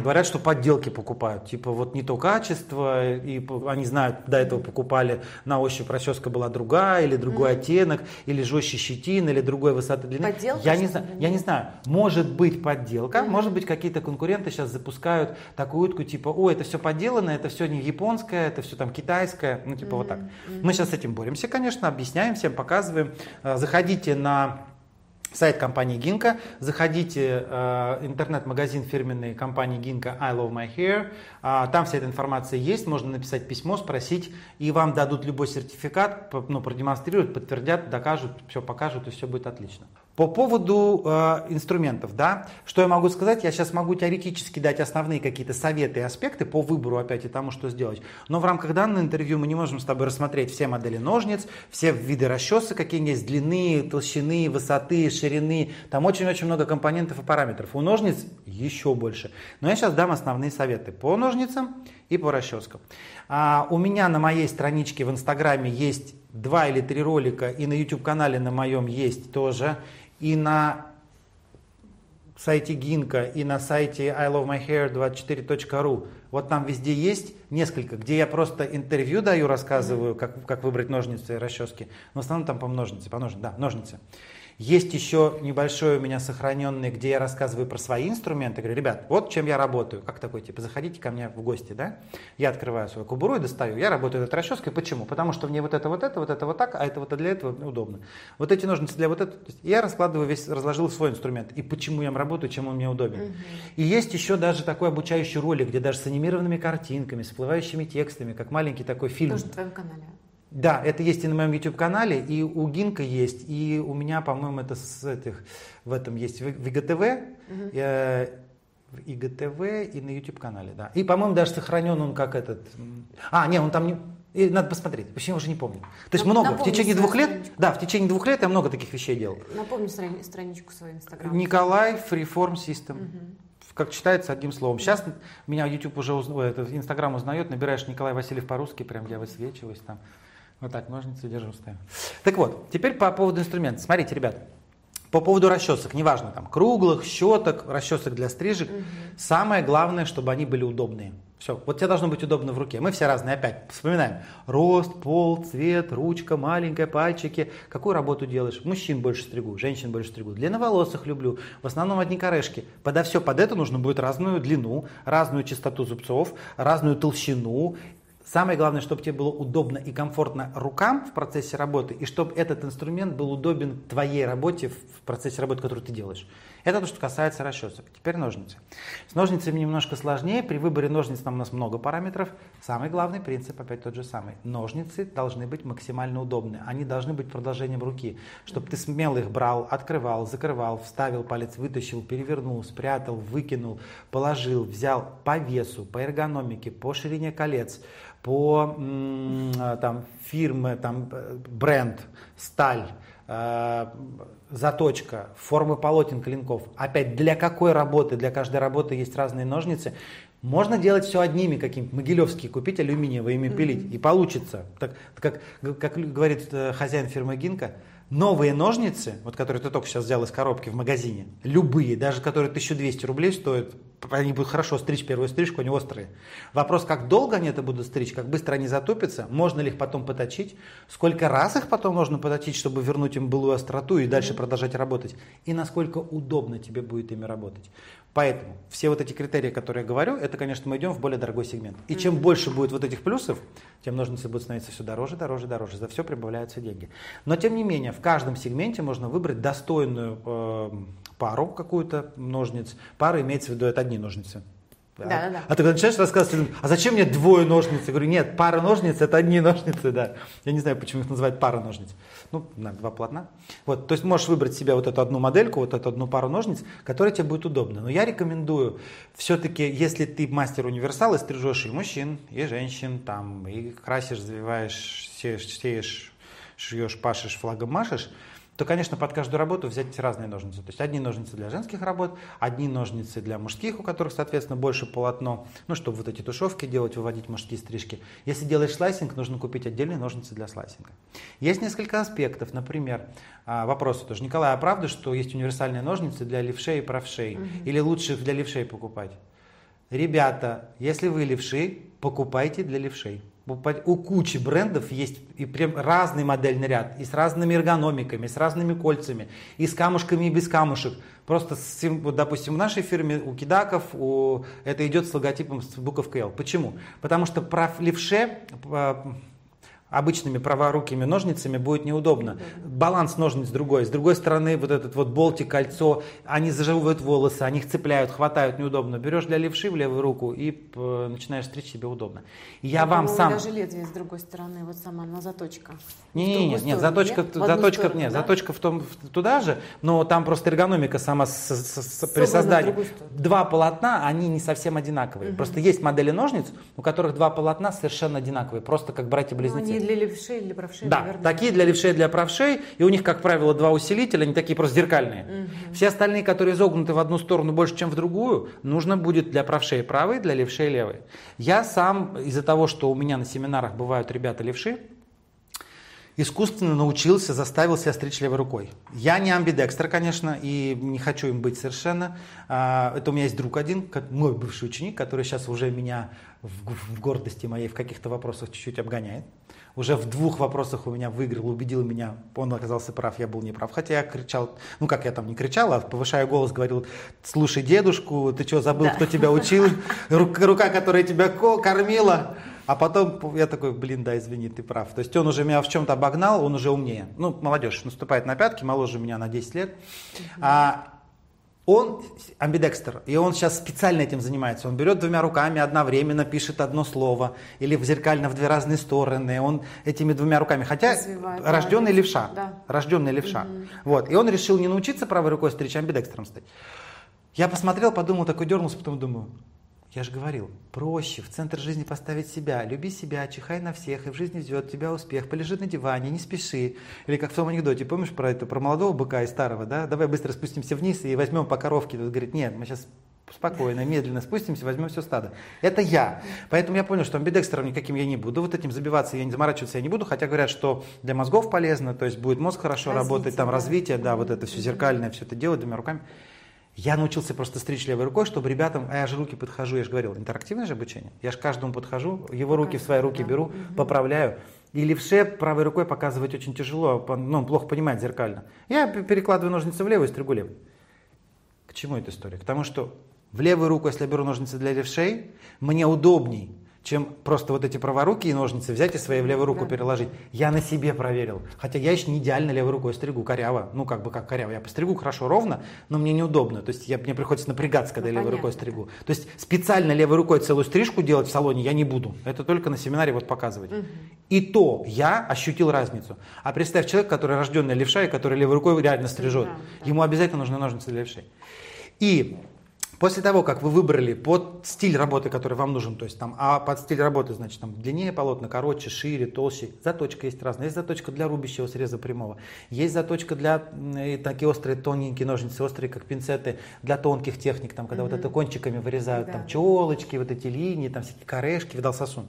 Говорят, что подделки покупают. Типа вот не то качество, и они знают, до этого покупали на ощупь расческа была другая, или другой mm-hmm. оттенок, или жестче щетин, или другой высоты длины. Подделка? Я не, знаю, я не знаю. Может быть подделка, mm-hmm. может быть какие-то конкуренты сейчас запускают такую утку, типа, о, это все подделано, это все не японское, это все там китайское, ну типа mm-hmm. вот так. Mm-hmm. Мы сейчас с этим боремся, конечно, объясняем всем, показываем. Э, заходите на сайт компании Гинка. Заходите э, интернет-магазин фирменной компании Гинка I Love My Hair. Э, там вся эта информация есть. Можно написать письмо, спросить, и вам дадут любой сертификат, ну, продемонстрируют, подтвердят, докажут, все покажут, и все будет отлично. По поводу э, инструментов, да, что я могу сказать? Я сейчас могу теоретически дать основные какие-то советы и аспекты по выбору опять и тому, что сделать. Но в рамках данного интервью мы не можем с тобой рассмотреть все модели ножниц, все виды расчесы, какие есть, длины, толщины, высоты, ширины. Там очень-очень много компонентов и параметров. У ножниц еще больше. Но я сейчас дам основные советы по ножницам и по расческам. А, у меня на моей страничке в Инстаграме есть два или три ролика, и на YouTube-канале на моем есть тоже и на сайте Гинка, и на сайте ilovemyhair24.ru. Вот там везде есть несколько, где я просто интервью даю, рассказываю, как, как выбрать ножницы и расчески. Но в основном там по ножнице, по ножнице, да, ножницы. Есть еще небольшой у меня сохраненный, где я рассказываю про свои инструменты. Говорю, ребят, вот чем я работаю. Как такой, типа, заходите ко мне в гости, да? Я открываю свою кубуру и достаю. Я работаю этой расческой. Почему? Потому что мне вот это, вот это, вот это вот так, а это вот для этого удобно. Вот эти ножницы для вот этого. Я раскладываю весь, разложил свой инструмент. И почему я им работаю, чем он мне удобен. Угу. И есть еще даже такой обучающий ролик, где даже с анимированными картинками, с всплывающими текстами, как маленький такой фильм. Тоже в твоем канале. Да, это есть и на моем YouTube-канале, и у Гинка есть, и у меня, по-моему, это с этих, в этом есть в ИГТВ, угу. э, в ИГТВ и на YouTube-канале, да. И, по-моему, даже сохранен он как этот... А, не, он там не... И надо посмотреть, почему я уже не помню. То есть много, в течение двух лет, страничку. да, в течение двух лет я много таких вещей делал. Напомни страни, страничку свою Инстаграм. Николай Freeform System. Угу. Как читается одним словом. Сейчас меня YouTube уже узнает, Инстаграм узнает, набираешь Николай Васильев по-русски, прям я высвечиваюсь там. Вот так, ножницы держу, ставим. Так вот, теперь по поводу инструмента. Смотрите, ребят, по поводу расчесок, неважно, там, круглых, щеток, расчесок для стрижек, угу. самое главное, чтобы они были удобные. Все, вот тебе должно быть удобно в руке. Мы все разные, опять вспоминаем. Рост, пол, цвет, ручка, маленькая, пальчики. Какую работу делаешь? Мужчин больше стригу, женщин больше стригу. Длинноволосых люблю, в основном одни корешки. Подо все под это нужно будет разную длину, разную частоту зубцов, разную толщину Самое главное, чтобы тебе было удобно и комфортно рукам в процессе работы, и чтобы этот инструмент был удобен твоей работе в процессе работы, которую ты делаешь. Это то, что касается расчесок. Теперь ножницы. С ножницами немножко сложнее. При выборе ножниц там у нас много параметров. Самый главный принцип опять тот же самый. Ножницы должны быть максимально удобны. Они должны быть продолжением руки. Чтобы ты смело их брал, открывал, закрывал, вставил палец, вытащил, перевернул, спрятал, выкинул, положил, взял по весу, по эргономике, по ширине колец, по там, фирме, там, бренд, сталь, э, заточка, формы полотен клинков. Опять, для какой работы? Для каждой работы есть разные ножницы. Можно делать все одними какими-то, могилевские купить, алюминиевые, ими пилить, mm-hmm. и получится. Так, как, как говорит э, хозяин фирмы Гинка, новые ножницы, вот которые ты только сейчас взял из коробки в магазине, любые, даже которые 1200 рублей стоят, они будут хорошо стричь первую стрижку, они острые. Вопрос, как долго они это будут стричь, как быстро они затупятся, можно ли их потом поточить, сколько раз их потом нужно поточить, чтобы вернуть им былую остроту и дальше продолжать работать, и насколько удобно тебе будет ими работать. Поэтому все вот эти критерии, которые я говорю, это, конечно, мы идем в более дорогой сегмент. И чем больше будет вот этих плюсов, тем ножницы будут становиться все дороже, дороже, дороже. За все прибавляются деньги. Но, тем не менее, в каждом сегменте можно выбрать достойную э, пару какую-то ножниц. Пара имеется в виду, это одни ножницы. Да, да, да. А ты когда начинаешь рассказывать, а зачем мне двое ножниц? Я говорю, нет, пара ножниц это одни ножницы, да. Я не знаю, почему их называют пара ножниц. Ну, на два полотна. Вот, то есть можешь выбрать себе вот эту одну модельку, вот эту одну пару ножниц, которая тебе будет удобна. Но я рекомендую все-таки, если ты мастер универсал и стрижешь и мужчин, и женщин, там, и красишь, завиваешь, сеешь, сеешь шьешь, пашешь, флагом машешь, то, конечно, под каждую работу взять разные ножницы. То есть одни ножницы для женских работ, одни ножницы для мужских, у которых, соответственно, больше полотно, ну, чтобы вот эти тушевки делать, выводить мужские стрижки. Если делаешь слайсинг, нужно купить отдельные ножницы для слайсинга. Есть несколько аспектов. Например, а, вопрос тоже. Николай, а правда, что есть универсальные ножницы для левшей и правшей? Угу. Или лучше для левшей покупать? Ребята, если вы левши, покупайте для левшей у кучи брендов есть и прям разный модельный ряд, и с разными эргономиками, с разными кольцами, и с камушками, и без камушек. Просто, с, вот, допустим, в нашей фирме у Кидаков у, это идет с логотипом с буковкой L. Почему? Потому что прав левше обычными праворукими ножницами будет неудобно. Баланс ножниц другой. С другой стороны, вот этот вот болтик, кольцо, они заживают волосы, они их цепляют, хватают неудобно. Берешь для левши в левую руку и э, начинаешь стричь себе удобно. Я вам сам... даже лезвие с другой стороны, вот сама на заточка. Не, не, не, нет, заточка, нет? заточка, сторону, нет, да? заточка в том, туда же, но там просто эргономика сама с, с, с, при создании. Два полотна, они не совсем одинаковые. Угу. Просто есть модели ножниц, у которых два полотна совершенно одинаковые, просто как братья-близнецы для левшей или правшей, Да, наверное. такие для левшей и для правшей, и у них, как правило, два усилителя, они такие просто зеркальные. Угу. Все остальные, которые изогнуты в одну сторону больше, чем в другую, нужно будет для правшей правой, для левшей левой. Я сам, из-за того, что у меня на семинарах бывают ребята левши, искусственно научился, заставил себя стричь левой рукой. Я не амбидекстер, конечно, и не хочу им быть совершенно. А, это у меня есть друг один, мой бывший ученик, который сейчас уже меня в гордости моей в каких-то вопросах чуть-чуть обгоняет уже в двух вопросах у меня выиграл, убедил меня, он оказался прав, я был неправ. Хотя я кричал, ну как я там не кричал, а повышая голос говорил, слушай дедушку, ты что, забыл, да. кто тебя учил? Рука, которая тебя кормила. А потом я такой, блин, да, извини, ты прав. То есть он уже меня в чем-то обогнал, он уже умнее. Ну, молодежь наступает на пятки, моложе меня на 10 лет. А, он амбидекстер, и он сейчас специально этим занимается. Он берет двумя руками одновременно, пишет одно слово, или в зеркально в две разные стороны. Он этими двумя руками, хотя Развивает, рожденный да, левша, да. рожденный левша. Угу. Вот. И он решил не научиться правой рукой стричь, а амбидекстером стать. Я посмотрел, подумал, такой дернулся, потом думаю, я же говорил, проще в центр жизни поставить себя. Люби себя, чихай на всех, и в жизни ждет тебя успех. Полежи на диване, не спеши. Или как в том анекдоте, помнишь про это, про молодого быка и старого, да? Давай быстро спустимся вниз и возьмем по коровке. Тот говорит, нет, мы сейчас спокойно, медленно спустимся, возьмем все стадо. Это я. Поэтому я понял, что амбидекстером никаким я не буду. Вот этим забиваться я не заморачиваться я не буду. Хотя говорят, что для мозгов полезно, то есть будет мозг хорошо развитие, работать, там да. развитие, да, вот это все зеркальное, все это делать двумя руками. Я научился просто стричь левой рукой, чтобы ребятам, а я же руки подхожу, я же говорил, интерактивное же обучение. Я же каждому подхожу, его руки в свои руки беру, поправляю. И левше правой рукой показывать очень тяжело, ну, плохо понимать зеркально. Я перекладываю ножницы в левую и стригу левой. К чему эта история? К тому, что в левую руку, если я беру ножницы для левшей, мне удобней чем просто вот эти праворуки и ножницы взять и своей в левую руку да. переложить. Я на себе проверил. Хотя я еще не идеально левой рукой стригу, коряво. Ну, как бы как коряво. Я постригу хорошо, ровно, но мне неудобно. То есть я, мне приходится напрягаться, когда ну, я левой рукой стригу. То есть специально левой рукой целую стрижку делать в салоне я не буду. Это только на семинаре вот показывать. Угу. И то я ощутил разницу. А представь человек, который рожденный левша и который левой рукой реально стрижет. Да, да. Ему обязательно нужны ножницы для левшей. И После того, как вы выбрали под стиль работы, который вам нужен, то есть там, а под стиль работы, значит, там длиннее полотна, короче, шире, толще, заточка есть разная. Есть заточка для рубящего среза прямого, есть заточка для и такие острые, тоненькие ножницы, острые, как пинцеты, для тонких техник, там, когда mm-hmm. вот это кончиками вырезают, да. там, челочки, вот эти линии, там, всякие корешки, видал сосун.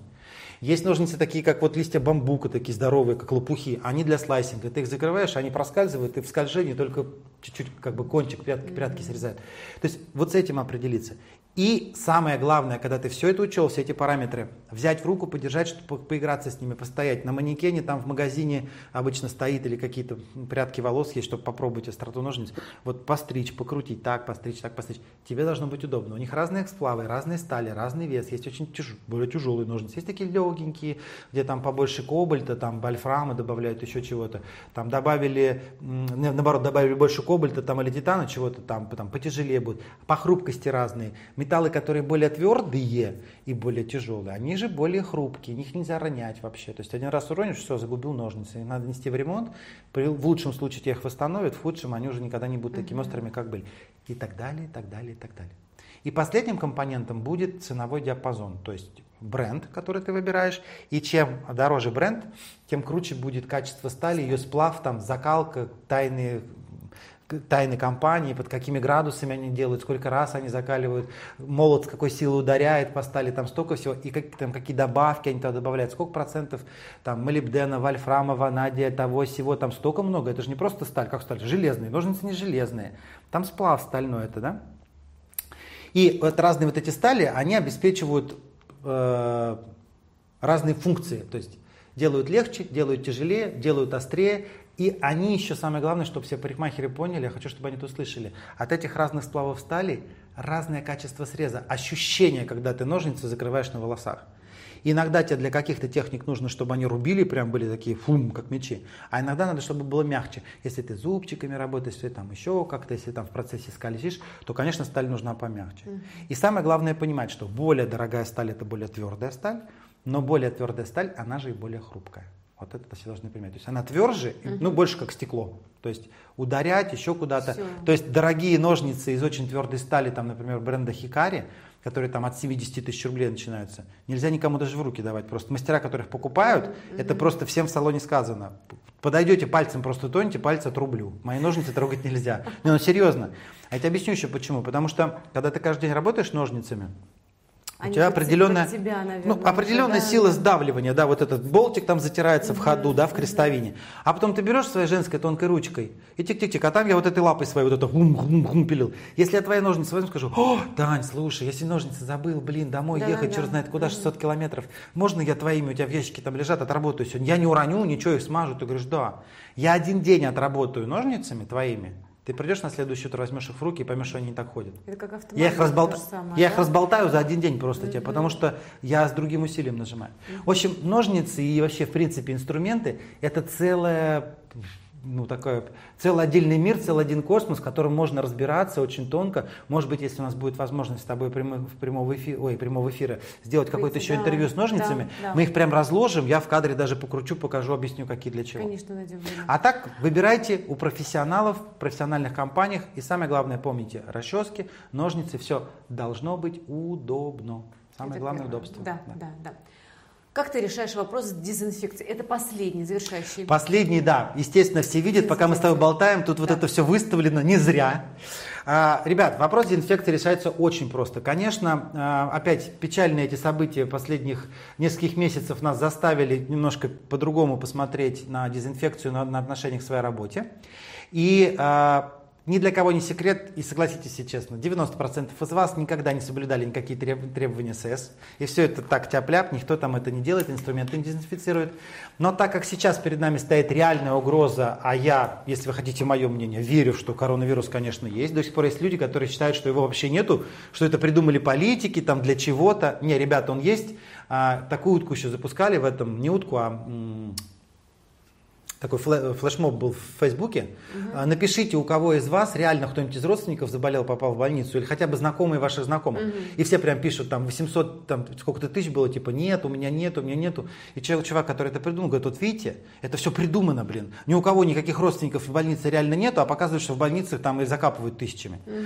Есть ножницы такие, как вот листья бамбука, такие здоровые, как лопухи. Они для слайсинга. Ты их закрываешь, они проскальзывают, и в скольжении только чуть-чуть как бы кончик прятки, прятки срезают. То есть вот с этим определиться. И самое главное, когда ты все это учел, все эти параметры, взять в руку, подержать, чтобы поиграться с ними, постоять. На манекене там в магазине обычно стоит или какие-то прятки волос есть, чтобы попробовать остроту ножниц. Вот постричь, покрутить, так постричь, так постричь. Тебе должно быть удобно. У них разные сплавы, разные стали, разный вес. Есть очень тяж... более тяжелые ножницы. Есть такие легенькие, где там побольше кобальта, там вольфрама добавляют, еще чего-то. Там добавили, наоборот, добавили больше кобальта там, или титана, чего-то там, там потяжелее будет. По хрупкости разные Металлы, которые более твердые и более тяжелые, они же более хрупкие, их нельзя ронять вообще. То есть один раз уронишь, все, загубил ножницы. Их надо нести в ремонт. В лучшем случае тебя их восстановят, в худшем они уже никогда не будут такими острыми, как были. И так далее, и так далее, и так далее. И последним компонентом будет ценовой диапазон, то есть бренд, который ты выбираешь. И чем дороже бренд, тем круче будет качество стали, ее сплав, там, закалка, тайные тайны компании, под какими градусами они делают, сколько раз они закаливают, молот с какой силой ударяет по стали, там столько всего, и как, там, какие добавки они туда добавляют, сколько процентов там молибдена, вольфрама, ванадия, того, всего, там столько много, это же не просто сталь, как сталь, железные, ножницы не железные, там сплав стальной это, да? И вот разные вот эти стали, они обеспечивают э, разные функции, то есть делают легче, делают тяжелее, делают острее, и они еще, самое главное, чтобы все парикмахеры поняли, я хочу, чтобы они это услышали, от этих разных сплавов стали разное качество среза, ощущение, когда ты ножницы закрываешь на волосах. Иногда тебе для каких-то техник нужно, чтобы они рубили, прям были такие фум, как мечи. А иногда надо, чтобы было мягче. Если ты зубчиками работаешь, если там еще как-то, если там в процессе скользишь, то, конечно, сталь нужна помягче. Mm-hmm. И самое главное понимать, что более дорогая сталь это более твердая сталь, но более твердая сталь, она же и более хрупкая. Вот это все должны понимать. То есть она тверже, uh-huh. ну больше как стекло. То есть ударять еще куда-то. Все. То есть дорогие ножницы из очень твердой стали, там, например, бренда Хикари, которые там от 70 тысяч рублей начинаются, нельзя никому даже в руки давать. Просто мастера, которых покупают, uh-huh. это просто всем в салоне сказано. Подойдете пальцем, просто тоньте, пальцы отрублю. Мои ножницы трогать нельзя. Не, ну серьезно. А я тебе объясню еще почему. Потому что, когда ты каждый день работаешь ножницами, у тебя определенная, тебя, наверное, ну, определенная да. сила сдавливания, да, вот этот болтик там затирается в ходу, да, в крестовине. А потом ты берешь своей женской тонкой ручкой и тик-тик-тик, а там я вот этой лапой своей вот это хум-хум-хум пилил. Если я твои ножницы возьму, скажу, о, Тань, слушай, если ножницы забыл, блин, домой да, ехать, да, черт знает куда, 600 километров, можно я твоими, у тебя в ящике там лежат, отработаю сегодня? Я не уроню, ничего, их смажу. Ты говоришь, да. Я один день отработаю ножницами твоими, ты придешь на следующее утро, возьмешь их в руки и поймешь, что они не так ходят. Это как автомат. Я их, разболта... самое, я да? их разболтаю за один день просто mm-hmm. тебе, потому что я с другим усилием нажимаю. Mm-hmm. В общем, ножницы и вообще, в принципе, инструменты – это целая ну, такой целый отдельный мир, целый один космос, в котором можно разбираться очень тонко. Может быть, если у нас будет возможность с тобой прямо, прямого, эфира, ой, прямого эфира сделать какое-то еще да, интервью с ножницами, да, да. мы их прям разложим, я в кадре даже покручу, покажу, объясню, какие для чего. Конечно, найдем А так, выбирайте у профессионалов, в профессиональных компаниях. И самое главное, помните, расчески, ножницы, все должно быть удобно. Самое Это главное первое. удобство. Да, да, да. да. Как ты решаешь вопрос с дезинфекцией? Это последний, завершающий. Последний, да. Естественно, все видят, пока мы с тобой болтаем, тут да. вот это все выставлено не зря. А, ребят, вопрос дезинфекции решается очень просто. Конечно, а, опять печальные эти события последних нескольких месяцев нас заставили немножко по-другому посмотреть на дезинфекцию, на, на отношение к своей работе. И а, ни для кого не секрет, и согласитесь если честно, 90% из вас никогда не соблюдали никакие требования СС. И все это так тяп-ляп, никто там это не делает, инструменты не дезинфицирует. Но так как сейчас перед нами стоит реальная угроза, а я, если вы хотите мое мнение, верю, что коронавирус, конечно, есть. До сих пор есть люди, которые считают, что его вообще нету, что это придумали политики там для чего-то. Не, ребята, он есть. А, такую утку еще запускали в этом, не утку, а такой флешмоб был в Фейсбуке. Угу. Напишите, у кого из вас реально кто-нибудь из родственников заболел, попал в больницу, или хотя бы знакомые ваших знакомых. Угу. И все прям пишут, там 800, там сколько-то тысяч было, типа, нет, у меня нет, у меня нету. И человек, чувак, который это придумал, говорит, вот видите, это все придумано, блин. Ни у кого никаких родственников в больнице реально нету, а показывают, что в больницах там и закапывают тысячами. Угу.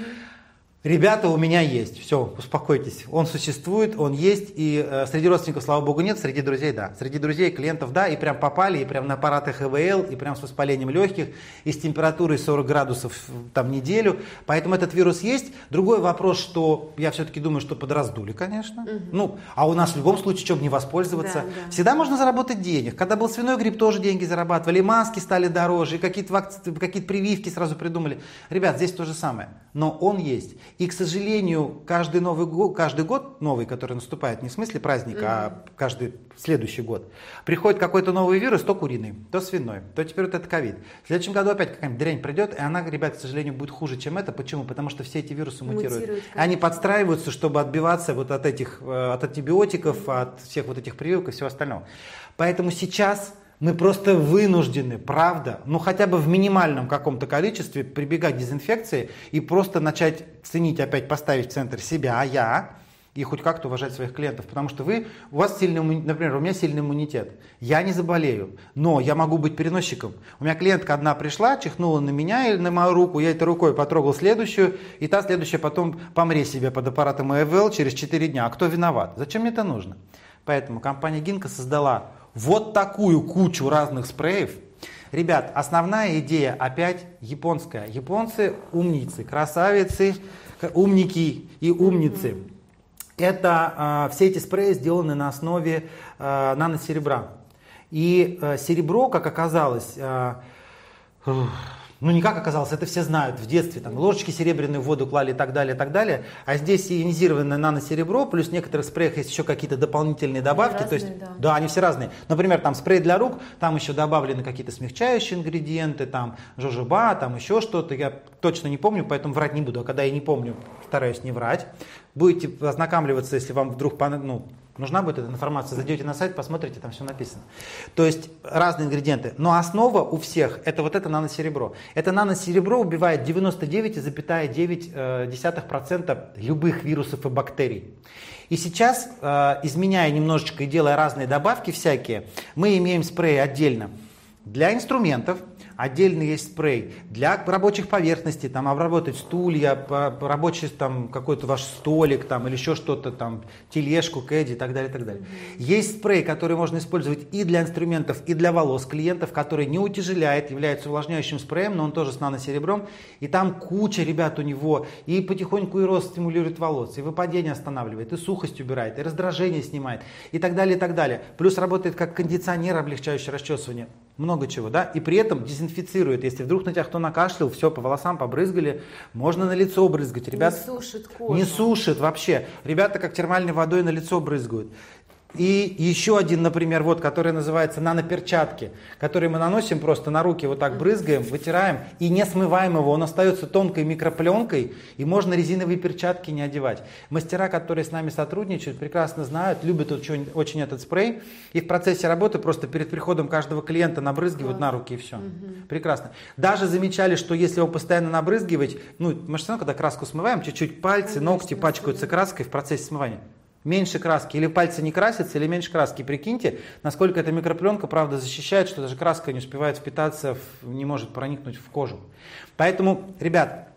Ребята у меня есть, все, успокойтесь. Он существует, он есть, и э, среди родственников, слава богу, нет, среди друзей, да. Среди друзей, клиентов, да, и прям попали, и прям на аппаратах ИВЛ, и прям с воспалением легких, и с температурой 40 градусов там неделю. Поэтому этот вирус есть. Другой вопрос, что я все-таки думаю, что подраздули, конечно. Угу. Ну, а у нас в любом случае, чем не воспользоваться. Да, да. Всегда можно заработать денег. Когда был свиной грипп, тоже деньги зарабатывали, маски стали дороже, какие-то какие прививки сразу придумали. Ребят, здесь то же самое. Но он есть. И, к сожалению, каждый новый год, каждый год новый, который наступает, не в смысле праздника, mm-hmm. а каждый следующий год, приходит какой-то новый вирус, то куриный, то свиной, то теперь вот это ковид. В следующем году опять какая-нибудь дрянь придет, и она, ребят, к сожалению, будет хуже, чем это. Почему? Потому что все эти вирусы мутируют. мутируют Они подстраиваются, чтобы отбиваться вот от этих, э, от антибиотиков, от всех вот этих прививок и всего остального. Поэтому сейчас мы просто вынуждены, правда, ну хотя бы в минимальном каком-то количестве прибегать к дезинфекции и просто начать ценить, опять поставить в центр себя, а я, и хоть как-то уважать своих клиентов. Потому что вы, у вас сильный, например, у меня сильный иммунитет. Я не заболею, но я могу быть переносчиком. У меня клиентка одна пришла, чихнула на меня или на мою руку, я этой рукой потрогал следующую, и та следующая потом помре себе под аппаратом ЭВЛ через 4 дня. А кто виноват? Зачем мне это нужно? Поэтому компания Гинка создала вот такую кучу разных спреев. Ребят, основная идея опять японская. Японцы умницы, красавицы, умники и умницы. Это э, все эти спреи сделаны на основе э, наносеребра. И э, серебро, как оказалось, э, ну, не как оказалось, это все знают в детстве. Там ложечки серебряные в воду клали и так далее, и так далее. А здесь ионизированное наносеребро, плюс в некоторых спреях есть еще какие-то дополнительные добавки. Разные, то есть, да. да, они все разные. Например, там спрей для рук, там еще добавлены какие-то смягчающие ингредиенты, там жожоба, там еще что-то. Я точно не помню, поэтому врать не буду. А когда я не помню, стараюсь не врать. Будете ознакомливаться, если вам вдруг ну, Нужна будет эта информация, зайдете на сайт, посмотрите, там все написано. То есть разные ингредиенты. Но основа у всех это вот это наносеребро. Это наносеребро убивает 99,9% э, любых вирусов и бактерий. И сейчас, э, изменяя немножечко и делая разные добавки всякие, мы имеем спрей отдельно для инструментов – Отдельно есть спрей для рабочих поверхностей, там обработать стулья, рабочий там какой-то ваш столик там или еще что-то там, тележку, кэдди и так далее, и так далее. Есть спрей, который можно использовать и для инструментов, и для волос клиентов, который не утяжеляет, является увлажняющим спреем, но он тоже с наносеребром. И там куча ребят у него, и потихоньку и рост стимулирует волос, и выпадение останавливает, и сухость убирает, и раздражение снимает, и так далее, и так далее. Плюс работает как кондиционер, облегчающий расчесывание много чего, да, и при этом дезинфицирует. Если вдруг на тебя кто накашлял, все, по волосам побрызгали, можно на лицо брызгать. Ребят, не сушит кожу. Не сушит вообще. Ребята как термальной водой на лицо брызгают. И еще один, например, вот, который называется наноперчатки, которые мы наносим просто на руки, вот так брызгаем, вытираем и не смываем его, он остается тонкой микропленкой, и можно резиновые перчатки не одевать. Мастера, которые с нами сотрудничают, прекрасно знают, любят очень, очень этот спрей, и в процессе работы просто перед приходом каждого клиента набрызгивают на руки и все. Угу. Прекрасно. Даже замечали, что если его постоянно набрызгивать, ну, мы же когда краску смываем, чуть-чуть пальцы, Конечно, ногти пачкаются краской в процессе смывания меньше краски. Или пальцы не красятся, или меньше краски. Прикиньте, насколько эта микропленка, правда, защищает, что даже краска не успевает впитаться, не может проникнуть в кожу. Поэтому, ребят,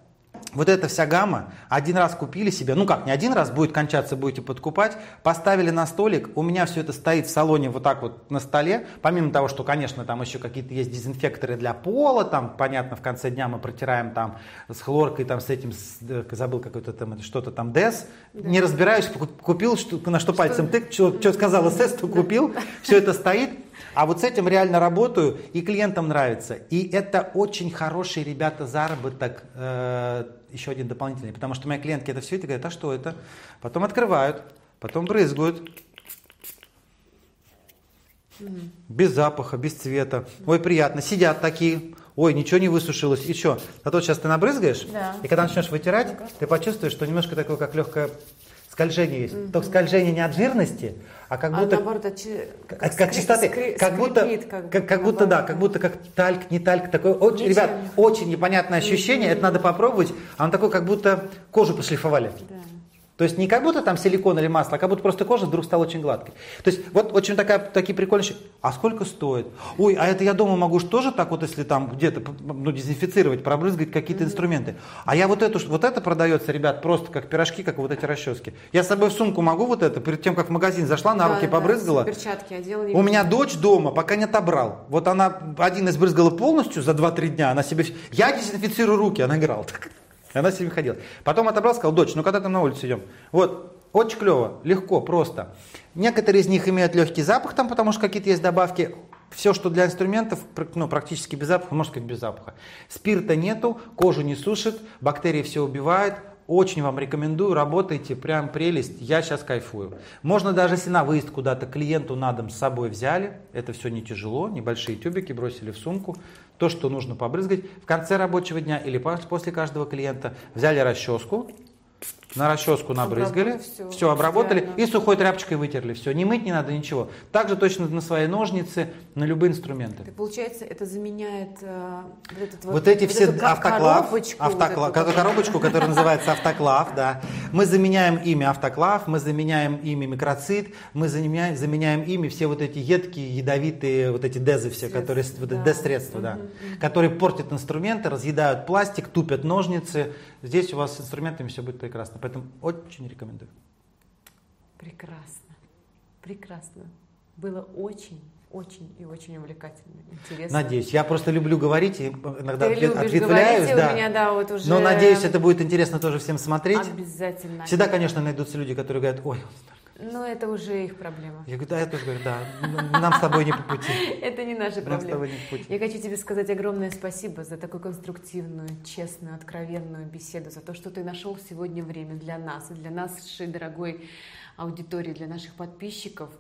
вот эта вся гамма, один раз купили себе, ну как, не один раз, будет кончаться, будете подкупать, поставили на столик, у меня все это стоит в салоне вот так вот на столе, помимо того, что, конечно, там еще какие-то есть дезинфекторы для пола, там, понятно, в конце дня мы протираем там с хлоркой, там, с этим, с, забыл какой-то там, что-то там, ДЭС, да. не разбираюсь, купил, что, на что, что? пальцем тык, что, что сказал СС, то купил, все это стоит, а вот с этим реально работаю, и клиентам нравится. И это очень хороший, ребята, заработок, э, еще один дополнительный. Потому что мои клиентки это все это говорят, а что это? Потом открывают, потом брызгают. Без запаха, без цвета. Ой, приятно. Сидят такие. Ой, ничего не высушилось. И что? А то сейчас ты набрызгаешь, да. и когда начнешь вытирать, ты почувствуешь, что немножко такое, как легкое скольжение есть. Угу. Только скольжение не от жирности, а как а будто... наоборот, от, как, как, как чистоты. Скри, как будто, как, как, как будто, да, как будто как тальк, не тальк. Такое, очень, ребят, очень непонятное ощущение, это надо попробовать. Оно такое, как будто кожу пошлифовали. Да. То есть не как будто там силикон или масло, а как будто просто кожа вдруг стала очень гладкой. То есть вот очень такая, такие прикольные А сколько стоит? Ой, а это я дома могу тоже так вот, если там где-то ну, дезинфицировать, пробрызгать какие-то инструменты. А я вот эту, вот это продается, ребят, просто как пирожки, как вот эти расчески. Я с собой в сумку могу вот это, перед тем, как в магазин зашла, на да, руки да, побрызгала. перчатки одела. У меня дочь дома, пока не отобрал. Вот она один из брызгала полностью за 2-3 дня, она себе... Я дезинфицирую руки, она играла так. И она с ними ходила. Потом отобрал, сказал, дочь, ну когда там на улицу идем? Вот, очень клево, легко, просто. Некоторые из них имеют легкий запах там, потому что какие-то есть добавки. Все, что для инструментов, ну, практически без запаха, можно сказать без запаха. Спирта нету, кожу не сушит, бактерии все убивает. Очень вам рекомендую, работайте, прям прелесть, я сейчас кайфую. Можно даже, если на выезд куда-то клиенту на дом с собой взяли, это все не тяжело, небольшие тюбики бросили в сумку, то, что нужно побрызгать. В конце рабочего дня или после каждого клиента взяли расческу, на расческу набрызгали, все, все обработали и сухой тряпочкой вытерли. Все, не мыть не надо ничего. Также точно на свои ножницы, на любые инструменты. Так получается, это заменяет э, вот, этот вот, вот эти вот все эту автоклав, коробочку, автоклав, вот эту, коробочку, которая называется автоклав, да. Мы заменяем ими автоклав, мы заменяем ими микроцит, мы заменяем, заменяем ими все вот эти едкие, ядовитые, вот эти дезы все, средства, которые, вот да. дез-средства, да, которые портят инструменты, разъедают пластик, тупят ножницы. Здесь у вас с инструментами все будет прекрасно. Поэтому очень рекомендую. Прекрасно. Прекрасно. Было очень очень и очень увлекательно, интересно. Надеюсь. Я просто люблю говорить, и иногда Ты ответ, ответвляюсь. да. У меня, да, вот уже... Но надеюсь, это будет интересно тоже всем смотреть. Обязательно. Всегда, конечно, найдутся люди, которые говорят, ой, но это уже их проблема. Я говорю, да, я тоже говорю, да, нам с тобой не по пути. Это не наша проблема. Нам с тобой не по пути. Я хочу тебе сказать огромное спасибо за такую конструктивную, честную, откровенную беседу, за то, что ты нашел сегодня время для нас и для нашей дорогой аудитории, для наших подписчиков.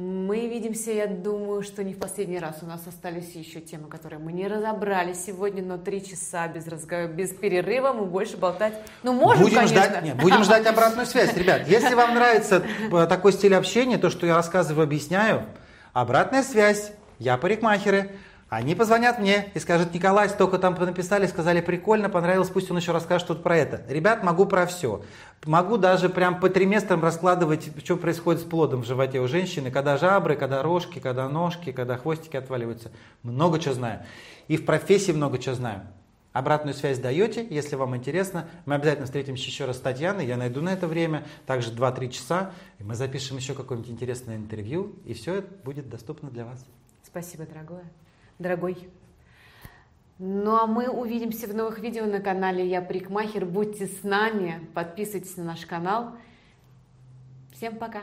Мы видимся, я думаю, что не в последний раз. У нас остались еще темы, которые мы не разобрали сегодня, но три часа без разговора, без перерыва мы больше болтать. Ну, можем, будем конечно. Ждать, нет, будем ждать обратную связь, ребят. Если вам нравится э, такой стиль общения, то, что я рассказываю, объясняю, обратная связь, я парикмахеры, они позвонят мне и скажут, Николай, столько там написали, сказали, прикольно, понравилось, пусть он еще расскажет что-то про это. Ребят, могу про все. Могу даже прям по триместрам раскладывать, что происходит с плодом в животе у женщины, когда жабры, когда рожки, когда ножки, когда хвостики отваливаются. Много чего знаю. И в профессии много чего знаю. Обратную связь даете, если вам интересно. Мы обязательно встретимся еще раз с Татьяной, я найду на это время, также 2-3 часа, и мы запишем еще какое-нибудь интересное интервью, и все это будет доступно для вас. Спасибо, дорогое дорогой. Ну а мы увидимся в новых видео на канале Я Прикмахер. Будьте с нами, подписывайтесь на наш канал. Всем пока!